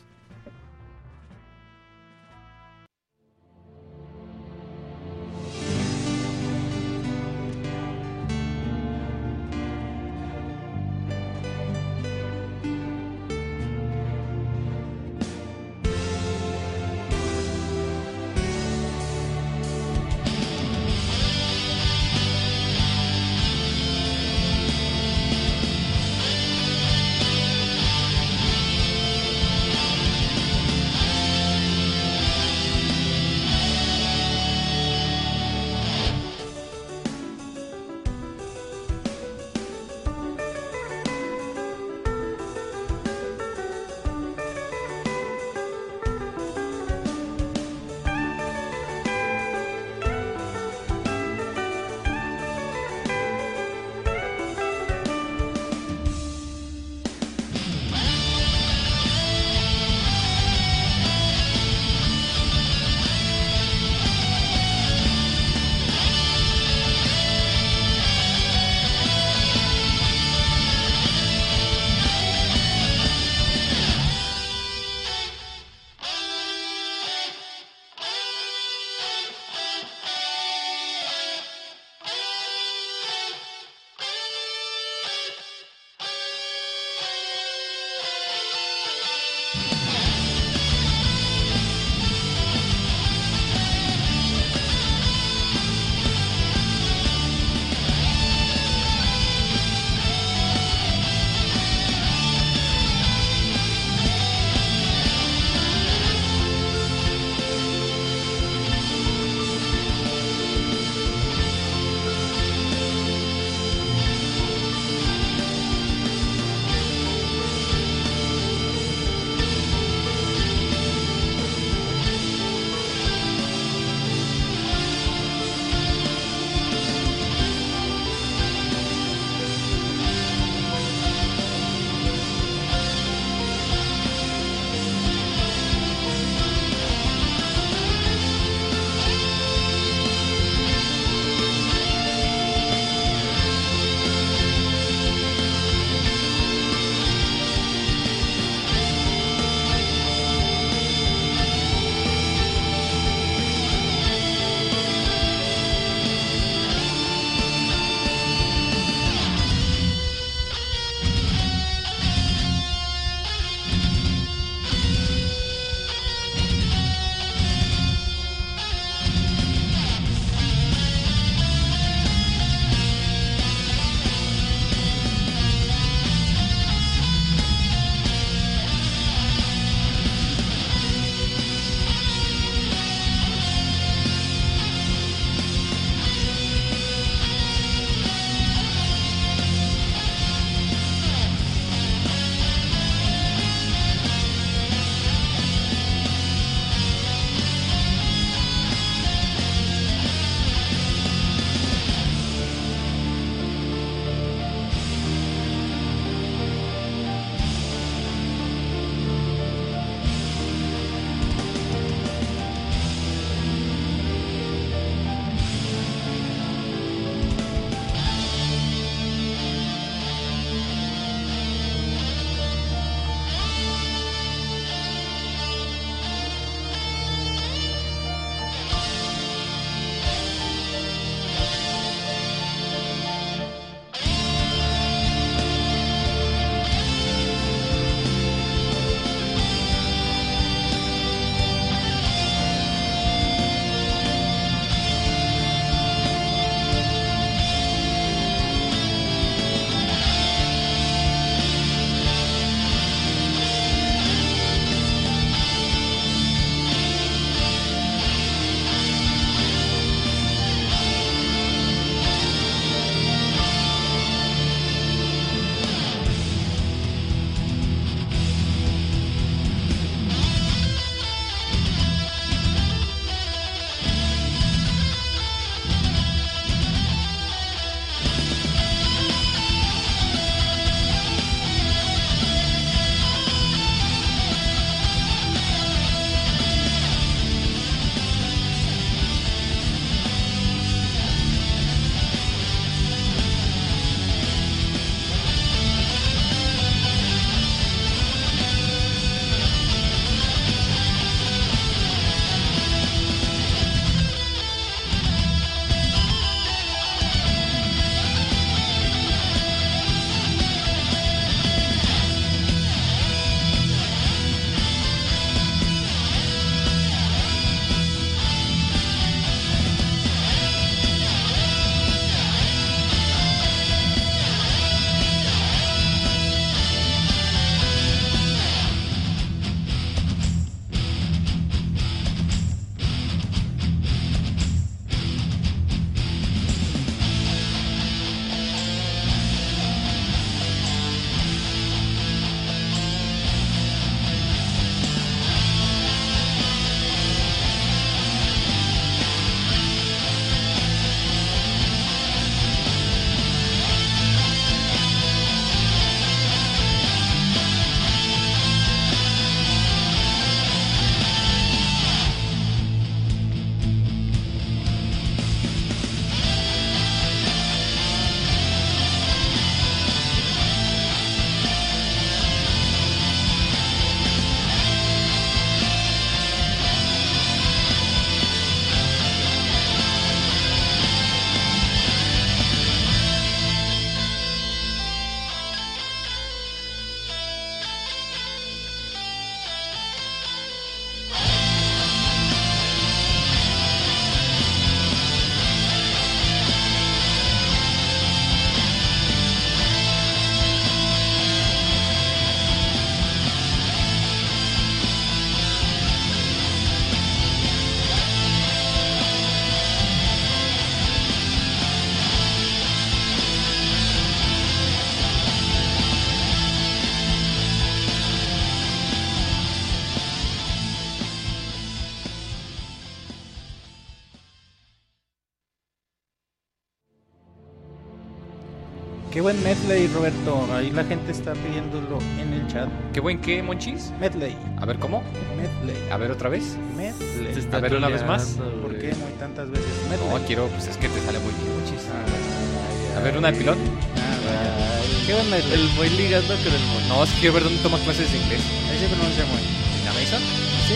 Medley, Roberto. Ahí la gente está pidiéndolo en el chat. ¿Qué buen qué, Monchis? Medley, A ver, ¿cómo? medley, A ver, otra vez. medley. A ver, una vez más. ¿Por qué muy tantas veces? Medley. No, quiero, pues es que te sale muy bien, Monchis. Ah, A ver, una de pilón. ah. Qué buen medley. El muy ligando con el mono. No, es que quiero ver dónde toma clases de inglés. Ahí se pronuncia muy. ¿En la Mason? ¿Sí?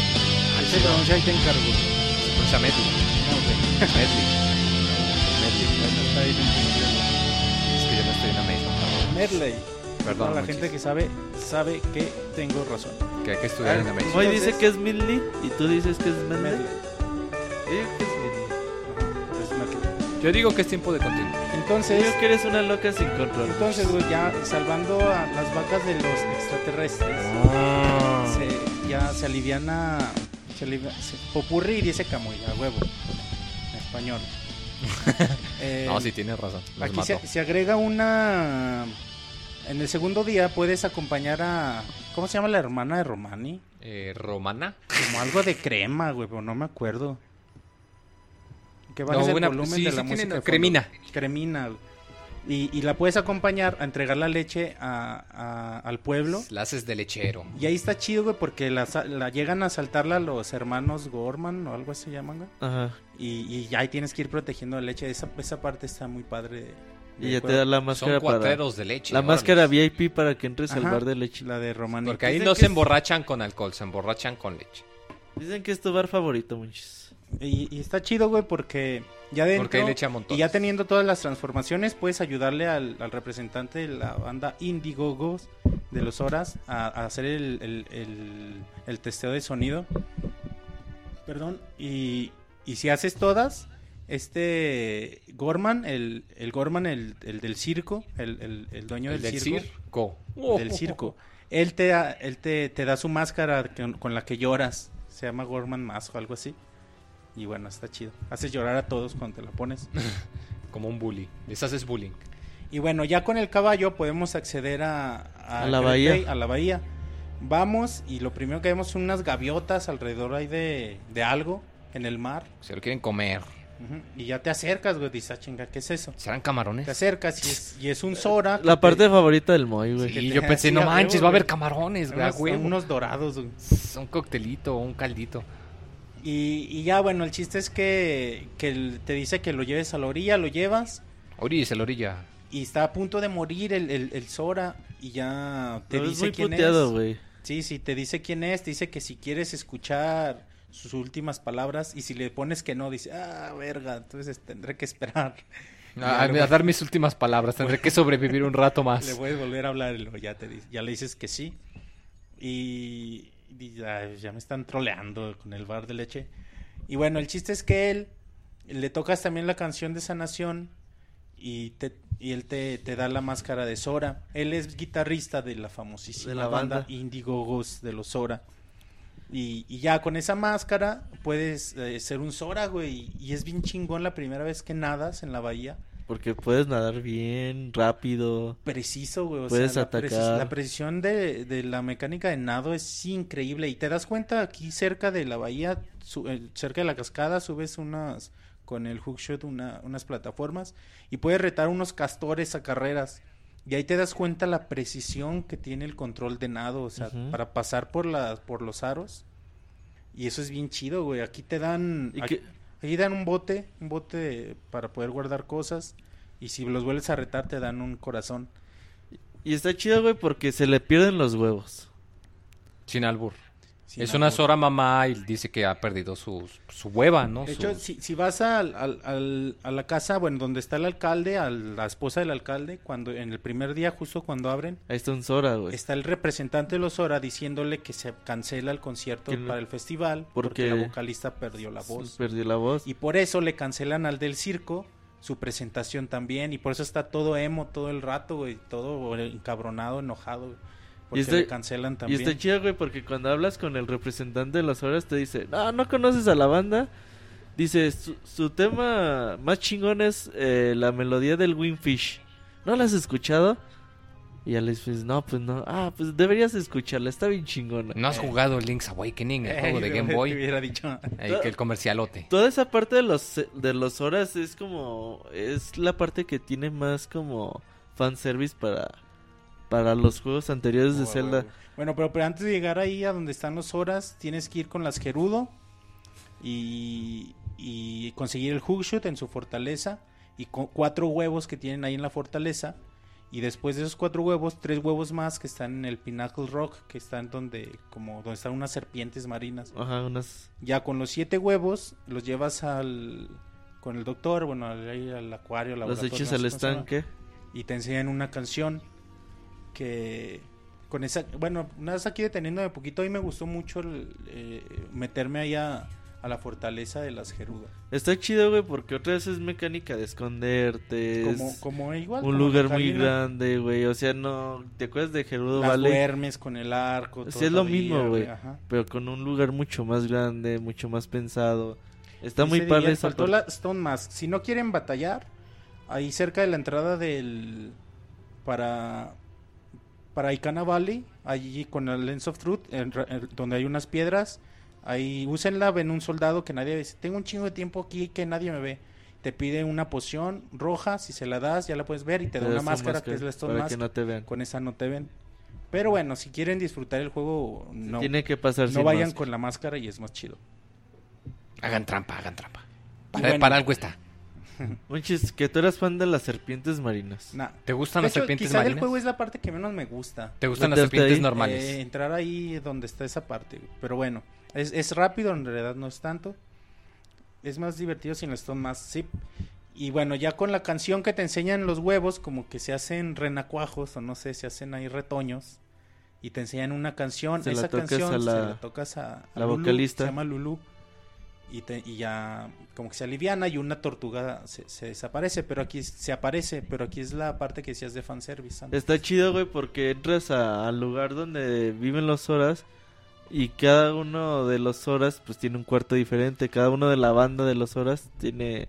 Ahí se pronuncia, ahí te encargo. Se pronuncia Medley. No, güey. Medley. Medley. Bueno, está ahí Medley. Perdón, la gente que sabe, sabe que tengo razón. Que hay que estudiar en la. Moy Entonces- dice que es Midley y tú dices que es Medley. Medley. Yo digo que es. Yo tiempo de continuar. Yo Entonces, digo que eres una loca sin control. entonces, güey, ya salvando a las vacas de los extraterrestres, Ah. se, ya se aliviana, se alivia, se, popurrí dice Camuy, a huevo, en español. Eh, No, sí, tienes razón. Los Aquí se agrega una... En el segundo día puedes acompañar a... ¿Cómo se llama la hermana de Romani? Eh, Romana. Como algo de crema, güey, pero no me acuerdo. Que No, bajes el una- volumen sí, de sí la tiene- música. Cremina. Cremina, güey. Y, y la puedes acompañar a entregar la leche a- a- al pueblo. La haces de lechero. Y ahí está chido, güey, porque la, la llegan a saltarla los hermanos Gorman o algo así se llaman, güey. Ajá. Y, y ya ahí tienes que ir protegiendo la leche. Esa, esa parte está muy padre. Y ya te da la máscara Son para. cuatreros de leche. La máscara VIP para que entres al bar de leche. La de Romani. Porque ahí Dicen no que se es- emborrachan con alcohol, se emborrachan con leche. Dicen que es tu bar favorito, muchis. Y, y está chido, güey, porque ya dentro... Porque ahí le echa montones. Y ya teniendo todas las transformaciones, puedes ayudarle al, al representante de la banda Indigogos de los Horas a, a hacer el, el- el- el testeo de sonido. Perdón. Y, y si haces todas, este Gorman, el, el Gorman, el, el del circo, el, el- el dueño El del, del circo, circo. del circo, él te, da- él te, te da su máscara con, con la que lloras. Se llama Gorman Mask o algo así. Y bueno, está chido. Haces llorar a todos cuando te la pones. Como un bully. Les haces bullying. Y bueno, ya con el caballo podemos acceder a, A la bahía. Bay, a la bahía. Vamos y lo primero que vemos son unas gaviotas alrededor ahí de, de algo en el mar. Se lo quieren comer. Y ya te acercas, güey. Dices, "Ah, chinga, ¿qué es eso? ¿Serán Te camarones? acercas y es, y es un Sora. que La te- parte favorita del Moy, güey. Y te- yo pensé, no a manches, huevo, va a haber camarones, güey, a unos, huevo. unos dorados, güey. Un coctelito, un caldito. Y, y ya, bueno, el chiste es que, que te dice que lo lleves a la orilla, lo llevas. Oris, el orilla. Y está a punto de morir el, el, el Sora. Y ya te Pero es dice muy quién puteado, es. güey. Sí, sí, te dice quién es, te dice que si quieres escuchar sus últimas palabras y si le pones que no, dice, ah, verga, entonces tendré que esperar. A, Ya a- le a dar mis últimas palabras. Tendré que sobrevivir un rato Le más. puedes volver a hablar ya, te, ya le dices que sí. Y, y ya, ya me están troleando con el bar de leche. Y bueno, el chiste es que él le tocas también la canción de sanación y, te, y él te, te da la máscara de Sora. Él es guitarrista de la famosísima De la banda banda. Indigogos de los Sora. Y, y ya con esa máscara puedes eh, ser un Sora, güey. Y es bien chingón la primera vez que nadas en la bahía. Porque puedes nadar bien, rápido. Preciso, güey. O Puedes sea, la, precis- atacar. la precisión de, de la mecánica de nado es increíble. Y te das cuenta aquí cerca de la bahía, eh, cerca de la cascada, subes unas con el hookshot una, unas plataformas y puedes retar unos castores a carreras. Y ahí te das cuenta la precisión que tiene el control de nado, o sea, para pasar por las por los aros. Y eso es bien chido, güey. Aquí te dan Y aquí, que- aquí dan un bote, un bote para poder guardar cosas y si los vuelves a retar te dan un corazón. Y está chido, güey, porque se le pierden los huevos. Sin albur. Sin es una. Sora mamá y dice que ha perdido su, su hueva, ¿no? De Su- hecho, si, si vas al, al- al- a la casa, bueno, donde está el alcalde, a la esposa del alcalde, cuando en el primer día, justo cuando abren, Ahí está un Sora, güey. está el representante de los Hora diciéndole que se cancela el concierto no- para el festival porque, porque la vocalista perdió la voz. Perdió la voz. Y por eso le cancelan al del circo su presentación también. Y por eso está todo emo todo el rato, güey. Todo encabronado, enojado. güey, Porque está- le cancelan Y está chido, güey, porque cuando hablas con el representante de las horas te dice, no, no conoces a la banda. Dice, su, su tema más chingón es eh, la melodía del Winfish. ¿No la has escuchado? Y ya le dices, no, pues no. Ah, pues deberías escucharla, está bien chingona. ¿No has jugado Link's Awakening, el juego de Eh, Game te Boy? hubiera dicho. Ahí que el comercialote. Toda esa parte de los de los horas es como es la parte que tiene más como fanservice para, para los juegos anteriores de Oh, Zelda. Bueno, pero, pero antes de llegar ahí a donde están los horas, tienes que ir con las Gerudo y, y conseguir el hookshot en su fortaleza y con cuatro huevos que tienen ahí en la fortaleza. Y después de esos cuatro huevos, tres huevos más que están en el Pinnacle Rock, que están donde, como donde están unas serpientes marinas. Ajá, unas... Ya con los siete huevos los llevas al con el doctor, bueno, al, al acuario, al Los echas al estanque. y te enseñan una canción que con esa, bueno, nada más aquí deteniéndome un poquito, a mí me gustó mucho el, eh, meterme ahí a, la fortaleza de las Gerudas. Está chido, güey, porque otra vez es mecánica de esconderte. es Como, como igual. un como lugar muy grande, güey. O sea, no... ¿Te acuerdas de Gerudo Las Valley? duermes con el arco. Es lo mismo, güey. Pero con un lugar mucho más grande, mucho más pensado. Está Y muy padre esa faltó la Stone Mask. Si no quieren batallar, ahí cerca de la entrada del para para Icana Valley, allí con el Lens of Truth, en ra- en- donde hay unas piedras, ahí úsenla, ven un soldado que nadie ve. Tengo un chingo de tiempo aquí que nadie me ve. Te pide una poción roja, si se la das ya la puedes ver y te da una máscara que es la Stone Mask. que no te. Con esa no te ven. Pero bueno, si quieren disfrutar el juego, no, Tiene que pasar no vayan máscara. con la máscara y es más chido. Hagan trampa, hagan trampa. Para, bueno. para algo está. Monchis, que tú eras fan de las serpientes marinas. Nah. ¿Te gustan De las hecho, serpientes quizá marinas? juego es la parte que menos me gusta. ¿Te gustan las serpientes ahí, normales? Eh, entrar ahí donde está esa parte. Pero bueno, es, es rápido, en realidad no es tanto. Es más divertido sin Stone más zip. Y bueno, ya con la canción que te enseñan los huevos, como que se hacen renacuajos o no sé, se hacen ahí retoños. Y te enseñan una canción. Se Esa canción a la- se la tocas a, a la Lulu, vocalista. Se llama Lulu. Y, te- y ya como que se aliviana y una tortuga se, desaparece. Pero aquí se aparece. Pero aquí es la parte que decías de fanservice. antes. Está chido, güey, porque entras al lugar donde viven los horas y cada uno de los horas pues tiene un cuarto diferente. Cada uno de la banda de los horas tiene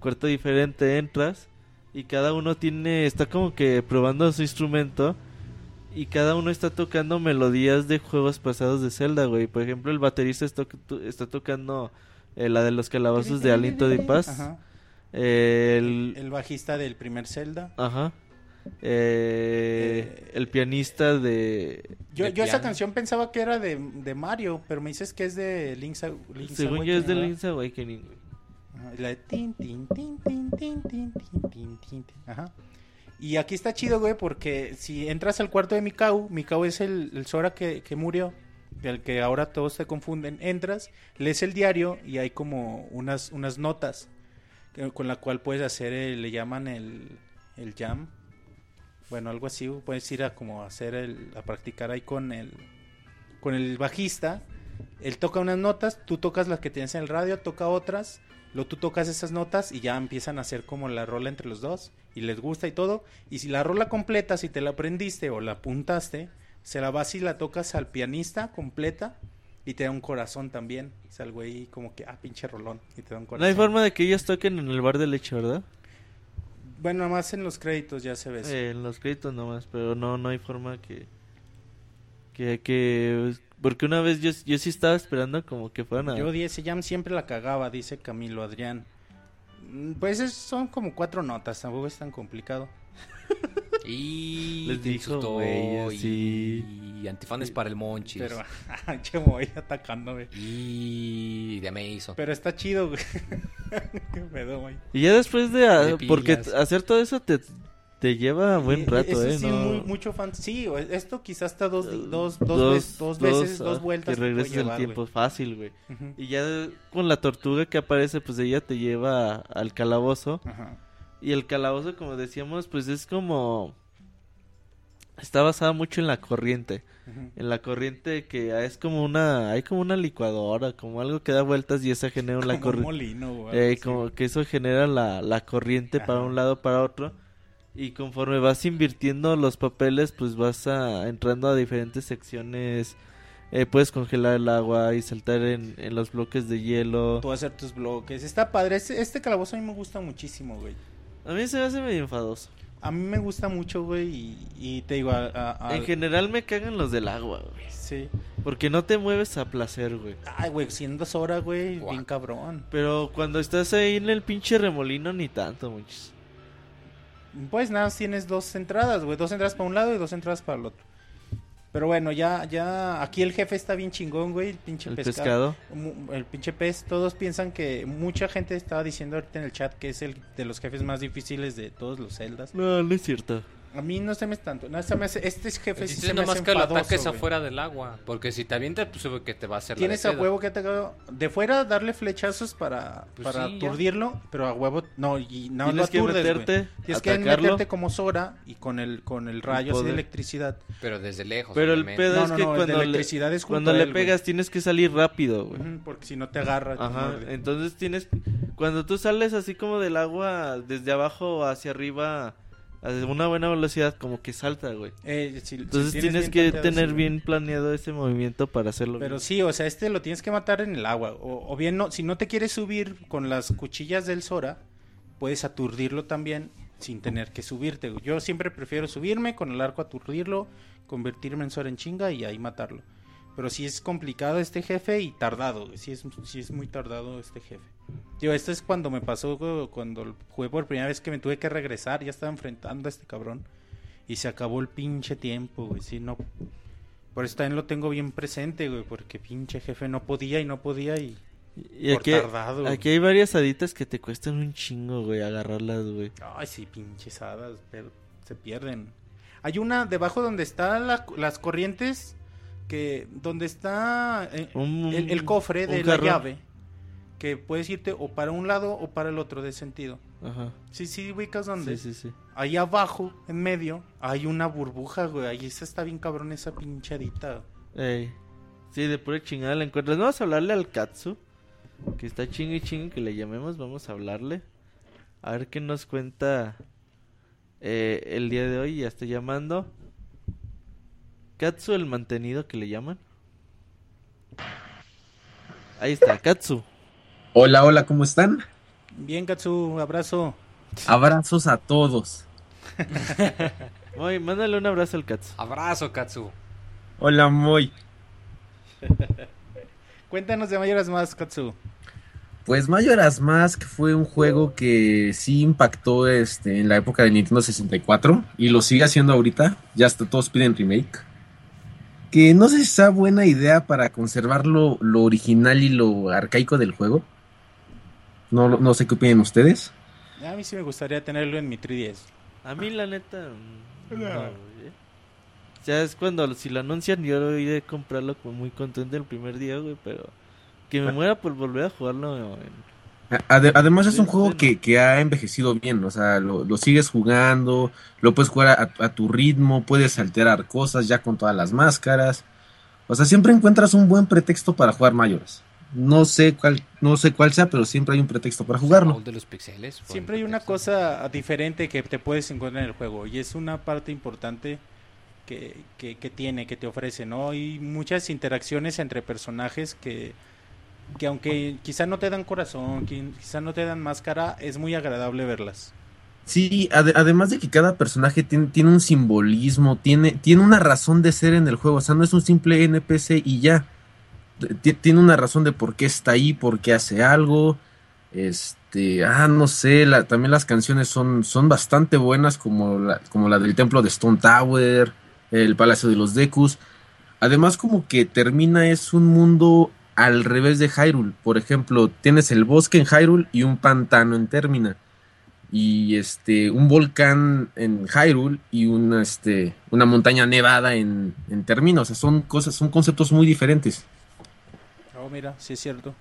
cuarto diferente. Entras y cada uno tiene está como que probando su instrumento y cada uno está tocando melodías de juegos pasados de Zelda, güey. Por ejemplo, el baterista está, está tocando eh, la de los calabazos de Aliento de Paz. Ajá. El... el... bajista del primer Zelda. Ajá. Eh, el pianista de... Yo, yo esa canción pensaba que era de, de, Mario, pero me dices que es de Link's, Link's Según yo es de Link's Awakening. Ajá. Ah, la de... Ajá. Y aquí está chido, güey, porque si entras al cuarto de Mikau, Mikau es el, el Sora que, que murió, del que ahora todos se confunden. Entras, lees el diario y hay como unas, unas notas con la cual puedes hacer, el- le llaman el, el jam. Bueno, algo así, puedes ir a como hacer el, a practicar ahí con el, con el bajista. Él toca unas notas, tú tocas las que tienes en el radio, toca otras, luego tú tocas esas notas y ya empiezan a hacer como la rola entre los dos y les gusta y todo. Y si la rola completa, si te la aprendiste o la apuntaste, se la vas y la tocas al pianista completa y te da un corazón también. O sea, el güey como que, ah, pinche rolón, y te da un corazón. No hay forma de que ellos toquen en el bar de leche, ¿verdad? Bueno, nada más en los créditos ya se ve. Eh, en los créditos nomás, pero no, no hay forma que... Que, que... Porque una vez yo, yo sí estaba esperando como que fueran a... Yo di ese jam siempre la cagaba, dice Camilo Adrián. Mm, Pues es- son como cuatro notas, tampoco es tan complicado. Y Les dijo, güey, y- sí. Y antifanes para el Monchis. Pero, che, me voy atacándome. Y de Mason. Pero está chido, güey. Qué pedo, güey. Y ya después de... a- De porque hacer todo eso te, te lleva buen Y- rato, eso ¿eh? sí, no- muy- mucho fan. Sí, o- esto quizás hasta dos, di- dos, dos, dos, veces, dos, veces, dos ah, vueltas. Que regreses el tiempo güey. fácil, güey. Ujú. Y ya con la tortuga que aparece, pues ella te lleva al calabozo. Ajá. Y el calabozo, como decíamos, pues es como... Está basada mucho en la corriente. Ujú. En la corriente que es como una... Hay como una licuadora, como algo que da vueltas y esa genera la Como un corriente. molino, güey. Eh, como que eso genera la, la corriente para un lado, para otro. Y conforme vas invirtiendo los papeles, pues vas a, entrando a diferentes secciones. Eh, puedes congelar el agua y saltar en, en los bloques de hielo. Tú hacer tus bloques. Está padre. Este, este calabozo a mí me gusta muchísimo, güey. A mí se me hace medio enfadoso. A mí me gusta mucho, güey. Y, y te digo, a, a- a- En general me cagan los del agua, güey. Sí. Porque no te mueves a placer, güey. Ay, güey, siendo Sora, güey, Guau. bien cabrón. Pero cuando estás ahí en el pinche remolino, ni tanto, muchos. Pues nada, más tienes dos entradas, güey. Dos entradas para un lado y dos entradas para el otro. Pero bueno, ya, ya, aquí el jefe está bien chingón, güey. El pinche El pescado. El pinche pez, todos piensan que mucha gente estaba diciendo ahorita en el chat que es el de los jefes más difíciles de todos los celdas. No, no es cierto. A mí no se me es tanto, no se me hace, este jefe sí se me nomás hace que lo enfadoso, ataques güey. afuera del agua. Porque si te avientas, pues sube que te va a hacer la Tienes de a huevo que te de fuera darle flechazos para, Pues para sí, ya. aturdirlo, pero a huevo no y no lo Tienes que aturdes, güey. meterte, Tienes que meterte como Sora y con el con el rayo así de electricidad. Pero desde lejos. Pero el pedo No, es no, que no, el de cuando, le, electricidad es junto cuando le él, güey. pegas tienes que salir rápido, güey. Porque si no te agarra. Ajá, entonces tienes... Cuando tú sales así como del agua, desde abajo hacia arriba, a una buena velocidad, como que salta, güey. Eh, si- si Entonces tienes bien que tener sí, bien planeado ese movimiento para hacerlo Pero bien. sí, o sea, este lo tienes que matar en el agua. O, o bien, no, si no te quieres subir con las cuchillas del Sora, puedes aturdirlo también sin tener que subirte. Yo siempre prefiero subirme con el arco aturdirlo, convertirme en Sora en chinga y ahí matarlo. Pero sí es complicado este jefe y tardado. Sí es, sí es muy tardado este jefe. Tío, esto es cuando me pasó cuando jugué por primera vez que me tuve que regresar. Ya estaba enfrentando a este cabrón. Y se acabó el pinche tiempo, güey. Sí, no, por eso también lo tengo bien presente, güey, porque pinche jefe no podía y no podía y... Y por aquí, tardado, aquí hay varias haditas que te cuestan un chingo, güey, agarrarlas, güey. Ay, sí, pinches hadas, pero se pierden. Hay una debajo donde están la- las corrientes, que donde está eh, Un- el, el cofre de la llave, que puedes irte o para un lado o para el otro de sentido. Ajá. Sí, sí, ubicas dónde. Sí, sí, sí. Ahí abajo, en medio, hay una burbuja, güey. Ahí está bien cabrón esa pinchadita. Ey. Sí, de pura chingada la encuentras. Vamos a hablarle al Katsu. Que está chingue y chingue que le llamemos. Vamos a hablarle. A ver qué nos cuenta eh, el día de hoy. Ya estoy llamando. Katsu, el mantenido que le llaman. Ahí está, Katsu. Hola, hola, ¿cómo están? Bien, Katsu, abrazo. Abrazos a todos. Muy, mándale un abrazo al Katsu. Abrazo, Katsu. Hola, Moy. Cuéntanos de Mayoras más, Katsu. Pues Majora's Mask fue un juego que sí impactó este, en la época de Nintendo 64 y lo sigue haciendo ahorita. Ya hasta todos piden remake. Que no sé si sea buena idea para conservar lo, lo original y lo arcaico del juego. No, no sé qué opinan ustedes. A mí sí me gustaría tenerlo en mi 3DS. A mí, la neta. mm, No, güey. O sea, es cuando si lo anuncian, yo iré a comprarlo como muy contento el primer día, güey. Pero que me muera por volver a jugarlo. además es un juego que, que ha envejecido bien, o sea, lo, lo sigues jugando, lo puedes jugar a, a tu ritmo, puedes alterar cosas ya con todas las máscaras. O sea, siempre encuentras un buen pretexto para jugar mayores. No sé cuál, no sé cuál sea, pero siempre hay un pretexto para jugarlo. De los pixeles. Siempre hay un una cosa diferente que te puedes encontrar en el juego y es una parte importante que, que, que tiene, que te ofrece, ¿no? Hay muchas interacciones entre personajes que, que aunque quizá no te dan corazón, qui- quizá no te dan máscara, es muy agradable verlas. Sí, ade- además de que cada personaje tiene, tiene un simbolismo, tiene, tiene una razón de ser en el juego, o sea, no es un simple NPC y ya. Ti- Tiene una razón de por qué está ahí, por qué hace algo. Este, ah, no sé, también las canciones son, son bastante buenas, como la, como la del templo de Stone Tower, el Palacio de los Dekus. Además, como que termina es un mundo al revés de Hyrule. Por ejemplo, tienes el bosque en Hyrule y un pantano en Termina y este un volcán en Hyrule y una este una montaña nevada en, en Termina, o sea, son cosas, son conceptos muy diferentes. Oh, mira, sí es cierto.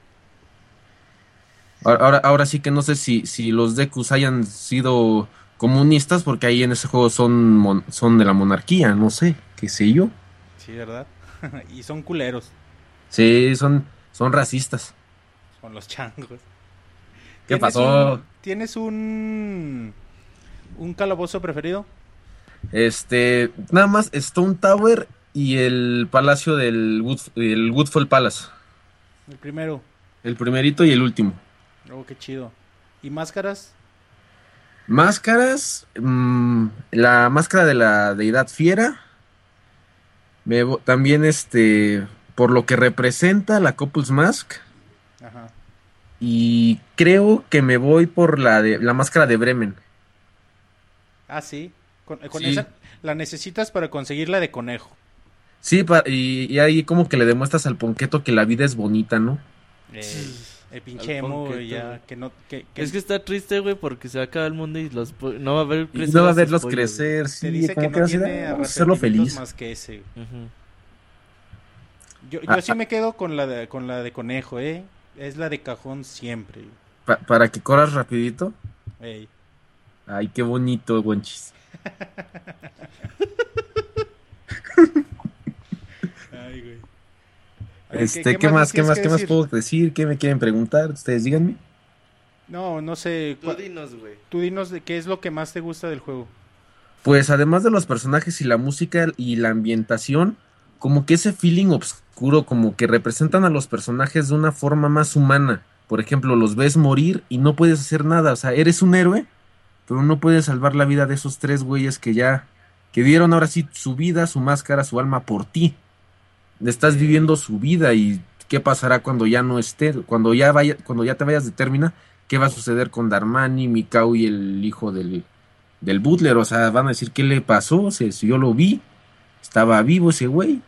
Ahora, ahora, sí que no sé si, si los Dekus hayan sido comunistas, porque ahí en ese juego son, mon- son de la monarquía, no sé, qué sé yo. Sí, ¿verdad? y son culeros Sí, son, son racistas. con los changos. ¿Qué ¿Tienes pasó? un- ¿Tienes un, un calabozo preferido? Este, nada más Stone Tower y el palacio del Wood, el Woodfall Palace. El primero. El primerito y el último. Oh, qué chido. ¿Y máscaras? Máscaras, mm, la máscara de la deidad fiera. Me también este, por lo que representa la Couples Mask. Ajá. Y creo que me voy por la de la máscara de Bremen. Ah, sí. Con, con Sí. esa la necesitas para conseguir la de conejo. Sí, pa- y, y ahí como que le demuestras al ponqueto que la vida es bonita, ¿no? Eh, el pinche emo, güey, ya, que no, que, que Es que está triste, güey, porque se va a acabar el mundo y los no va a ver Y crecer no va a verlos crecer, sí, dice como que que no tiene a hacerlo feliz. más que ese. Yo, yo Ah, sí ah. me quedo con la de, con la de conejo, ¿eh? Es la de cajón siempre. Pa- para que corras rapidito. Ey. Ay, qué bonito, Gonchis. Ay, güey. A ver, Este, ¿qué, más, qué más, qué más decir? puedo decir? ¿Qué me quieren preguntar? Ustedes díganme. No, no sé. Tú dinos, güey. Tú dinos de qué es lo que más te gusta del juego. Pues además de los personajes y la música y la ambientación, como que ese feeling oscuro, como que representan a los personajes de una forma más humana. Por ejemplo, los ves morir y no puedes hacer nada. O sea, eres un héroe, pero no puedes salvar la vida de esos tres güeyes que ya, que dieron ahora sí su vida, su máscara, su alma por ti. Estás viviendo su vida y qué pasará cuando ya no esté, cuando ya vaya, cuando ya te vayas de Termina, qué va a suceder con Darmani, Mikau y el hijo del, del Butler, o sea, van a decir qué le pasó, o sea, si yo lo vi, estaba vivo ese güey.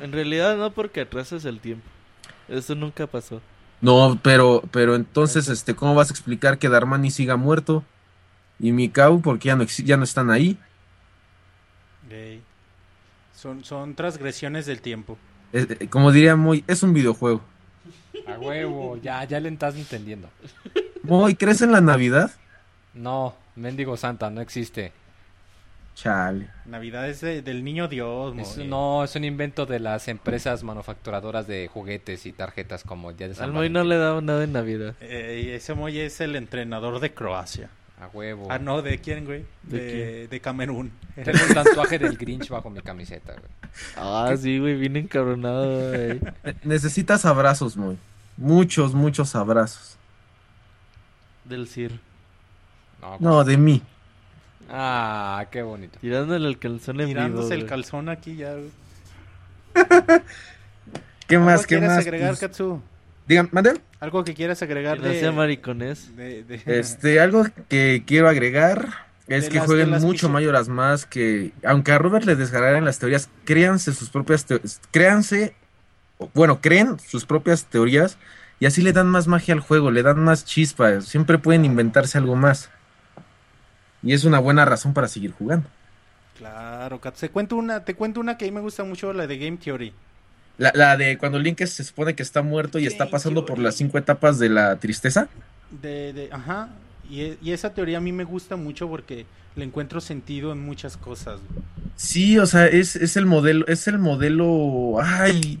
En realidad no porque atrasas el tiempo. Eso nunca pasó. No, pero, pero entonces, este, ¿cómo vas a explicar que Darmani siga muerto? Y Mikau, porque ya no, ya no están ahí. Son, son transgresiones del tiempo. Eh, eh, como diría Moy, es un videojuego. A huevo, ya, ya le estás entendiendo. Moy, ¿crees en la Navidad? No, mendigo santa, no existe. Chale. Navidad es de- del niño Dios, Es- Moy. no, es un invento de las empresas manufacturadoras de juguetes y tarjetas como el día de San Al Moy no le daba nada en Navidad. Ey, ese Moy es el entrenador de Croacia. A huevo. Ah, no, ¿de quién, güey? ¿De De, de Camerún. Tengo un tatuaje del Grinch bajo mi camiseta, güey. Ah, sí, güey, bien encabronado, güey. Ne- Necesitas abrazos, Moy. Muchos, muchos abrazos. Del CIR. No, No, de mí. Ah, qué bonito. Tirándole el calzón en vivo, Tirándose el güey. calzón aquí ya, güey. ¿Qué ¿Algo más? ¿Qué quieres más? agregar, Pues, Katsu? Digan, mande. ¿Algo que quieras agregar de, maricones. de- de- Este, algo que quiero agregar es De que las- jueguen mucho Mayoras más que, aunque a Robert le desgarraran las teorías, créanse sus propias teorías, créanse, bueno, creen sus propias teorías y así le dan más magia al juego, le dan más chispa, siempre pueden inventarse algo más. Y es una buena razón para seguir jugando. Claro. Te cuento una, te cuento una que a mí me gusta mucho, la de Game Theory. La, la de cuando Link se supone que está muerto y está pasando por las cinco etapas de la tristeza. De, de, ajá. Y, e- y esa teoría a mí me gusta mucho porque le encuentro sentido en muchas cosas. Sí, o sea, es, es el modelo, es el modelo, ay,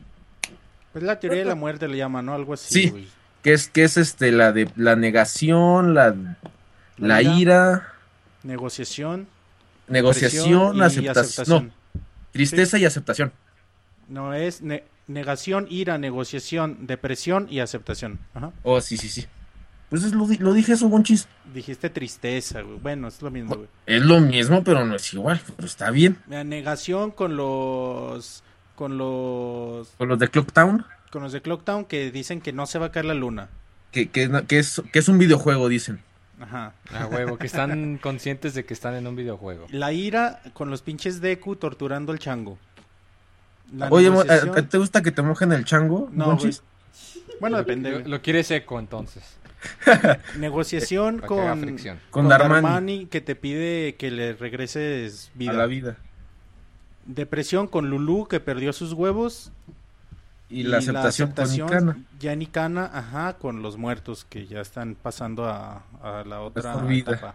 Pues la teoría de la muerte le llaman, ¿no? Algo así. Sí. güey. que es que es este la de la negación, la, la ira, ira, Negociación. negociación, aceptación, no, tristeza y aceptación. No, es ne- negación, ira, negociación, depresión y aceptación. Ajá. Oh, sí, sí, sí. Pues es lo, lo dije eso, Gonchis. Dijiste tristeza, güey. Bueno, es lo mismo, güey. Es lo mismo, pero no es igual, pero está bien. La negación con los con los Con los de Clocktown, con los de Clocktown que dicen que no se va a caer la luna. que, que, que es, que es un videojuego, dicen. Ajá. A huevo, que están conscientes de que están en un videojuego. La ira con los pinches Deku torturando al chango. La Oye, mo- negociación- ¿a- a- ¿te gusta que te mojen el chango, No? Bueno, depende. Lo, güey. lo quiere seco, entonces. Negociación con fricción. Con Darmani. que te pide que le regreses vida. A la vida. Depresión con Lulu que perdió sus huevos. Y, la aceptación, con Icana. ya en Icana, ajá, con los muertos que ya están pasando a, a la otra vida. etapa.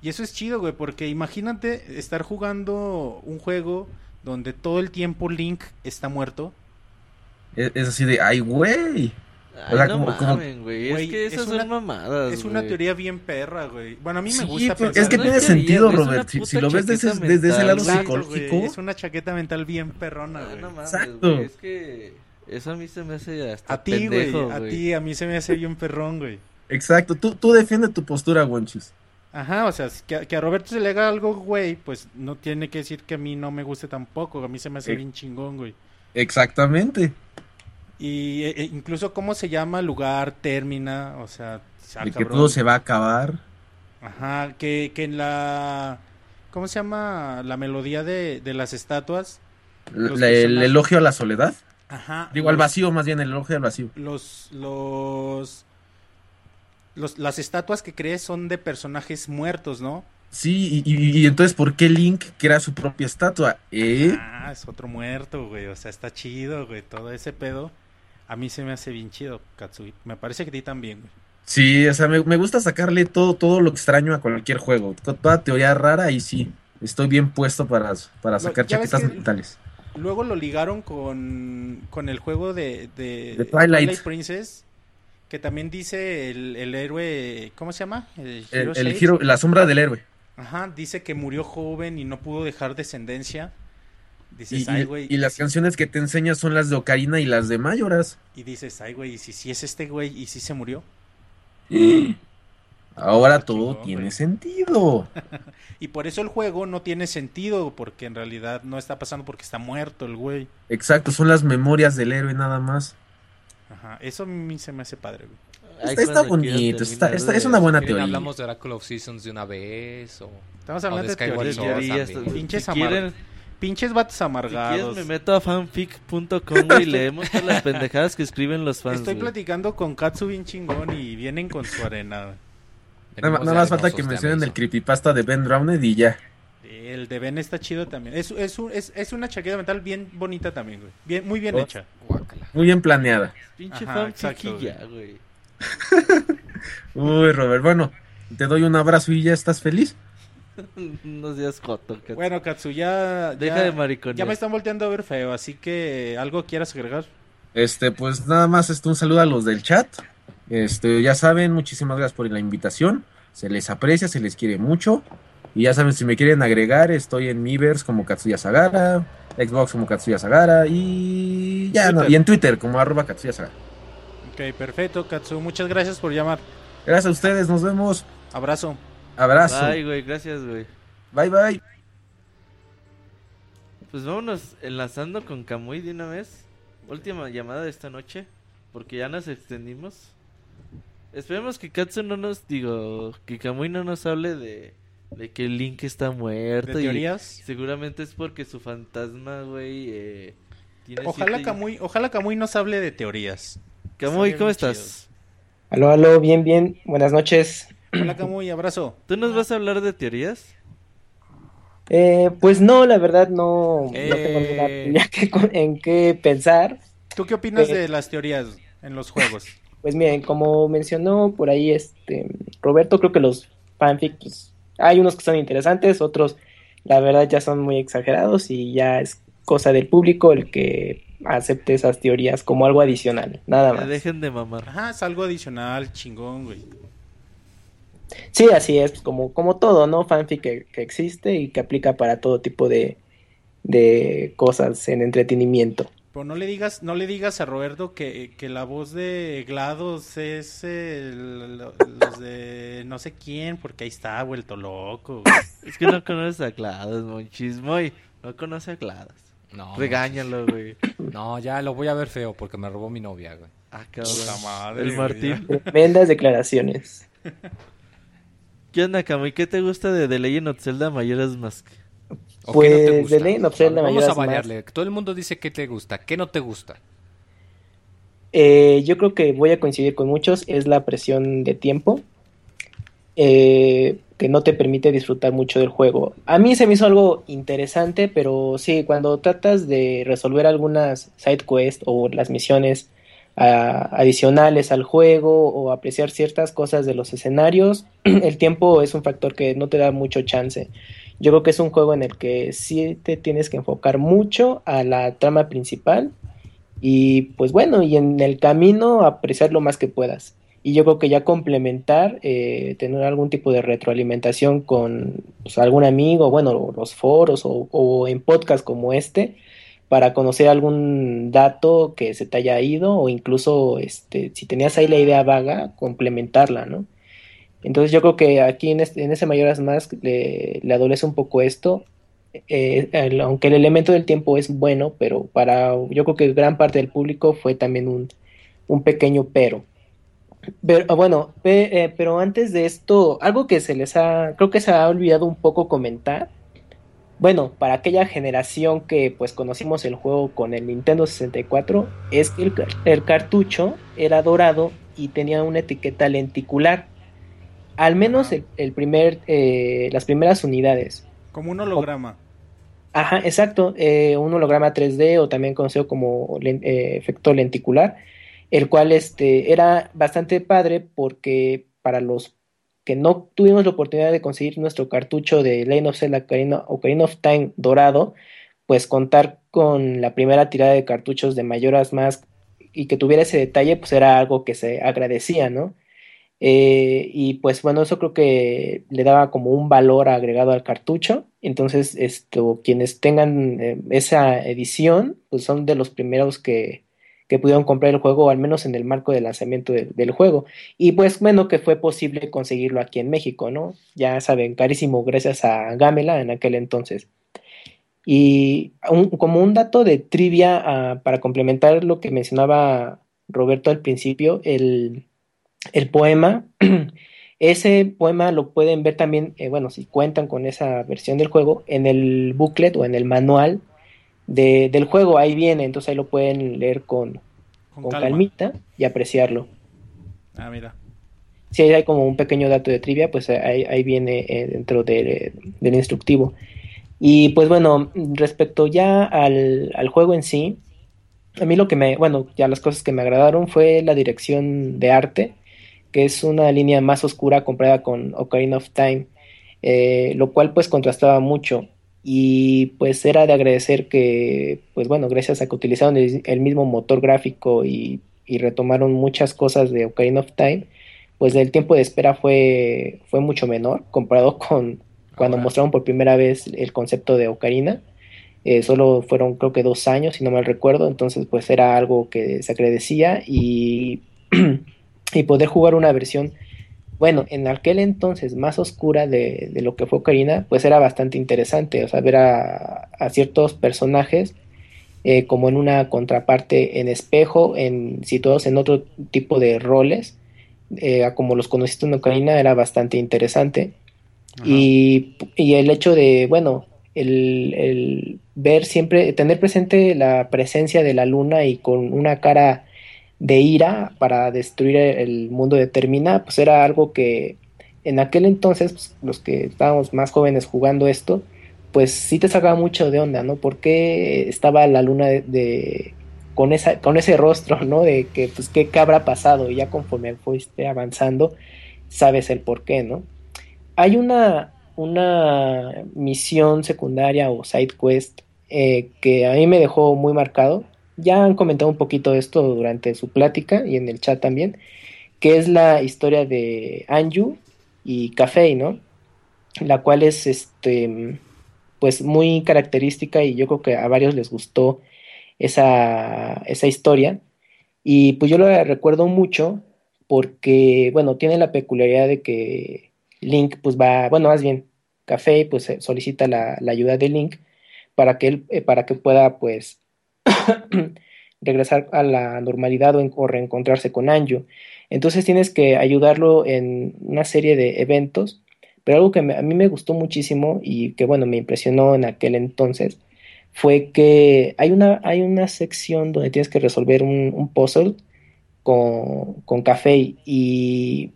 Y eso es chido, güey, porque imagínate estar jugando un juego donde todo el tiempo Link está muerto. Es, es así de, ay, güey. Ay, O sea, no como- como- mamen, güey. Güey, Es que esas es una- son mamadas, es una güey. teoría bien perra, güey. Bueno, a mí me gusta pero pensar es que no tiene teoría, sentido, Robert. Si, lo ves desde, desde ese lado psicológico, güey, Es una chaqueta mental bien perrona, Ah, güey. no mames, Exacto. güey, Es que eso a mí se me hace hasta a ti, güey, a ti, a mí se me hace bien perrón, güey. Exacto, tú, tú defiende tu postura, Gonchis. Ajá, o sea, que, a- que a Roberto se le haga algo, güey, pues no tiene que decir que a mí no me guste tampoco, a mí se me hace Eh. bien chingón, güey. Exactamente. Y eh, eh, incluso cómo se llama lugar, termina, o sea, ah, de que todo se va a acabar. Ajá, que, que en la... ¿Cómo se llama? La melodía de, de las estatuas. El elogio a la soledad. Ajá. Digo, al los- vacío, más bien, el elogio al vacío. Los, los, los- las estatuas que crees son de personajes muertos, ¿no? Sí, y, y- y entonces, ¿por qué Link crea su propia estatua? ¿Eh? Ah, es otro muerto, güey. O sea, está chido, güey. Todo ese pedo. A mí se me hace bien chido, Katsui. Me parece que a ti también, güey. Sí, o sea, me, me gusta sacarle todo, todo lo extraño a cualquier juego. Con Toda teoría rara y sí, estoy bien puesto para, para sacar chaquetas que- mentales. Luego lo ligaron con, con el juego de, de, De Twilight. Princess. Que también dice el, el héroe. ¿Cómo se llama? El, El, giro, la sombra del héroe. Ajá, dice que murió joven y no pudo dejar descendencia. Dices, Y, ay, y- güey. y las canciones que te enseña son las de Ocarina y las de Mayoras. Y dices, ay, güey, ¿y si, si es este güey y si se murió? Ahora Está todo tiene güey. sentido. Y por eso el juego no tiene sentido, porque en realidad no está pasando porque está muerto el güey. Exacto, son las memorias del héroe nada más. Ajá, eso a mí se me hace padre, güey. Está, está bonito, está, está- es una buena ¿Quieren teoría. hablamos de Oracle of Seasons de una vez? O... Estamos O hablando de de teorías. Teorías. Pinches si quieren, Pinches vatos si quieres amargados. me meto a fanfic.com y leemos todas las pendejadas que escriben los fans. Estoy güey. platicando con Katsu bien chingón y vienen con su arena. Nada, nada más falta que mencionen el creepypasta de Ben Drowned y ya. El de Ben está chido también. Es, es, un- es, es una chaqueta mental bien bonita también, güey. Bien, muy bien Oh. hecha. Guácala. Muy bien planeada. Pinche y ya, güey. Uy, Robert, bueno, te doy un abrazo y ya estás feliz. Unos días joto. Bueno, Katsu, ya... Deja ya- de mariconear. Ya me están volteando a ver feo, así que algo quieras agregar. Este, pues nada más este, un saludo a los del chat. Este, ya saben, muchísimas gracias por la invitación. Se les aprecia, se les quiere mucho. Y ya saben, si me quieren agregar, estoy en Miiverse como Katsuya Sagara, Xbox como Katsuya Sagara y ya no, y en Twitter como arroba Katsuya Sagara. Ok, perfecto, Katsu. Muchas gracias por llamar. Gracias a ustedes, nos vemos. Abrazo. Abrazo. Ay, güey, gracias, güey. Bye bye. Pues vámonos enlazando con Kamui de una vez. Última llamada de esta noche. Porque ya nos extendimos. Esperemos que Katsu no nos, digo, que Kamui no nos hable de, de que Link está muerto. ¿De y teorías? seguramente es porque su fantasma, güey, eh, tiene Ojalá ojalá Kamui nos hable de teorías. Estaría ¿cómo estás? Aló, aló, bien, bien. Buenas noches. Hola Kamui, abrazo. ¿Tú nos vas a hablar de teorías? Eh, pues no, la verdad no, no Eh. tengo ninguna teoría que con- en qué pensar. ¿Tú qué opinas Eh. de las teorías en los juegos? Pues miren, como mencionó por ahí este Roberto, creo que los fanfics, pues, hay unos que son interesantes, otros la verdad ya son muy exagerados y ya es cosa del público el que acepte esas teorías como algo adicional, nada más. dejen de mamar. Ajá, es algo adicional, chingón, güey. Sí, así es, como, como todo, ¿no? Fanfic que, que existe y que aplica para todo tipo de, de cosas en entretenimiento. Pero no le digas, no le digas a Roberto que, que la voz de GLaDOS es el- lo- los de no sé quién, porque ahí está vuelto loco. güey. Es que no conoces a Glados, Monchis. Muy, no conoce a Glados. No, Regáñalo, güey. No, ya lo voy a ver feo porque me robó mi novia, güey. Ah, cabrón. Madre, El Martín. Tremendas declaraciones. ¿Qué onda, Kamui? ¿Qué te gusta de The Legend of Zelda Majora's Mask? ¿O Pues, no? The Legend of Zelda Vamos a variarle. Todo el mundo dice que te gusta. ¿Qué no te gusta? Eh, yo creo que voy a coincidir con muchos, es la presión de tiempo eh, que no te permite disfrutar mucho del juego. A mí se me hizo algo interesante, pero sí, cuando tratas de resolver algunas side quests o las misiones ah, adicionales al juego o apreciar ciertas cosas de los escenarios, el tiempo es un factor que no te da mucho chance. Yo creo que es un juego en el que sí te tienes que enfocar mucho a la trama principal y pues bueno, y en el camino apreciar lo más que puedas. Y yo creo que ya complementar, eh, tener algún tipo de retroalimentación con pues, algún amigo, bueno, los foros o, o en podcast como este, para conocer algún dato que se te haya ido o incluso este, si tenías ahí la idea vaga, complementarla, ¿no? Entonces yo creo que aquí en, este, en ese Mayoras Mask le, le adolece un poco esto, eh, aunque el elemento del tiempo es bueno, pero para yo creo que gran parte del público fue también un, un pequeño pero. Pero, ah, bueno, eh, pero antes de esto, algo que se les ha, creo que se ha olvidado un poco comentar. Bueno, para aquella generación que pues conocimos el juego con el Nintendo 64, es que el, el cartucho era dorado y tenía una etiqueta lenticular. Al menos el, el primer, eh, las primeras unidades. Como un holograma. Ajá, exacto. eh, un holograma 3D o también conocido como eh, efecto lenticular, el cual este, era bastante padre porque para los que no tuvimos la oportunidad de conseguir nuestro cartucho de Legend of Zelda Ocarina, Ocarina of Time dorado, pues contar con la primera tirada de cartuchos de Majora's Mask y que tuviera ese detalle, pues era algo que se agradecía, ¿no? Eh, y pues bueno, eso creo que le daba como un valor agregado al cartucho. Entonces, esto, quienes tengan eh, esa edición, pues son de los primeros que, que pudieron comprar el juego, al menos en el marco del lanzamiento de- del juego. Y pues bueno, que fue posible conseguirlo aquí en México, ¿no? Ya saben, carísimo gracias a Gamela en aquel entonces. Y como un dato de trivia, ah, para complementar lo que mencionaba Roberto al principio, el, el poema, ese poema lo pueden ver también, eh, bueno, si cuentan con esa versión del juego, en el booklet o en el manual de- del juego, ahí viene, entonces ahí lo pueden leer con, Con, calmita y apreciarlo. Ah, mira. Si hay como un pequeño dato de trivia, pues ahí, ahí viene eh, dentro de- del instructivo. Y pues bueno, respecto ya al, al juego en sí, a mí lo que me, bueno, ya las cosas que me agradaron fue la dirección de arte, que es una línea más oscura comparada con Ocarina of Time, eh, lo cual pues contrastaba mucho. Y pues era de agradecer que, pues bueno, gracias a que utilizaron el, el mismo motor gráfico y, y retomaron muchas cosas de Ocarina of Time, pues el tiempo de espera fue, fue mucho menor comparado con cuando Ahora. mostraron por primera vez el concepto de Ocarina. Eh, solo fueron creo que dos años, si no mal recuerdo, entonces pues era algo que se agradecía y, y poder jugar una versión, bueno, en aquel entonces más oscura de, de lo que fue Ocarina, pues era bastante interesante, o sea, ver a, a ciertos personajes eh, como en una contraparte en espejo, en, situados en otro tipo de roles, eh, como los conociste en Ocarina era bastante interesante. Y, y el hecho de, bueno, el, el ver siempre, tener presente la presencia de la luna y con una cara de ira para destruir el mundo de Termina, pues era algo que en aquel entonces, pues, los que estábamos más jóvenes jugando esto, pues sí te sacaba mucho de onda, ¿no? Porque estaba la luna de, con esa, con ese rostro, ¿no? De que, pues, ¿qué, qué habrá pasado? Y ya conforme fuiste avanzando, sabes el por qué, ¿no? Hay una, una misión secundaria o side quest eh, que a mí me dejó muy marcado. Ya han comentado un poquito esto durante su plática y en el chat también, que es la historia de Anju y Café, ¿no? La cual es este pues muy característica y yo creo que a varios les gustó esa, esa historia. Y pues yo la recuerdo mucho porque, bueno, tiene la peculiaridad de que Link pues va, bueno, más bien, Café pues solicita la, la ayuda de Link para que él, eh, para que pueda pues regresar a la normalidad o, en- o reencontrarse con Anju. Entonces tienes que ayudarlo en una serie de eventos, pero algo que a mí me gustó muchísimo y que bueno, me impresionó en aquel entonces fue que hay una, hay una sección donde tienes que resolver un, un puzzle con, con Café y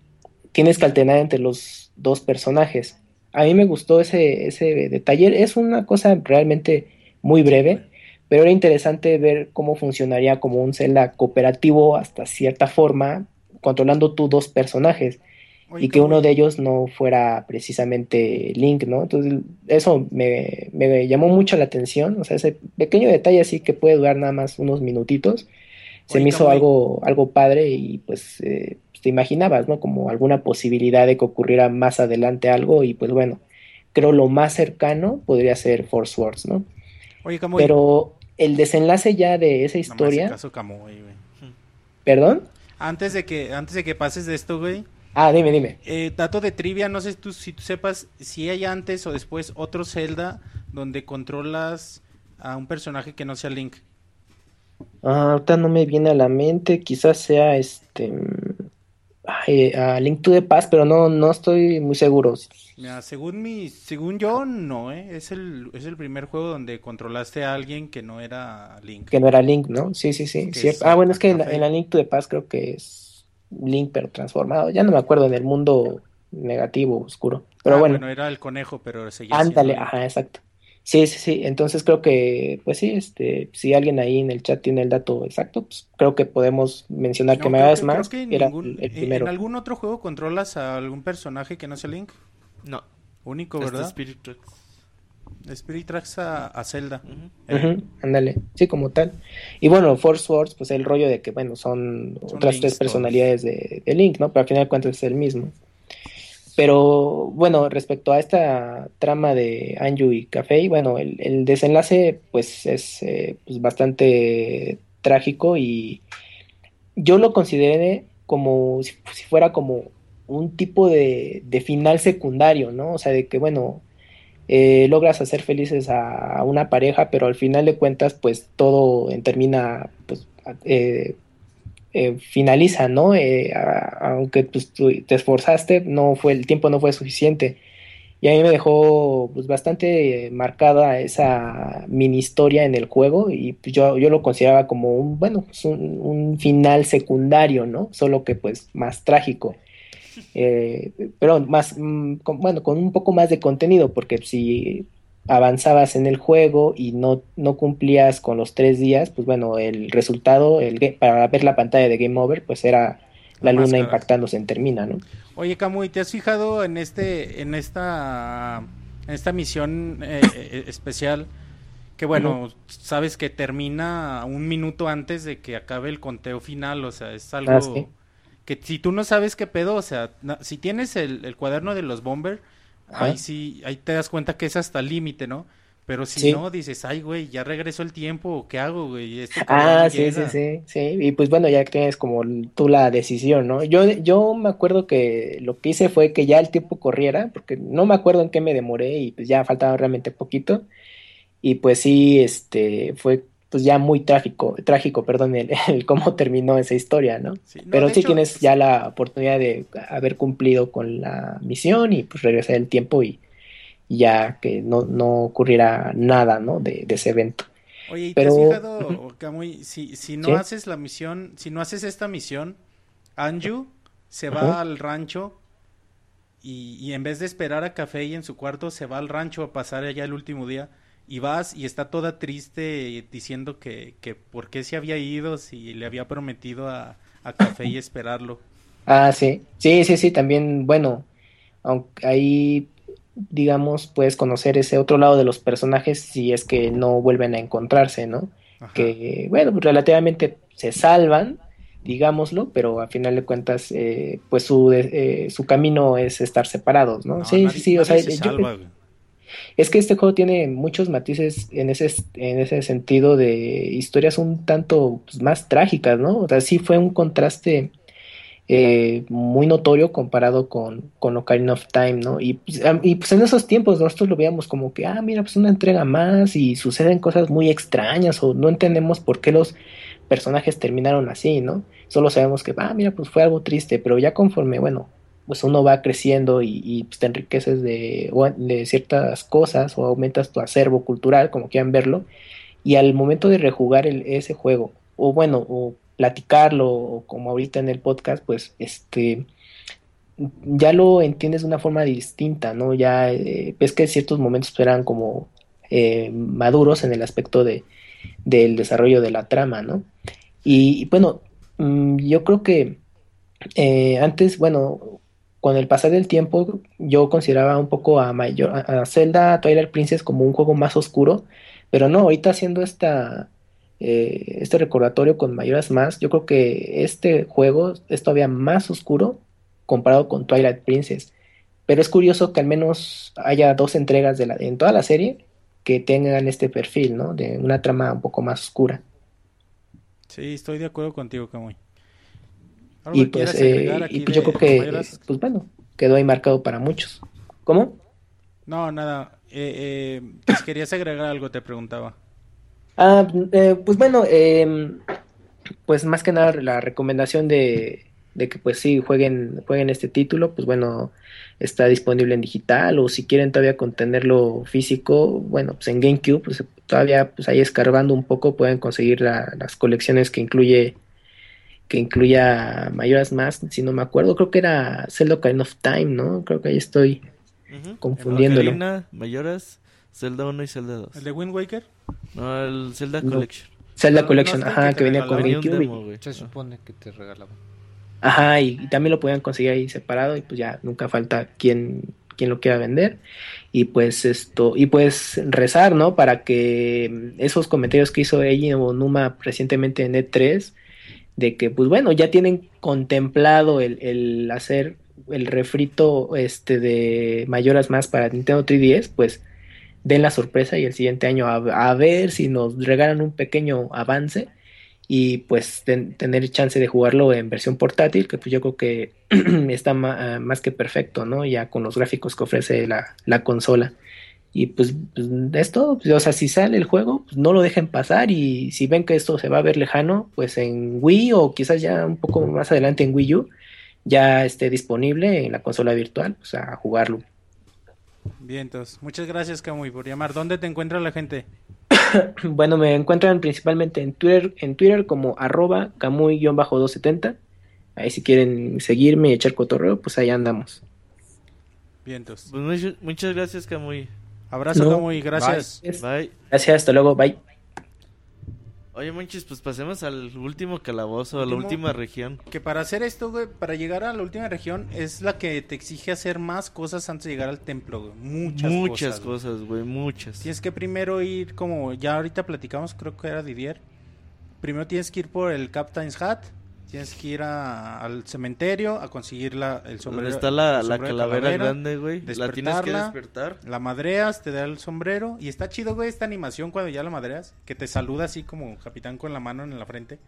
tienes que alternar entre los dos personajes. A mí me gustó ese, ese detalle. Es una cosa realmente muy breve, pero era interesante ver cómo funcionaría como un Zelda cooperativo hasta cierta forma, controlando tú dos personajes Oye, y que uno de ellos no fuera precisamente Link, ¿no? Entonces, eso me, me llamó mucho la atención, o sea, ese pequeño detalle así que puede durar nada más unos minutitos, se Oye, me hizo algo, algo padre y pues eh, te imaginabas, ¿no? Como alguna posibilidad de que ocurriera más adelante algo y pues bueno, creo lo más cercano podría ser Force Wars, ¿no? Oye, Kamui, Pero el desenlace ya de esa no historia, caso Kamui, güey. perdón, Antes de que, antes de que pases de esto, güey, ah, dime, dime. eh, dato de trivia, no sé tú, si tú sepas si hay antes o después otro Zelda donde controlas a un personaje que no sea Link. Ah, ahorita no me viene a la mente, quizás sea este. Ay, a Link to the Past, pero no, no estoy muy seguro. Mira, según mi, según yo, no, ¿eh? Es el, es el primer juego donde controlaste a alguien que no era Link. Que no era Link, ¿no? Sí, sí, sí. Es Ah, bueno, es que en, la- en la Link to the Past creo que es Link pero transformado. Ya no me acuerdo en el mundo negativo, oscuro. Pero Ah, bueno, era el conejo, pero seguía ándale, ajá, exacto. Sí, sí, sí. Entonces creo que, pues sí, este, si alguien ahí en el chat tiene el dato exacto, pues creo que podemos mencionar No, que Majora's que- Mask que en era ningún- el, primero. ¿En algún otro juego controlas a algún personaje que no sea Link? No, Único, este ¿verdad? Spirit Tracks. Spirit Tracks a, a Zelda. Eh, ándale, sí, como tal. Y bueno, Force Wars, pues el rollo de que, bueno, son, Son otras Links tres personalidades de, de Link, ¿no? Pero al final de cuentas es el mismo. Pero bueno, respecto a esta trama de Anju y Café, bueno, el, el desenlace pues es eh, pues, bastante trágico y yo lo consideré como si, fuera como un tipo de, de final secundario, ¿no? O sea, de que bueno, eh, logras hacer felices a, a una pareja, pero al final de cuentas pues todo termina pues eh, eh, finaliza, ¿no? Eh, aunque pues, tú te esforzaste, no fue, el tiempo no fue suficiente. Y a mí me dejó pues, bastante marcada esa mini historia en el juego y pues, yo, yo lo consideraba como un, bueno, pues, un, final secundario, ¿no? Solo que pues más trágico. Eh, pero más, mm, bueno, con un poco más de contenido, porque si avanzabas en el juego y no, no cumplías con los tres días, pues bueno, el resultado, el, para ver la pantalla de Game Over, pues era la La luna máscara. impactándose en Termina, ¿no? Oye, Camuy, ¿te has fijado en este, en esta, en esta misión eh, eh, especial? Que bueno, sabes que termina un minuto antes de que acabe el conteo final, o sea, es algo Ah, sí. que si tú no sabes qué pedo, o sea, si tienes el, el cuaderno de los Bomber, Ajá. ahí sí, ahí te das cuenta que es hasta el límite, ¿no? Pero si Sí. no, dices, ay, güey, ya regresó el tiempo, ¿qué hago, güey? Este Ah, sí, sí, llega". sí, sí. Y pues bueno, ya tienes como tú la decisión, ¿no? Yo, yo me acuerdo que lo que hice fue que ya el tiempo corriera, porque no me acuerdo en qué me demoré y pues ya faltaba realmente poquito. Y pues sí, este, fue pues ya muy trágico, trágico, perdón, el, el cómo terminó esa historia, ¿no? Sí, no, Pero sí hecho, tienes ya la oportunidad de haber cumplido con la misión y pues regresar el tiempo y, y ya que no, no ocurriera nada, ¿no? De, de ese evento. Oye, ¿y Pero- te has fijado. Camuy, si, si no Sí. haces la misión, si no haces esta misión, Anju se va al rancho y, y en vez de esperar a Café y en su cuarto, se va al rancho a pasar allá el último día y vas y está toda triste diciendo que, que por qué se había ido si le había prometido a, a Café y esperarlo. Ah, sí, sí, sí, sí, también, bueno, aunque ahí, digamos, puedes conocer ese otro lado de los personajes si es que no vuelven a encontrarse, ¿no? Ajá. Que, bueno, relativamente se salvan, digámoslo, pero a final de cuentas, eh, pues su, eh, su camino es estar separados, ¿no? No, Sí, nadie- sí, sí, o sea, se yo- salva. Es que este juego tiene muchos matices en ese, en ese sentido de historias un tanto pues, más trágicas, ¿no? O sea, sí fue un contraste eh, muy notorio comparado con, con Ocarina of Time, ¿no? Y, pues, y pues en esos tiempos nosotros lo veíamos como que, ah, mira, pues una entrega más y suceden cosas muy extrañas o no entendemos por qué los personajes terminaron así, ¿no? Solo sabemos que, ah, mira, pues fue algo triste, pero ya conforme, bueno, pues uno va creciendo y, pues, te enriqueces de, ciertas cosas o aumentas tu acervo cultural, como quieran verlo, y al momento de rejugar el- ese juego, o bueno, o platicarlo, o como ahorita en el podcast, pues este ya lo entiendes de una forma distinta, ¿no? Ya eh, ves que ciertos momentos eran como eh, maduros en el aspecto de, del desarrollo de la trama, ¿no? Y, y bueno, mm, yo creo que eh, antes, bueno, con el pasar del tiempo, yo consideraba un poco a, Mayor, a, Zelda Twilight Princess como un juego más oscuro, pero no, ahorita haciendo esta, eh, este recordatorio con Mayoras más, yo creo que este juego es todavía más oscuro comparado con Twilight Princess. Pero es curioso que al menos haya dos entregas de la, en toda la serie que tengan este perfil, ¿no? De una trama un poco más oscura. Sí, estoy de acuerdo contigo, Camuy. ¿Algo Y pues, eh, y pues yo creo que, pues bueno, quedó ahí marcado para muchos. ¿Cómo? No, nada. Eh, eh, que si querías agregar algo, te preguntaba. Ah, eh, pues bueno, em, pues más que nada la recomendación de, de que pues sí jueguen, jueguen este título, pues bueno, está disponible en digital o si quieren todavía contenerlo físico, bueno, pues en GameCube, pues todavía pues ahí escarbando un poco pueden conseguir la- las colecciones que incluye que incluya Mayoras más, si no me acuerdo, creo que era Zelda Ocarina of Time, ¿no? Creo que ahí estoy Ujú. confundiéndolo. Ocarina, Mayoras, Zelda 1 y Zelda 2. ¿El de Wind Waker? No, el Zelda No. Collection. Zelda No, Collection, no ajá, que venía con GameCube. Se supone que te regalaban. Ajá, y, y también lo podían conseguir ahí separado y pues ya nunca falta quien, quien lo quiera vender. Y pues esto, y pues rezar, ¿no? Para que esos comentarios que hizo Eiji Onuma recientemente en E3, de que pues bueno, ya tienen contemplado el, el hacer el refrito este de Mayoras más para Nintendo 3DS, pues den la sorpresa y el siguiente año a, ver si nos regalan un pequeño avance y pues ten- tener chance de jugarlo en versión portátil, que pues yo creo que está más que perfecto, ¿no? Ya con los gráficos que ofrece la, la consola. Y pues, pues, es todo, pues, o sea, si sale el juego, pues no lo dejen pasar y si ven que esto se va a ver lejano, pues en Wii o quizás ya un poco más adelante en Wii U, ya esté disponible en la consola virtual, o sea, a jugarlo. Bien, entonces, muchas gracias, Camuy, por llamar. ¿Dónde te encuentra la gente? Bueno, me encuentran principalmente en Twitter, en Twitter como arroba camuy-270. Ahí si quieren seguirme y echar cotorreo, pues ahí andamos. Bien, entonces. Pues muchas gracias, Camuy. Abrazo, No. Camuy, gracias. Bye. Gracias, hasta luego, bye. Oye, manches, pues pasemos al último calabozo, a la última región. Que para hacer esto, güey, para llegar a la última región, es la que te exige hacer más cosas antes de llegar al templo, güey. Muchas, Muchas cosas. cosas, güey, muchas. Tienes que primero ir, como ya ahorita platicamos, creo que era Didier. Primero tienes que ir por el Captain's Hat. Tienes que ir a- al cementerio a conseguir la, el Donde sombrero. está la, la calavera, grande, güey. La tienes que despertar. La madreas, te da el sombrero. Y está chido, güey, esta animación cuando ya la madreas. Que te saluda así como capitán con la mano en la frente.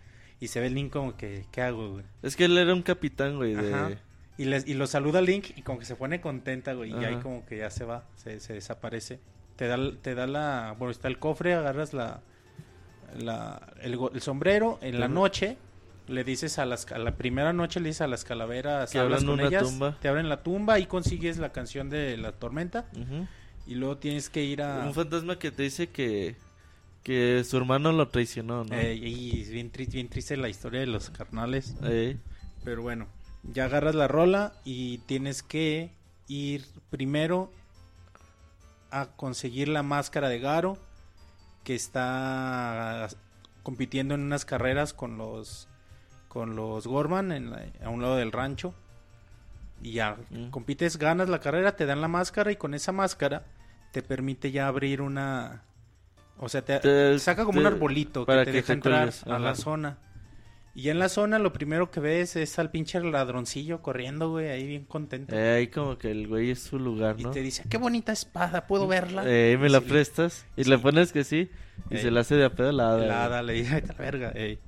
Y se ve el Link como que, ¿qué hago, güey? Es que él era un capitán, güey, de... Ajá. Y, les, y lo saluda Link y como que se pone contenta, güey. Y ahí como que ya se va, se, se desaparece. Te da, te da la... Bueno, está el cofre, agarras la... la el, el sombrero. En la noche le dices a las... A la primera noche le dices a las calaveras... Que hablas abran con una ellas, tumba. Te abren la tumba y consigues la canción de la tormenta. Y luego tienes que ir a... Un fantasma que te dice que... Que su hermano lo traicionó, ¿no? Eh, y es bien, tri- bien triste la historia de los carnales. Eh, Pero bueno, ya agarras la rola y tienes que ir primero a conseguir la máscara de Garo que está compitiendo en unas carreras con los con los Gorman en la- a un lado del rancho y ya Mm. compites, ganas la carrera, te dan la máscara y con esa máscara te permite ya abrir una o sea, te, Te- saca como te- un arbolito para que te que deja entrar a la zona. Y en la zona lo primero que ves es al pinche ladroncillo corriendo, güey, ahí bien contento. eh, ahí como que el güey es su lugar, y ¿no? te dice, qué bonita espada, ¿puedo verla? Eh, me la Y sí, prestas. Y Sí. le pones que sí. Y Ey. se la hace de a pedo la hada, La hada le dice, "Vete a la verga, ey".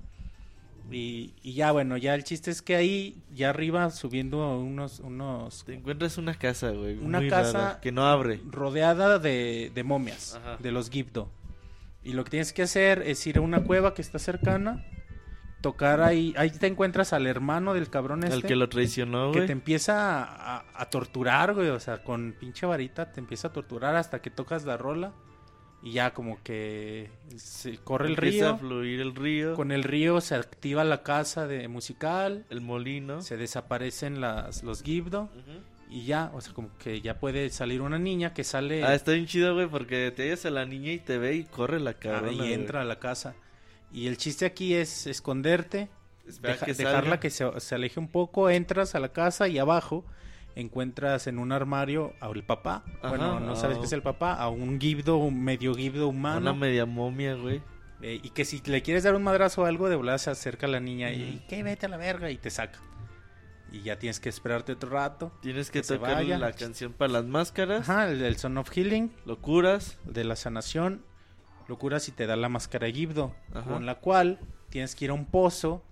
Y, y ya, bueno, ya el chiste es que ahí, ya arriba, subiendo unos, unos Te encuentras una casa, güey. Una muy casa- rara, que no abre. rodeada de, de momias, Ajá. de los Gibdo. Y lo que tienes que hacer es ir a una cueva que está cercana, tocar ahí, ahí te encuentras al hermano del cabrón este. El que lo traicionó, que güey. te empieza a, a- a torturar, güey, o sea, con pinche varita te empieza a torturar hasta que tocas la rola y ya como que se corre el Empieza a río, fluir el río. con el río se activa la casa de musical, El molino. se desaparecen las los Gibdo y ya, o sea, como que ya puede salir una niña que sale Ah, está bien chido, güey, porque te hallas a la niña y te ve y corre la cabrona, y güey. entra a la casa. Y el chiste aquí es esconderte, Espera deja- que dejarla que se, se aleje un poco, entras a la casa y abajo encuentras en un armario al papá. Ajá, bueno, no sabes ah. qué es el papá, a un gibdo, un medio gibdo humano. Una media momia, güey. eh, y que si le quieres dar un madrazo o algo, de volada se acerca la niña y, que vete a la verga y te saca. Y ya tienes que esperarte otro rato. Tienes que Que tocar la canción para las máscaras. Ajá, el, el Son of Healing, Locuras. de la sanación. Locuras y te da la máscara Gibdo, Ajá. con la cual tienes que ir a un pozo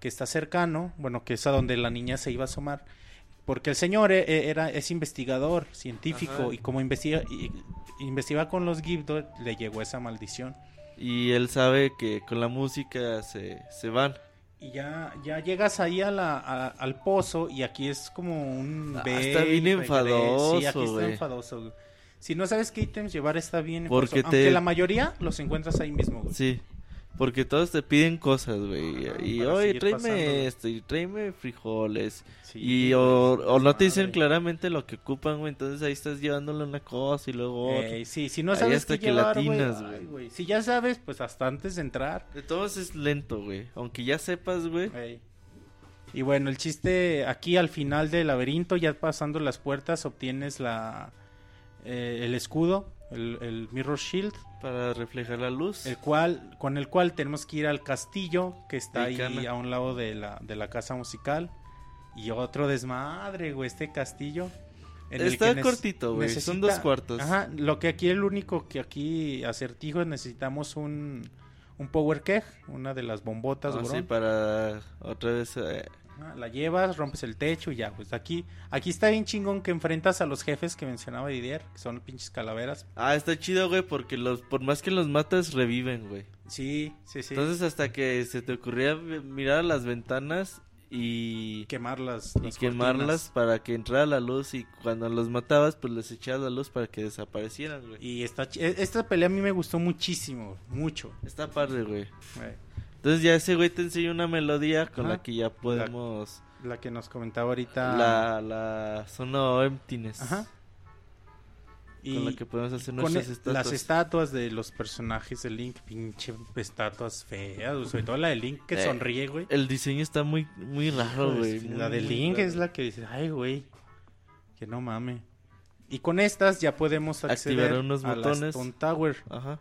que está cercano, bueno, que es a donde la niña se iba a asomar. Porque el señor eh, eh, era, es investigador, científico, Ajá. y como investiga, y- investiga con los Gibdo, le llegó esa maldición. Y él sabe que con la música se, se van. Y ya, ya llegas ahí a la, a- al pozo y aquí es como un... Ah, está bien enfadoso, Sí, aquí está enfadoso. Si no sabes qué ítems llevar está bien Porque te- Aunque la mayoría los encuentras ahí mismo, güey. Sí. Porque todos te piden cosas, güey. Y, Para oye, tráeme esto, y tráeme frijoles. Sí, y o, no te dicen claramente lo que ocupan, güey. Entonces ahí estás llevándole una cosa y luego otra. Sí, si no sabes hasta qué llevar, güey. Si ya sabes, pues hasta antes de entrar. De todos es lento, güey. Aunque ya sepas, güey. Ey. Y bueno, el chiste aquí al final del laberinto, ya pasando las puertas, obtienes la eh, el escudo, el, el Mirror Shield, Para reflejar la luz. el cual, con el cual tenemos que ir al castillo que está ahí a un lado de la, de la casa musical. Y otro desmadre, güey, este castillo. Está cortito, güey. Son dos cuartos. Ajá, lo que aquí el único que aquí acertijo es necesitamos un, un power keg, una de las bombotas, bro. sí, para otra vez. eh, La llevas, rompes el techo y ya, pues aquí, aquí está bien chingón que enfrentas a los jefes que mencionaba Didier, que son pinches calaveras. Ah, está chido, güey, porque los por más que los matas, reviven, güey. Sí, sí, sí. Entonces hasta que se te ocurría mirar a las ventanas y, quemarlas. y las quemarlas cortinas. para que entrara la luz y cuando los matabas, pues les echabas la luz para que desaparecieran, güey. Y esta, e- esta pelea a mí me gustó muchísimo, mucho. Está padre, güey. güey. Entonces ya ese güey te enseña una melodía con Ajá. la que ya podemos... La que nos comentaba ahorita. La, la zona emptiness. Ajá. Y Con la que podemos hacer nuestras e- estatuas. las estatuas de los personajes de Link, pinche estatuas feas, sobre todo la de Link que Eh, sonríe, güey. El diseño está muy, muy raro, Pues, güey. la de Link raro. es la que dice, ay, güey, que no mame. Y con estas ya podemos acceder Activar unos a la botones. Stone Tower. Ajá.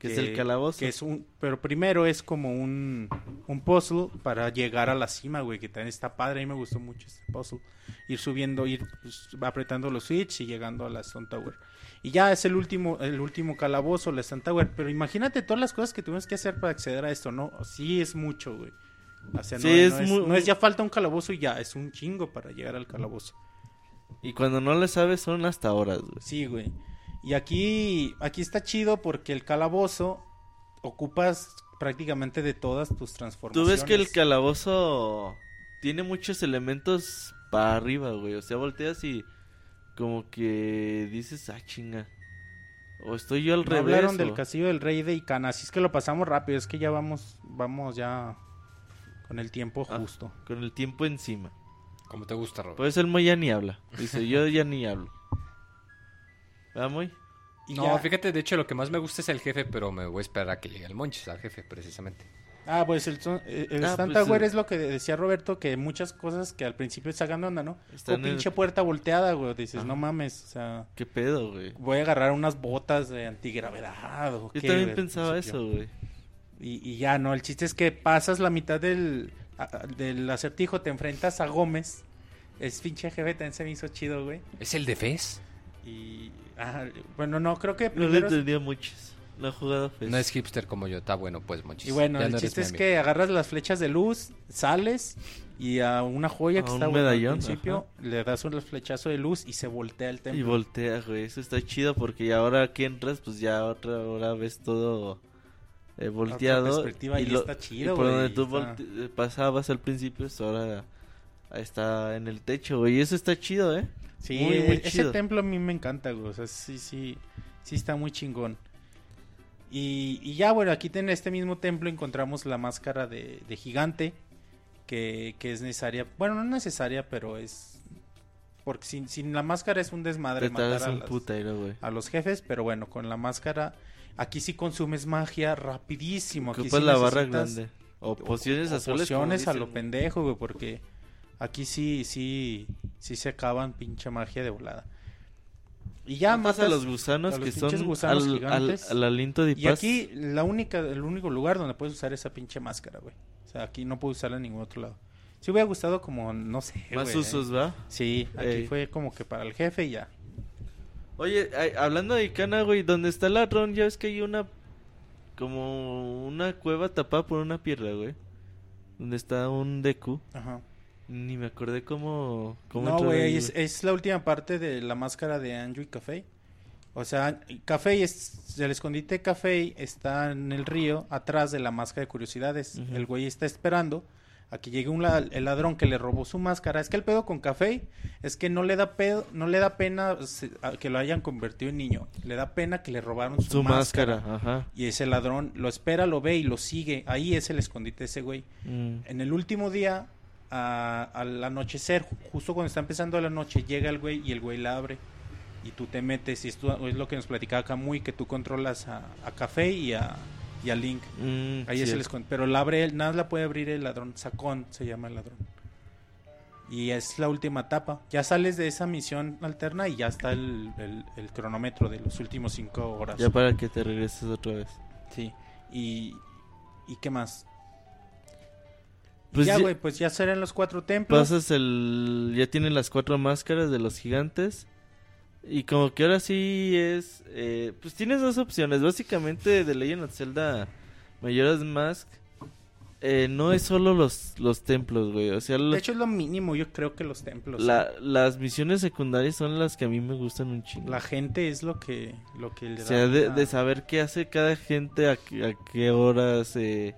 Que, es el calabozo. que es un, pero primero es como un, un puzzle para llegar a la cima, güey, que también está padre. A mí me gustó mucho este puzzle. Ir subiendo, ir pues, apretando los switch y llegando a la Stone Tower. Y ya es el último, el último calabozo, la Stone Tower. Pero imagínate todas las cosas que tuvimos que hacer para acceder a esto, ¿no? Sí es mucho, güey. O sea, no, Sí, es no es, muy- no es ya falta un calabozo y ya, es un chingo para llegar al calabozo. Y cuando no le sabes son hasta horas, güey. Sí, güey. Y aquí, aquí está chido porque el calabozo ocupas prácticamente de todas tus Tú transformaciones. ves que el calabozo tiene muchos elementos para arriba, güey. O sea, volteas y como que dices, ah, chinga. O estoy yo al No revés. hablaron o- del castillo del rey de Icana, así es que lo pasamos rápido, es que ya vamos, vamos ya con el tiempo Ah. justo. Con el tiempo encima. Como te gusta, Robert. Pues el Moy ya ni habla. Dice, yo ya ni hablo. ¿Verdad, Moy? Y no, ya- fíjate, de hecho lo que más me gusta es el jefe, pero me voy a esperar a que llegue el Monchis, al jefe, precisamente. Ah, pues el, eh, el Ah, Stand pues, Tower eh. es lo que decía Roberto, que muchas cosas que al principio sacan onda, ¿no? Está O en el- pinche puerta volteada, güey, dices, Ajá. no mames, o sea, ¿Qué pedo, güey? voy a agarrar unas botas de antigravedad o Yo qué, también güey, pensaba eso, güey. Y, y ya, ¿no? El chiste es que pasas la mitad del, a- del acertijo, te enfrentas a Gómez. Es pinche jefe, también se me hizo chido, güey. ¿Es el de Fez? Y. ah, bueno, no, creo que No le entendía muchos. No ha jugado Fez. No es hipster como yo, está bueno, pues, Monchis. y bueno, Ya el no chiste es que agarras las flechas de luz, sales y a una joya que un está bueno al principio le das un flechazo de luz y se voltea el Y templo. voltea, güey. Eso está chido porque ya ahora que entras, pues ya otra hora ves todo eh, volteado. perspectiva y está chido, y por güey, donde tú está- volte- eh, pasabas al principio, pues ahora está en el techo, güey. Y eso está chido, ¿eh? Sí, Muy, muy ese chido. templo a mí me encanta, güey. O sea, sí, sí, sí está muy chingón. Y, y ya, bueno, aquí en este mismo templo encontramos la máscara de, de gigante, que, que es necesaria. Bueno, no es necesaria, pero es... Porque sin, sin la máscara es un desmadre matar a, las- putero, a los jefes, pero bueno, con la máscara aquí sí consumes magia rapidísimo. Aquí sí la barra grande. O pociones azules. pociones a lo pendejo, güey, porque aquí sí, sí, sí se acaban pinche magia de volada. Y ya matas a los gusanos a los que son gusanos al, al, gigantes. al aliento de Y paz. aquí la única, el único lugar donde puedes usar esa pinche máscara, güey. O sea, aquí no puedo usarla en ningún otro lado. Si hubiera gustado como, no sé, Más güey. usos, ¿va? Sí, aquí Ey. fue como que para el jefe y ya. Oye, hablando de Icana, güey, donde está el ladrón, ya ves que hay una. Como una cueva tapada por una piedra, güey. Donde está un Deku. Ajá. Ni me acordé cómo. cómo No, güey, es, es la última parte de la máscara de Andrew y Café. O sea, Café es el escondite de Café está en el río atrás de la máscara de curiosidades. El güey está esperando a que llegue un la- el ladrón que le robó su máscara. Es que el pedo con Café es que no le da pedo, no le da pena que lo hayan convertido en niño. Le da pena que le robaron su, Su máscara. máscara, ajá. Y ese ladrón lo espera, lo ve y lo sigue. Ahí es el escondite de ese güey. Mm. En el último día, a- al anochecer, ju- justo cuando está empezando la noche, llega el güey y el güey la abre. Y tú te metes, y esto es lo que nos platicaba Camuy, que tú controlas a, a Café y a, y a Link. Mm, Ahí es sí. el escon- Pero la abre él, nada la puede abrir el ladrón. Sacón se llama el ladrón. Y es la última etapa. Ya sales de esa misión alterna y ya está el, el- el cronómetro de los últimos cinco horas. Ya para que te regreses otra vez. Sí. Y, ¿y qué más? Pues ya, güey, pues ya serán los cuatro templos. Pasas el... Ya tienen las cuatro máscaras de los gigantes. Y como que ahora sí es... eh, pues tienes dos opciones. Básicamente de Legend of Zelda Majora's Mask... eh, no es solo los, los templos, güey. O sea, los- De hecho, es lo mínimo, yo creo que los templos. la- las misiones secundarias son las que a mí me gustan un chingo. La gente es lo que, lo que le O da. sea, de, una- de saber qué hace cada gente, a, qué- a qué horas. eh,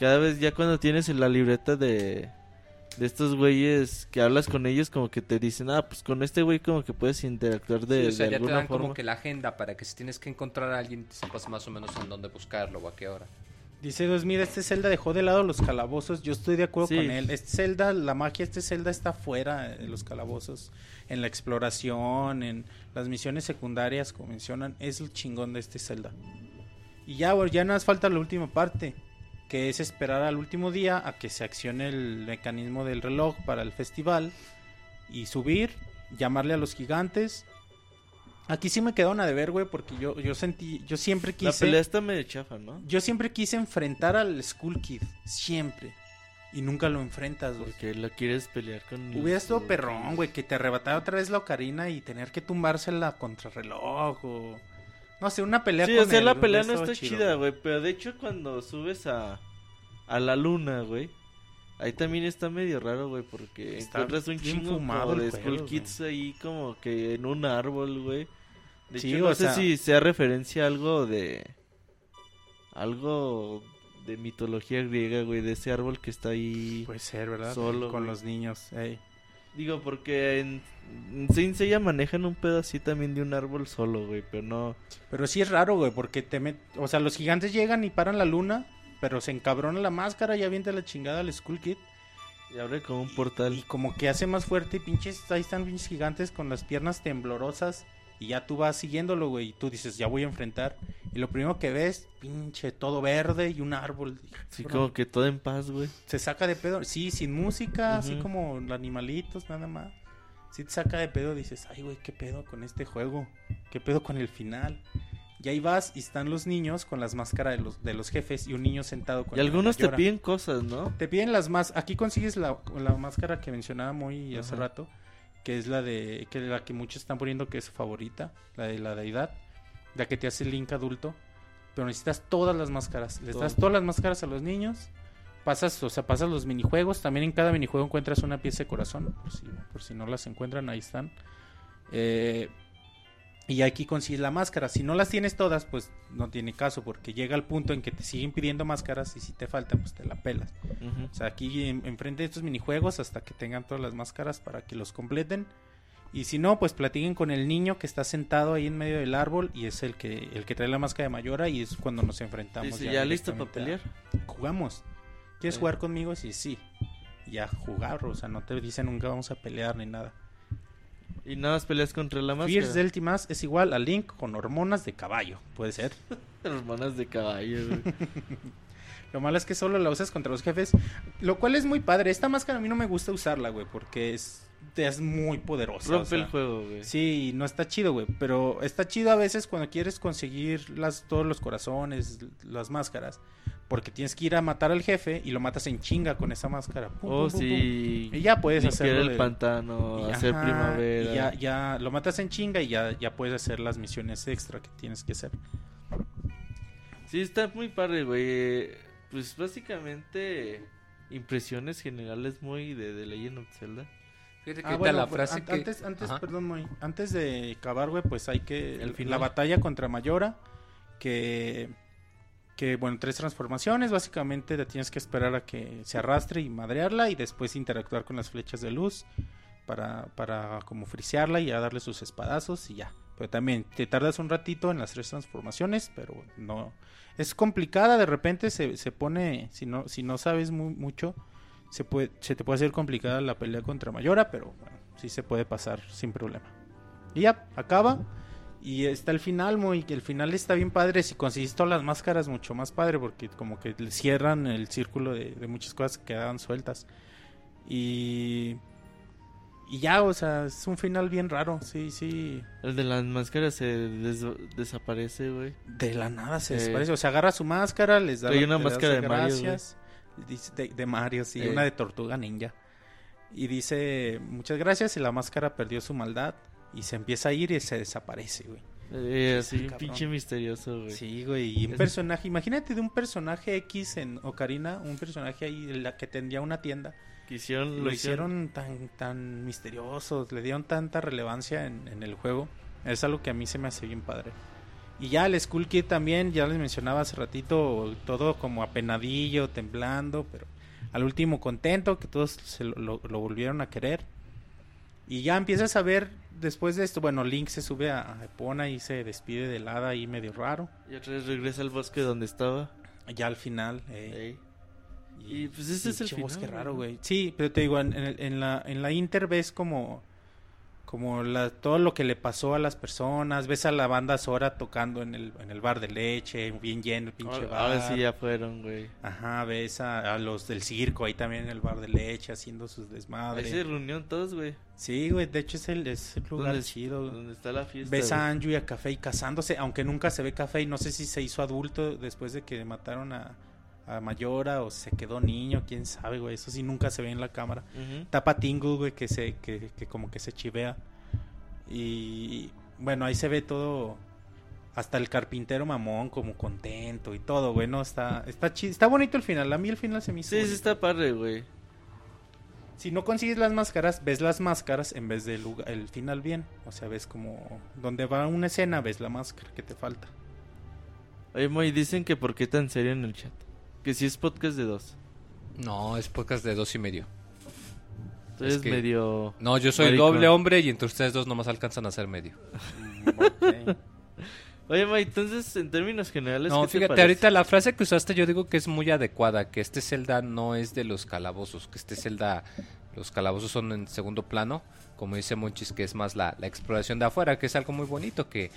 cada vez ya cuando tienes en la libreta de, de estos güeyes que hablas con ellos, como que te dicen, ah, pues con este güey como que puedes interactuar de, Sí, o sea, de ya te dan forma. como que la agenda para que si tienes que encontrar a alguien, sepas más o menos en dónde buscarlo o a qué hora. Dice Dos, mira, este Zelda dejó de lado los calabozos. Yo estoy de acuerdo Sí. con él. Este Zelda, la magia, este Zelda está fuera de los calabozos. En la exploración, en las misiones secundarias, como mencionan, es el chingón de este Zelda. Y ya, güey, ya nada más falta la última parte, que es esperar al último día a que se accione el mecanismo del reloj para el festival y subir, llamarle a los gigantes. Aquí sí me quedó una de ver, güey, porque yo, yo sentí, yo siempre quise... La pelea está medio chafa, ¿no? Yo siempre quise enfrentar al Skull Kid, siempre. Y nunca lo enfrentas, güey. Porque lo quieres pelear con... Hubiera estado su- perrón, güey, que te arrebatara otra vez la ocarina y tener que tumbársela contra reloj o... No sé, una pelea Sí, con o sea, él, la pelea no está chido, chida, güey. Pero de hecho, cuando subes a, a la luna, güey. Ahí también está medio raro, güey. Porque Está encuentras un chingo fumado de juego, Skull Kids ahí, como que en un árbol, güey. De Sí, hecho, o no sé sea- si sea referencia a algo de. Algo de mitología griega, güey. De ese árbol que está ahí. Puede ser, ¿verdad? Solo, Con los niños, ey. Digo, porque en, en Saint Seiya manejan un pedo así también de un árbol solo, güey. Pero no. Pero sí es raro, güey, porque te met... O sea, los gigantes llegan y paran la luna, pero se encabrona la máscara y avienta la chingada al Skull Kid. Y abre como un Y portal. como que hace más fuerte y pinches, ahí están pinches gigantes con las piernas temblorosas. Y ya tú vas siguiéndolo, güey. Y tú dices, ya voy a enfrentar. Y lo primero que ves, pinche, todo verde y un árbol. Cabrón. como que todo en paz, güey. Se saca de pedo. Sí, sin música, así como animalitos, nada más. Sí te saca de pedo, dices, ay, güey, qué pedo con este juego. Qué pedo con el final. Y ahí vas y están los niños con las máscaras de los, de los jefes y un niño sentado con Y algunos te piden cosas, ¿no? Te piden las más. Aquí consigues la, la máscara que mencionaba muy hace rato. Que es la de. Que la que muchos están poniendo que es su favorita. La de la deidad. La que te hace el Link adulto. Pero necesitas todas las máscaras. Les das todas las máscaras a los niños. Pasas, o sea, pasas los minijuegos. También en cada minijuego encuentras una pieza de corazón. Por si, por si no las encuentran, ahí están. Eh, y aquí consigues la máscara. Si no las tienes todas, pues no tiene caso. Porque llega el punto en que te siguen pidiendo máscaras. Y si te faltan, pues te la pelas. O sea, aquí en- enfrente de estos minijuegos hasta que tengan todas las máscaras para que los completen. Y si no, pues platiquen con el niño que está sentado ahí en medio del árbol y es el que el que trae la máscara de Mayora y es cuando nos enfrentamos. Dice, ¿ya listo para pelear? Jugamos. ¿Quieres jugar conmigo? Sí, sí. Ya jugar, o sea, no te dicen nunca vamos a pelear ni nada. Y nada más peleas contra la máscara. Fierce Deltimas es igual a Link con hormonas de caballo, puede ser. Hermanas de caballo, güey. Lo malo es que solo la usas contra los jefes. Lo cual es muy padre. Esta máscara a mí no me gusta usarla, güey. Porque es, es muy poderosa. Rompe o sea. el juego, güey. Sí, no está chido, güey. Pero está chido a veces cuando quieres conseguir las, todos los corazones, las máscaras. Porque tienes que ir a matar al jefe y lo matas en chinga con esa máscara. Pum, Oh, pum, pum, sí. pum. Y ya puedes hacerlo. el de- pantano, y hacer ajá, primavera. Y ya, ya lo matas en chinga y ya, ya puedes hacer las misiones extra que tienes que hacer. Sí, está muy padre, güey. Pues básicamente impresiones generales muy de, de Legend of Zelda. Fíjate que Ah, ahorita bueno, la pues, frase an- que... antes, antes, Ajá. perdón, Moy, antes de acabar, güey, pues hay que El la batalla contra Mayora que bueno, tres transformaciones, básicamente te tienes que esperar a que se arrastre y madrearla y después interactuar con las flechas de luz para, para como frisearla y darle sus espadazos y ya. Pero también te tardas un ratito en las tres transformaciones, pero no es complicada, de repente se, se pone, si no, si no sabes mu- mucho, se, puede, se te puede hacer complicada la pelea contra Mayora, pero bueno, sí se puede pasar sin problema. Y ya, acaba. Y está el final, muy, el final está bien padre. Si consigues todas las máscaras, mucho más padre, porque como que le cierran el círculo de, de muchas cosas que quedaban sueltas. Y. Y ya, o sea, es un final bien raro, sí, sí. El de las máscaras se des- desaparece, güey. De la nada se Eh. desaparece. O sea, agarra su máscara, les da la- una máscara de Mario, gracias. De, de Mario, sí, Eh. una de Tortuga Ninja. Y dice, muchas gracias, y la máscara perdió su maldad. Y se empieza a ir y se desaparece, güey. Eh, así, un pinche misterioso, güey. Sí, güey. Y un Es- personaje, imagínate de un personaje X en Ocarina, un personaje ahí en la que tendría una tienda. Que hicieron, Lo hicieron tan, tan misterioso, le dieron tanta relevancia en, en el juego. Es algo que a mí se me hace bien padre. Y ya el Skull Kid también, ya les mencionaba hace ratito, todo como apenadillo, temblando, pero al último contento, que todos se lo, lo- lo volvieron a querer. Y ya empiezas a ver, después de esto, bueno, Link se sube a, a Epona y se despide del hada ahí medio raro. Y otra vez regresa al bosque donde estaba. Ya al final, eh, Ey. Y, pues, ese es el final, bosque raro, güey. Sí, pero te digo, en, en la, en la Inter ves como, como la, todo lo que le pasó a las personas. Ves a la banda Sora tocando en el, en el bar de leche, bien lleno el pinche bar. ahora sí ya fueron, güey. Ajá, ves a, a los del circo ahí también en el bar de leche haciendo sus Ahí se desmadres. reunieron todos, güey. Sí, güey, de hecho es el, es el lugar ¿Dónde- chido. Donde está la fiesta. Ves güey. a Anju y a Café casándose, aunque nunca se ve Café, no sé si se hizo adulto después de que mataron a, a Mayora o se quedó niño, quién sabe, güey, eso sí nunca se ve en la cámara. Ujú. Tapa Tingle, güey, que se que, que como que se chivea. Y bueno, ahí se ve todo hasta el carpintero mamón como contento y todo, güey, no está está chi- está bonito el final. A mí el final se me hizo Sí, sí está padre, güey. Si no consigues las máscaras, ves las máscaras en vez del el final bien. O sea, ves como donde va una escena, ves la máscara que te falta. Oye, Moy, dicen que por qué tan serio en el chat. Que si es podcast de dos. No, es podcast de dos y medio. Tú eres Es que- medio... No, yo soy Maricón. doble hombre y entre ustedes dos nomás alcanzan a ser medio. Oye, Moy, entonces, en términos generales, No, ¿qué te fíjate, ahorita la frase que usaste yo digo que es muy adecuada, que este Zelda no es de los calabozos, que este Zelda, los calabozos son en segundo plano, como dice Monchis, que es más la, la exploración de afuera, que es algo muy bonito, que,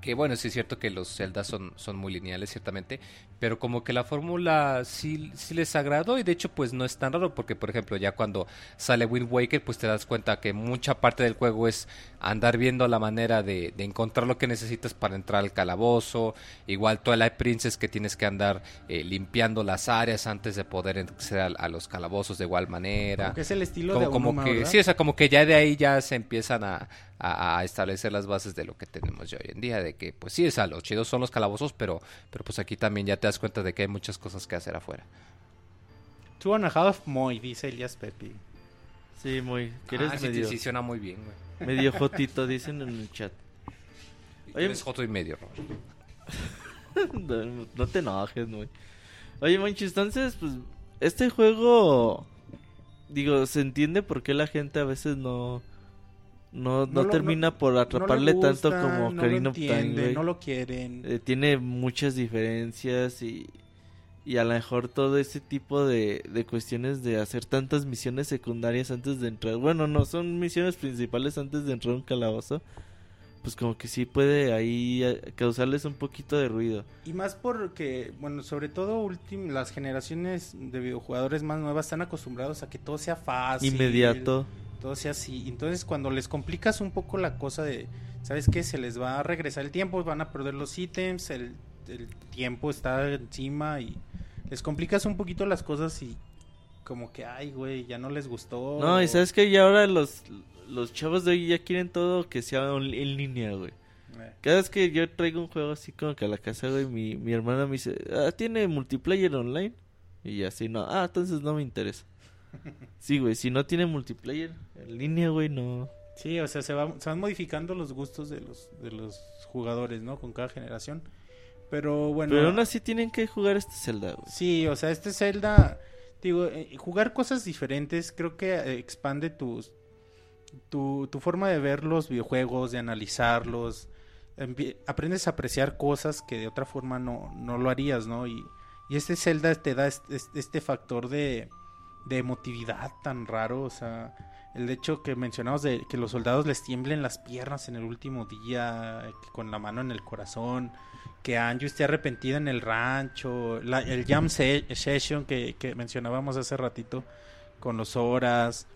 que bueno, sí es cierto que los Zelda son, son muy lineales, ciertamente, pero como que la fórmula sí, sí les agradó y de hecho pues no es tan raro, porque por ejemplo ya cuando sale Wind Waker pues te das cuenta que mucha parte del juego es andar viendo la manera de, de encontrar lo que necesitas para entrar al calabozo, igual Twilight Princess que tienes que andar eh, limpiando las áreas antes de poder acceder a, a los calabozos de igual manera. Como que es el estilo Como, de como que, ¿verdad? sí, o sea, como que ya de ahí ya se empiezan a, a- a establecer las bases de lo que tenemos ya hoy en día, de que pues sí, o sea, los chidos son los calabozos, pero, pero pues aquí también ya te das cuenta de que hay muchas cosas que hacer afuera. Two and a half Moy, dice Elias Pepi. Sí, Moy, que eres Ah, medio, sí, suena muy bien, güey. medio jotito, dicen en el chat. Oye, Eres joto y medio, Robert. no, no te enojes, Moy. Oye, Monchis, entonces, pues, este juego... Digo, se entiende por qué la gente a veces no... No, no, termina no- por No atraparle tanto como güey. no lo quieren. Eh, tiene muchas diferencias y, y a lo mejor todo ese tipo de, de cuestiones de hacer tantas misiones secundarias antes de entrar. Bueno, no son misiones principales antes de entrar a un calabozo. Pues como que sí puede ahí eh, causarles un poquito de ruido. Y más porque, bueno, sobre todo las generaciones de videojugadores más nuevas están acostumbrados a que todo sea fácil. Inmediato. Todo sea así. Entonces, cuando les complicas un poco la cosa de, ¿sabes qué? Se les va a regresar el tiempo, van a perder los ítems, el, el tiempo está encima y les complicas un poquito las cosas y como que, ay, güey, ya no les gustó. No, y sabes que ya ahora los, los chavos de hoy ya quieren todo que sea en línea, güey. Eh, Cada vez que yo traigo un juego así como que a la casa, güey, mi, mi hermana me dice, ah, ¿tiene multiplayer online? Y así, no, ah, entonces no me interesa. Sí, güey, si no tiene multiplayer en línea, güey, no. Sí, o sea, se, va- se van modificando los gustos de los, de los jugadores, ¿no? Con cada generación. Pero bueno. Pero aún así tienen que jugar este Zelda, güey. Sí, o sea, este Zelda, digo, eh, jugar cosas diferentes creo que eh, expande tus, tu, tu forma de ver los videojuegos, de analizarlos. Aprendes a apreciar cosas que de otra forma no, no lo harías, ¿no? Y, y este Zelda te da este, este factor de, de emotividad tan raro, o sea, el hecho que mencionamos de que los soldados les tiemblen las piernas en el último día, que con la mano en el corazón, que Anju esté arrepentida en el rancho, la- el jam se- session que, que mencionábamos hace ratito con los horas,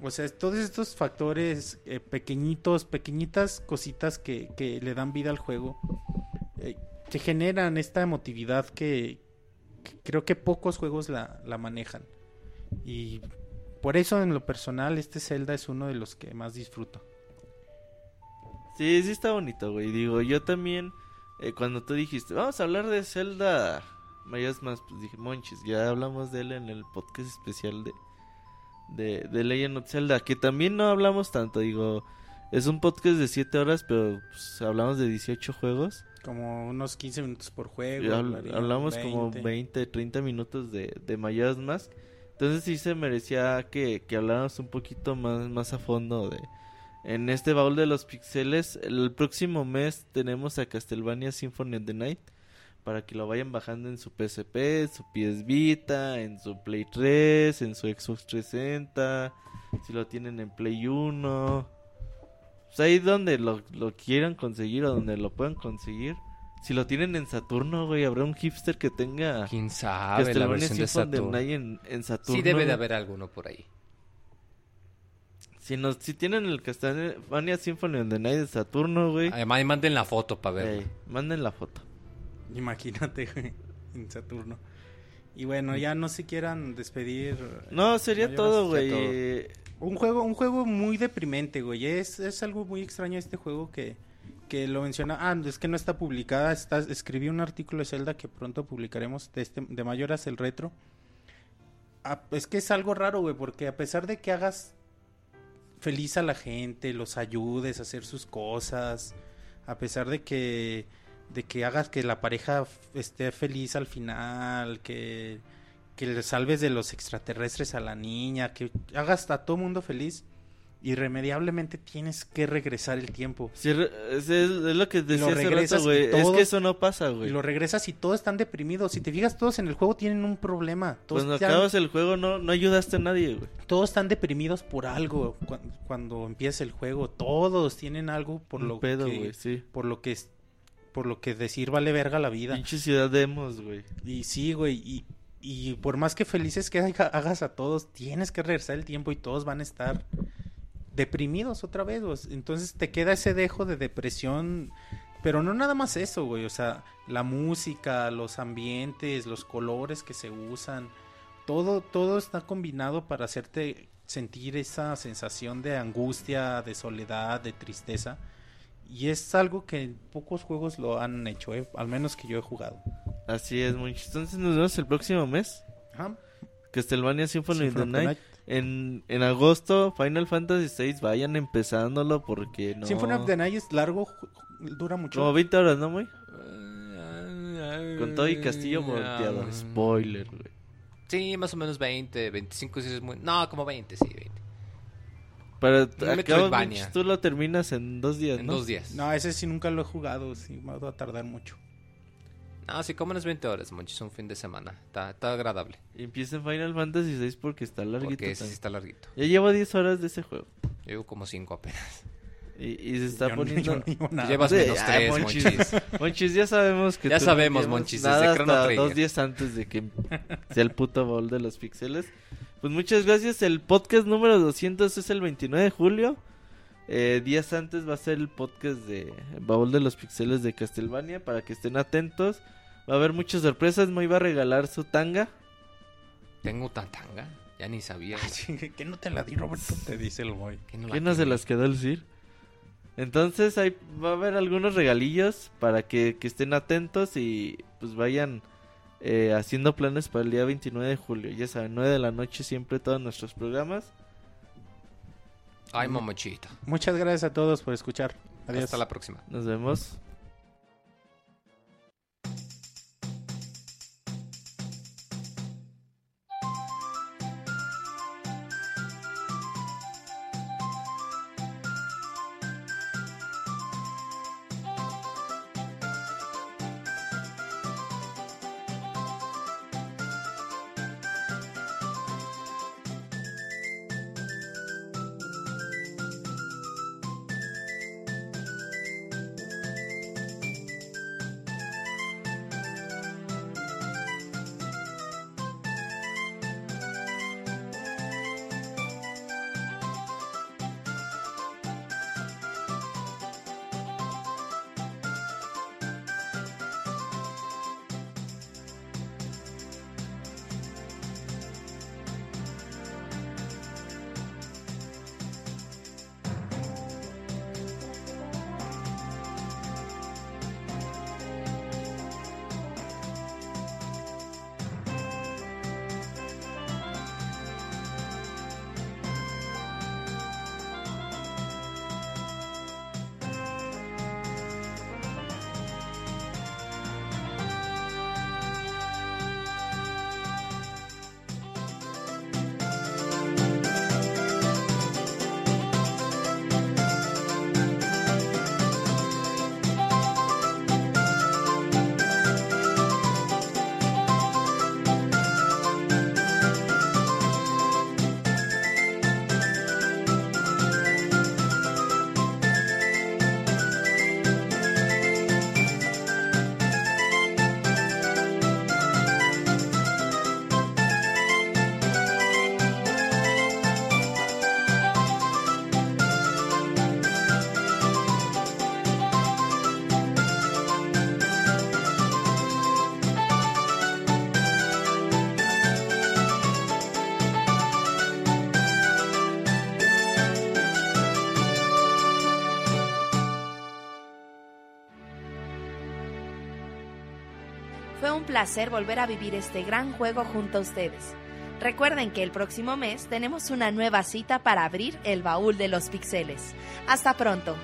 o sea, todos estos factores eh, pequeñitos, pequeñitas cositas que, que le dan vida al juego, eh, te generan esta emotividad que, que creo que pocos juegos la, la manejan. Y por eso en lo personal este Zelda es uno de los que más disfruto. Sí, sí está bonito, güey. Digo, yo también, eh, cuando tú dijiste, vamos a hablar de Zelda Mayoras Más, pues dije, Monchis, ya hablamos de él en el podcast especial de, de, de Legend of Zelda, que también no hablamos tanto, digo, es un podcast de 7 horas, pero pues, hablamos de 18 juegos. Como unos 15 minutos por juego. Habl- hablamos como 20. 20, 30 minutos de, de Mayoras Mask. Entonces sí se merecía que, que habláramos un poquito más, más a fondo de... En este baúl de los pixeles, el próximo mes tenemos a Castlevania Symphony of the Night para que lo vayan bajando en su PSP, en su PS Vita, en su Play 3, en su Xbox 360, si lo tienen en Play 1. Pues ahí donde lo, lo quieran conseguir o donde lo puedan conseguir. Si lo tienen en Saturno, güey, habrá un hipster que tenga ¿Quién sabe la Castlevania versión de Symphony of the Saturn? Night en, en Saturno. Sí debe de haber alguno por ahí. Si, nos, si tienen el Castlevania Symphony of the Night de Saturno, güey, Además, manden la foto para ey, manden la foto. Imagínate, güey, en Saturno. Y bueno, ya no se quieran despedir. No, sería todo, güey. todo. Un juego, un juego muy deprimente, güey. Es, es algo muy extraño este juego que, que lo menciona. Ah, es que no está publicada. Está, escribí un artículo de Zelda que pronto publicaremos de, este, de Mayoras el retro. Ah, es que es algo raro, güey, porque a pesar de que hagas feliz a la gente, los ayudes a hacer sus cosas, a pesar de que de que hagas que la pareja esté feliz al final, que que le salves de los extraterrestres a la niña, que hagas a todo mundo feliz, irremediablemente tienes que regresar el tiempo. sí, es, lo que decía hace regresas rato, y güey. Es que eso no pasa, Y güey. lo regresas y todos están deprimidos. Si te fijas, todos en el juego tienen un problema. Todos, Cuando ya- acabas el juego no, no ayudaste a nadie, güey. todos están deprimidos por algo. Cu- Cuando, empieza el juego, todos tienen algo por Un lo pedo, que sí. por lo que es- por lo que decir vale verga la vida. Pinche ciudad de emos, güey. Y sí, güey, y, y por más que felices que haga- hagas a todos, tienes que regresar el tiempo y todos van a estar deprimidos otra vez, güey. Entonces te queda ese dejo de depresión, pero no nada más eso, güey, o sea, la música, los ambientes, los colores que se usan, todo todo está combinado para hacerte sentir esa sensación de angustia, de soledad, de tristeza. Y es algo que pocos juegos lo han hecho, eh, al menos que yo he jugado. Así es, Entonces nos vemos el próximo mes. Ajá. Castlevania Symphony of the Night. En, en agosto, Final Fantasy VI, vayan empezándolo porque no... Symphony of the Night es largo, dura mucho. Como 20 horas, ¿no, güey? Con todo y castillo volteado. Spoiler, güey. Sí, más o menos 20, 25 sí es muy... No, como 20, sí, 20. Pero acabo, Mitch, tú lo terminas en dos días, En ¿no? dos días. No, ese sí nunca lo he jugado, sí, me va a tardar mucho. No, sí, como unas 20 horas, monchis, un fin de semana. Está, está agradable. Y empieza en Final Fantasy VI porque está larguito. Porque sí está larguito. Ya llevo 10 horas de ese juego. Llevo como 5 apenas. Y, y se está Yo poniendo... no llevas Sí, menos ay, 3, Monchis. monchis. Monchis, ya sabemos que Ya tú sabemos, no Monchis, nada desde hasta dos días antes de que sea el puto baúl de los pixeles. Pues muchas gracias. El podcast número 200 es el 29 de julio. Eh, días antes va a ser el podcast de Baúl de los Pixeles de Castlevania para que estén atentos. Va a haber muchas sorpresas. Me iba a regalar su tanga. Tengo tantanga. Ya ni sabía. que no te la di, Roberto, te dice el boy. ¿Qué no la ¿Quién no se las quedó el Sir? Entonces ahí va a haber algunos regalillos para que, que estén atentos y pues vayan eh, haciendo planes para el día 29 de julio. Ya saben, 9 de la noche siempre todos nuestros programas. Ay, momochita. Muchas gracias a todos por escuchar. Adiós. Hasta la próxima. Nos vemos. Volver a vivir este gran juego junto a ustedes. Recuerden que el próximo mes tenemos una nueva cita para abrir el baúl de los pixeles. Hasta pronto.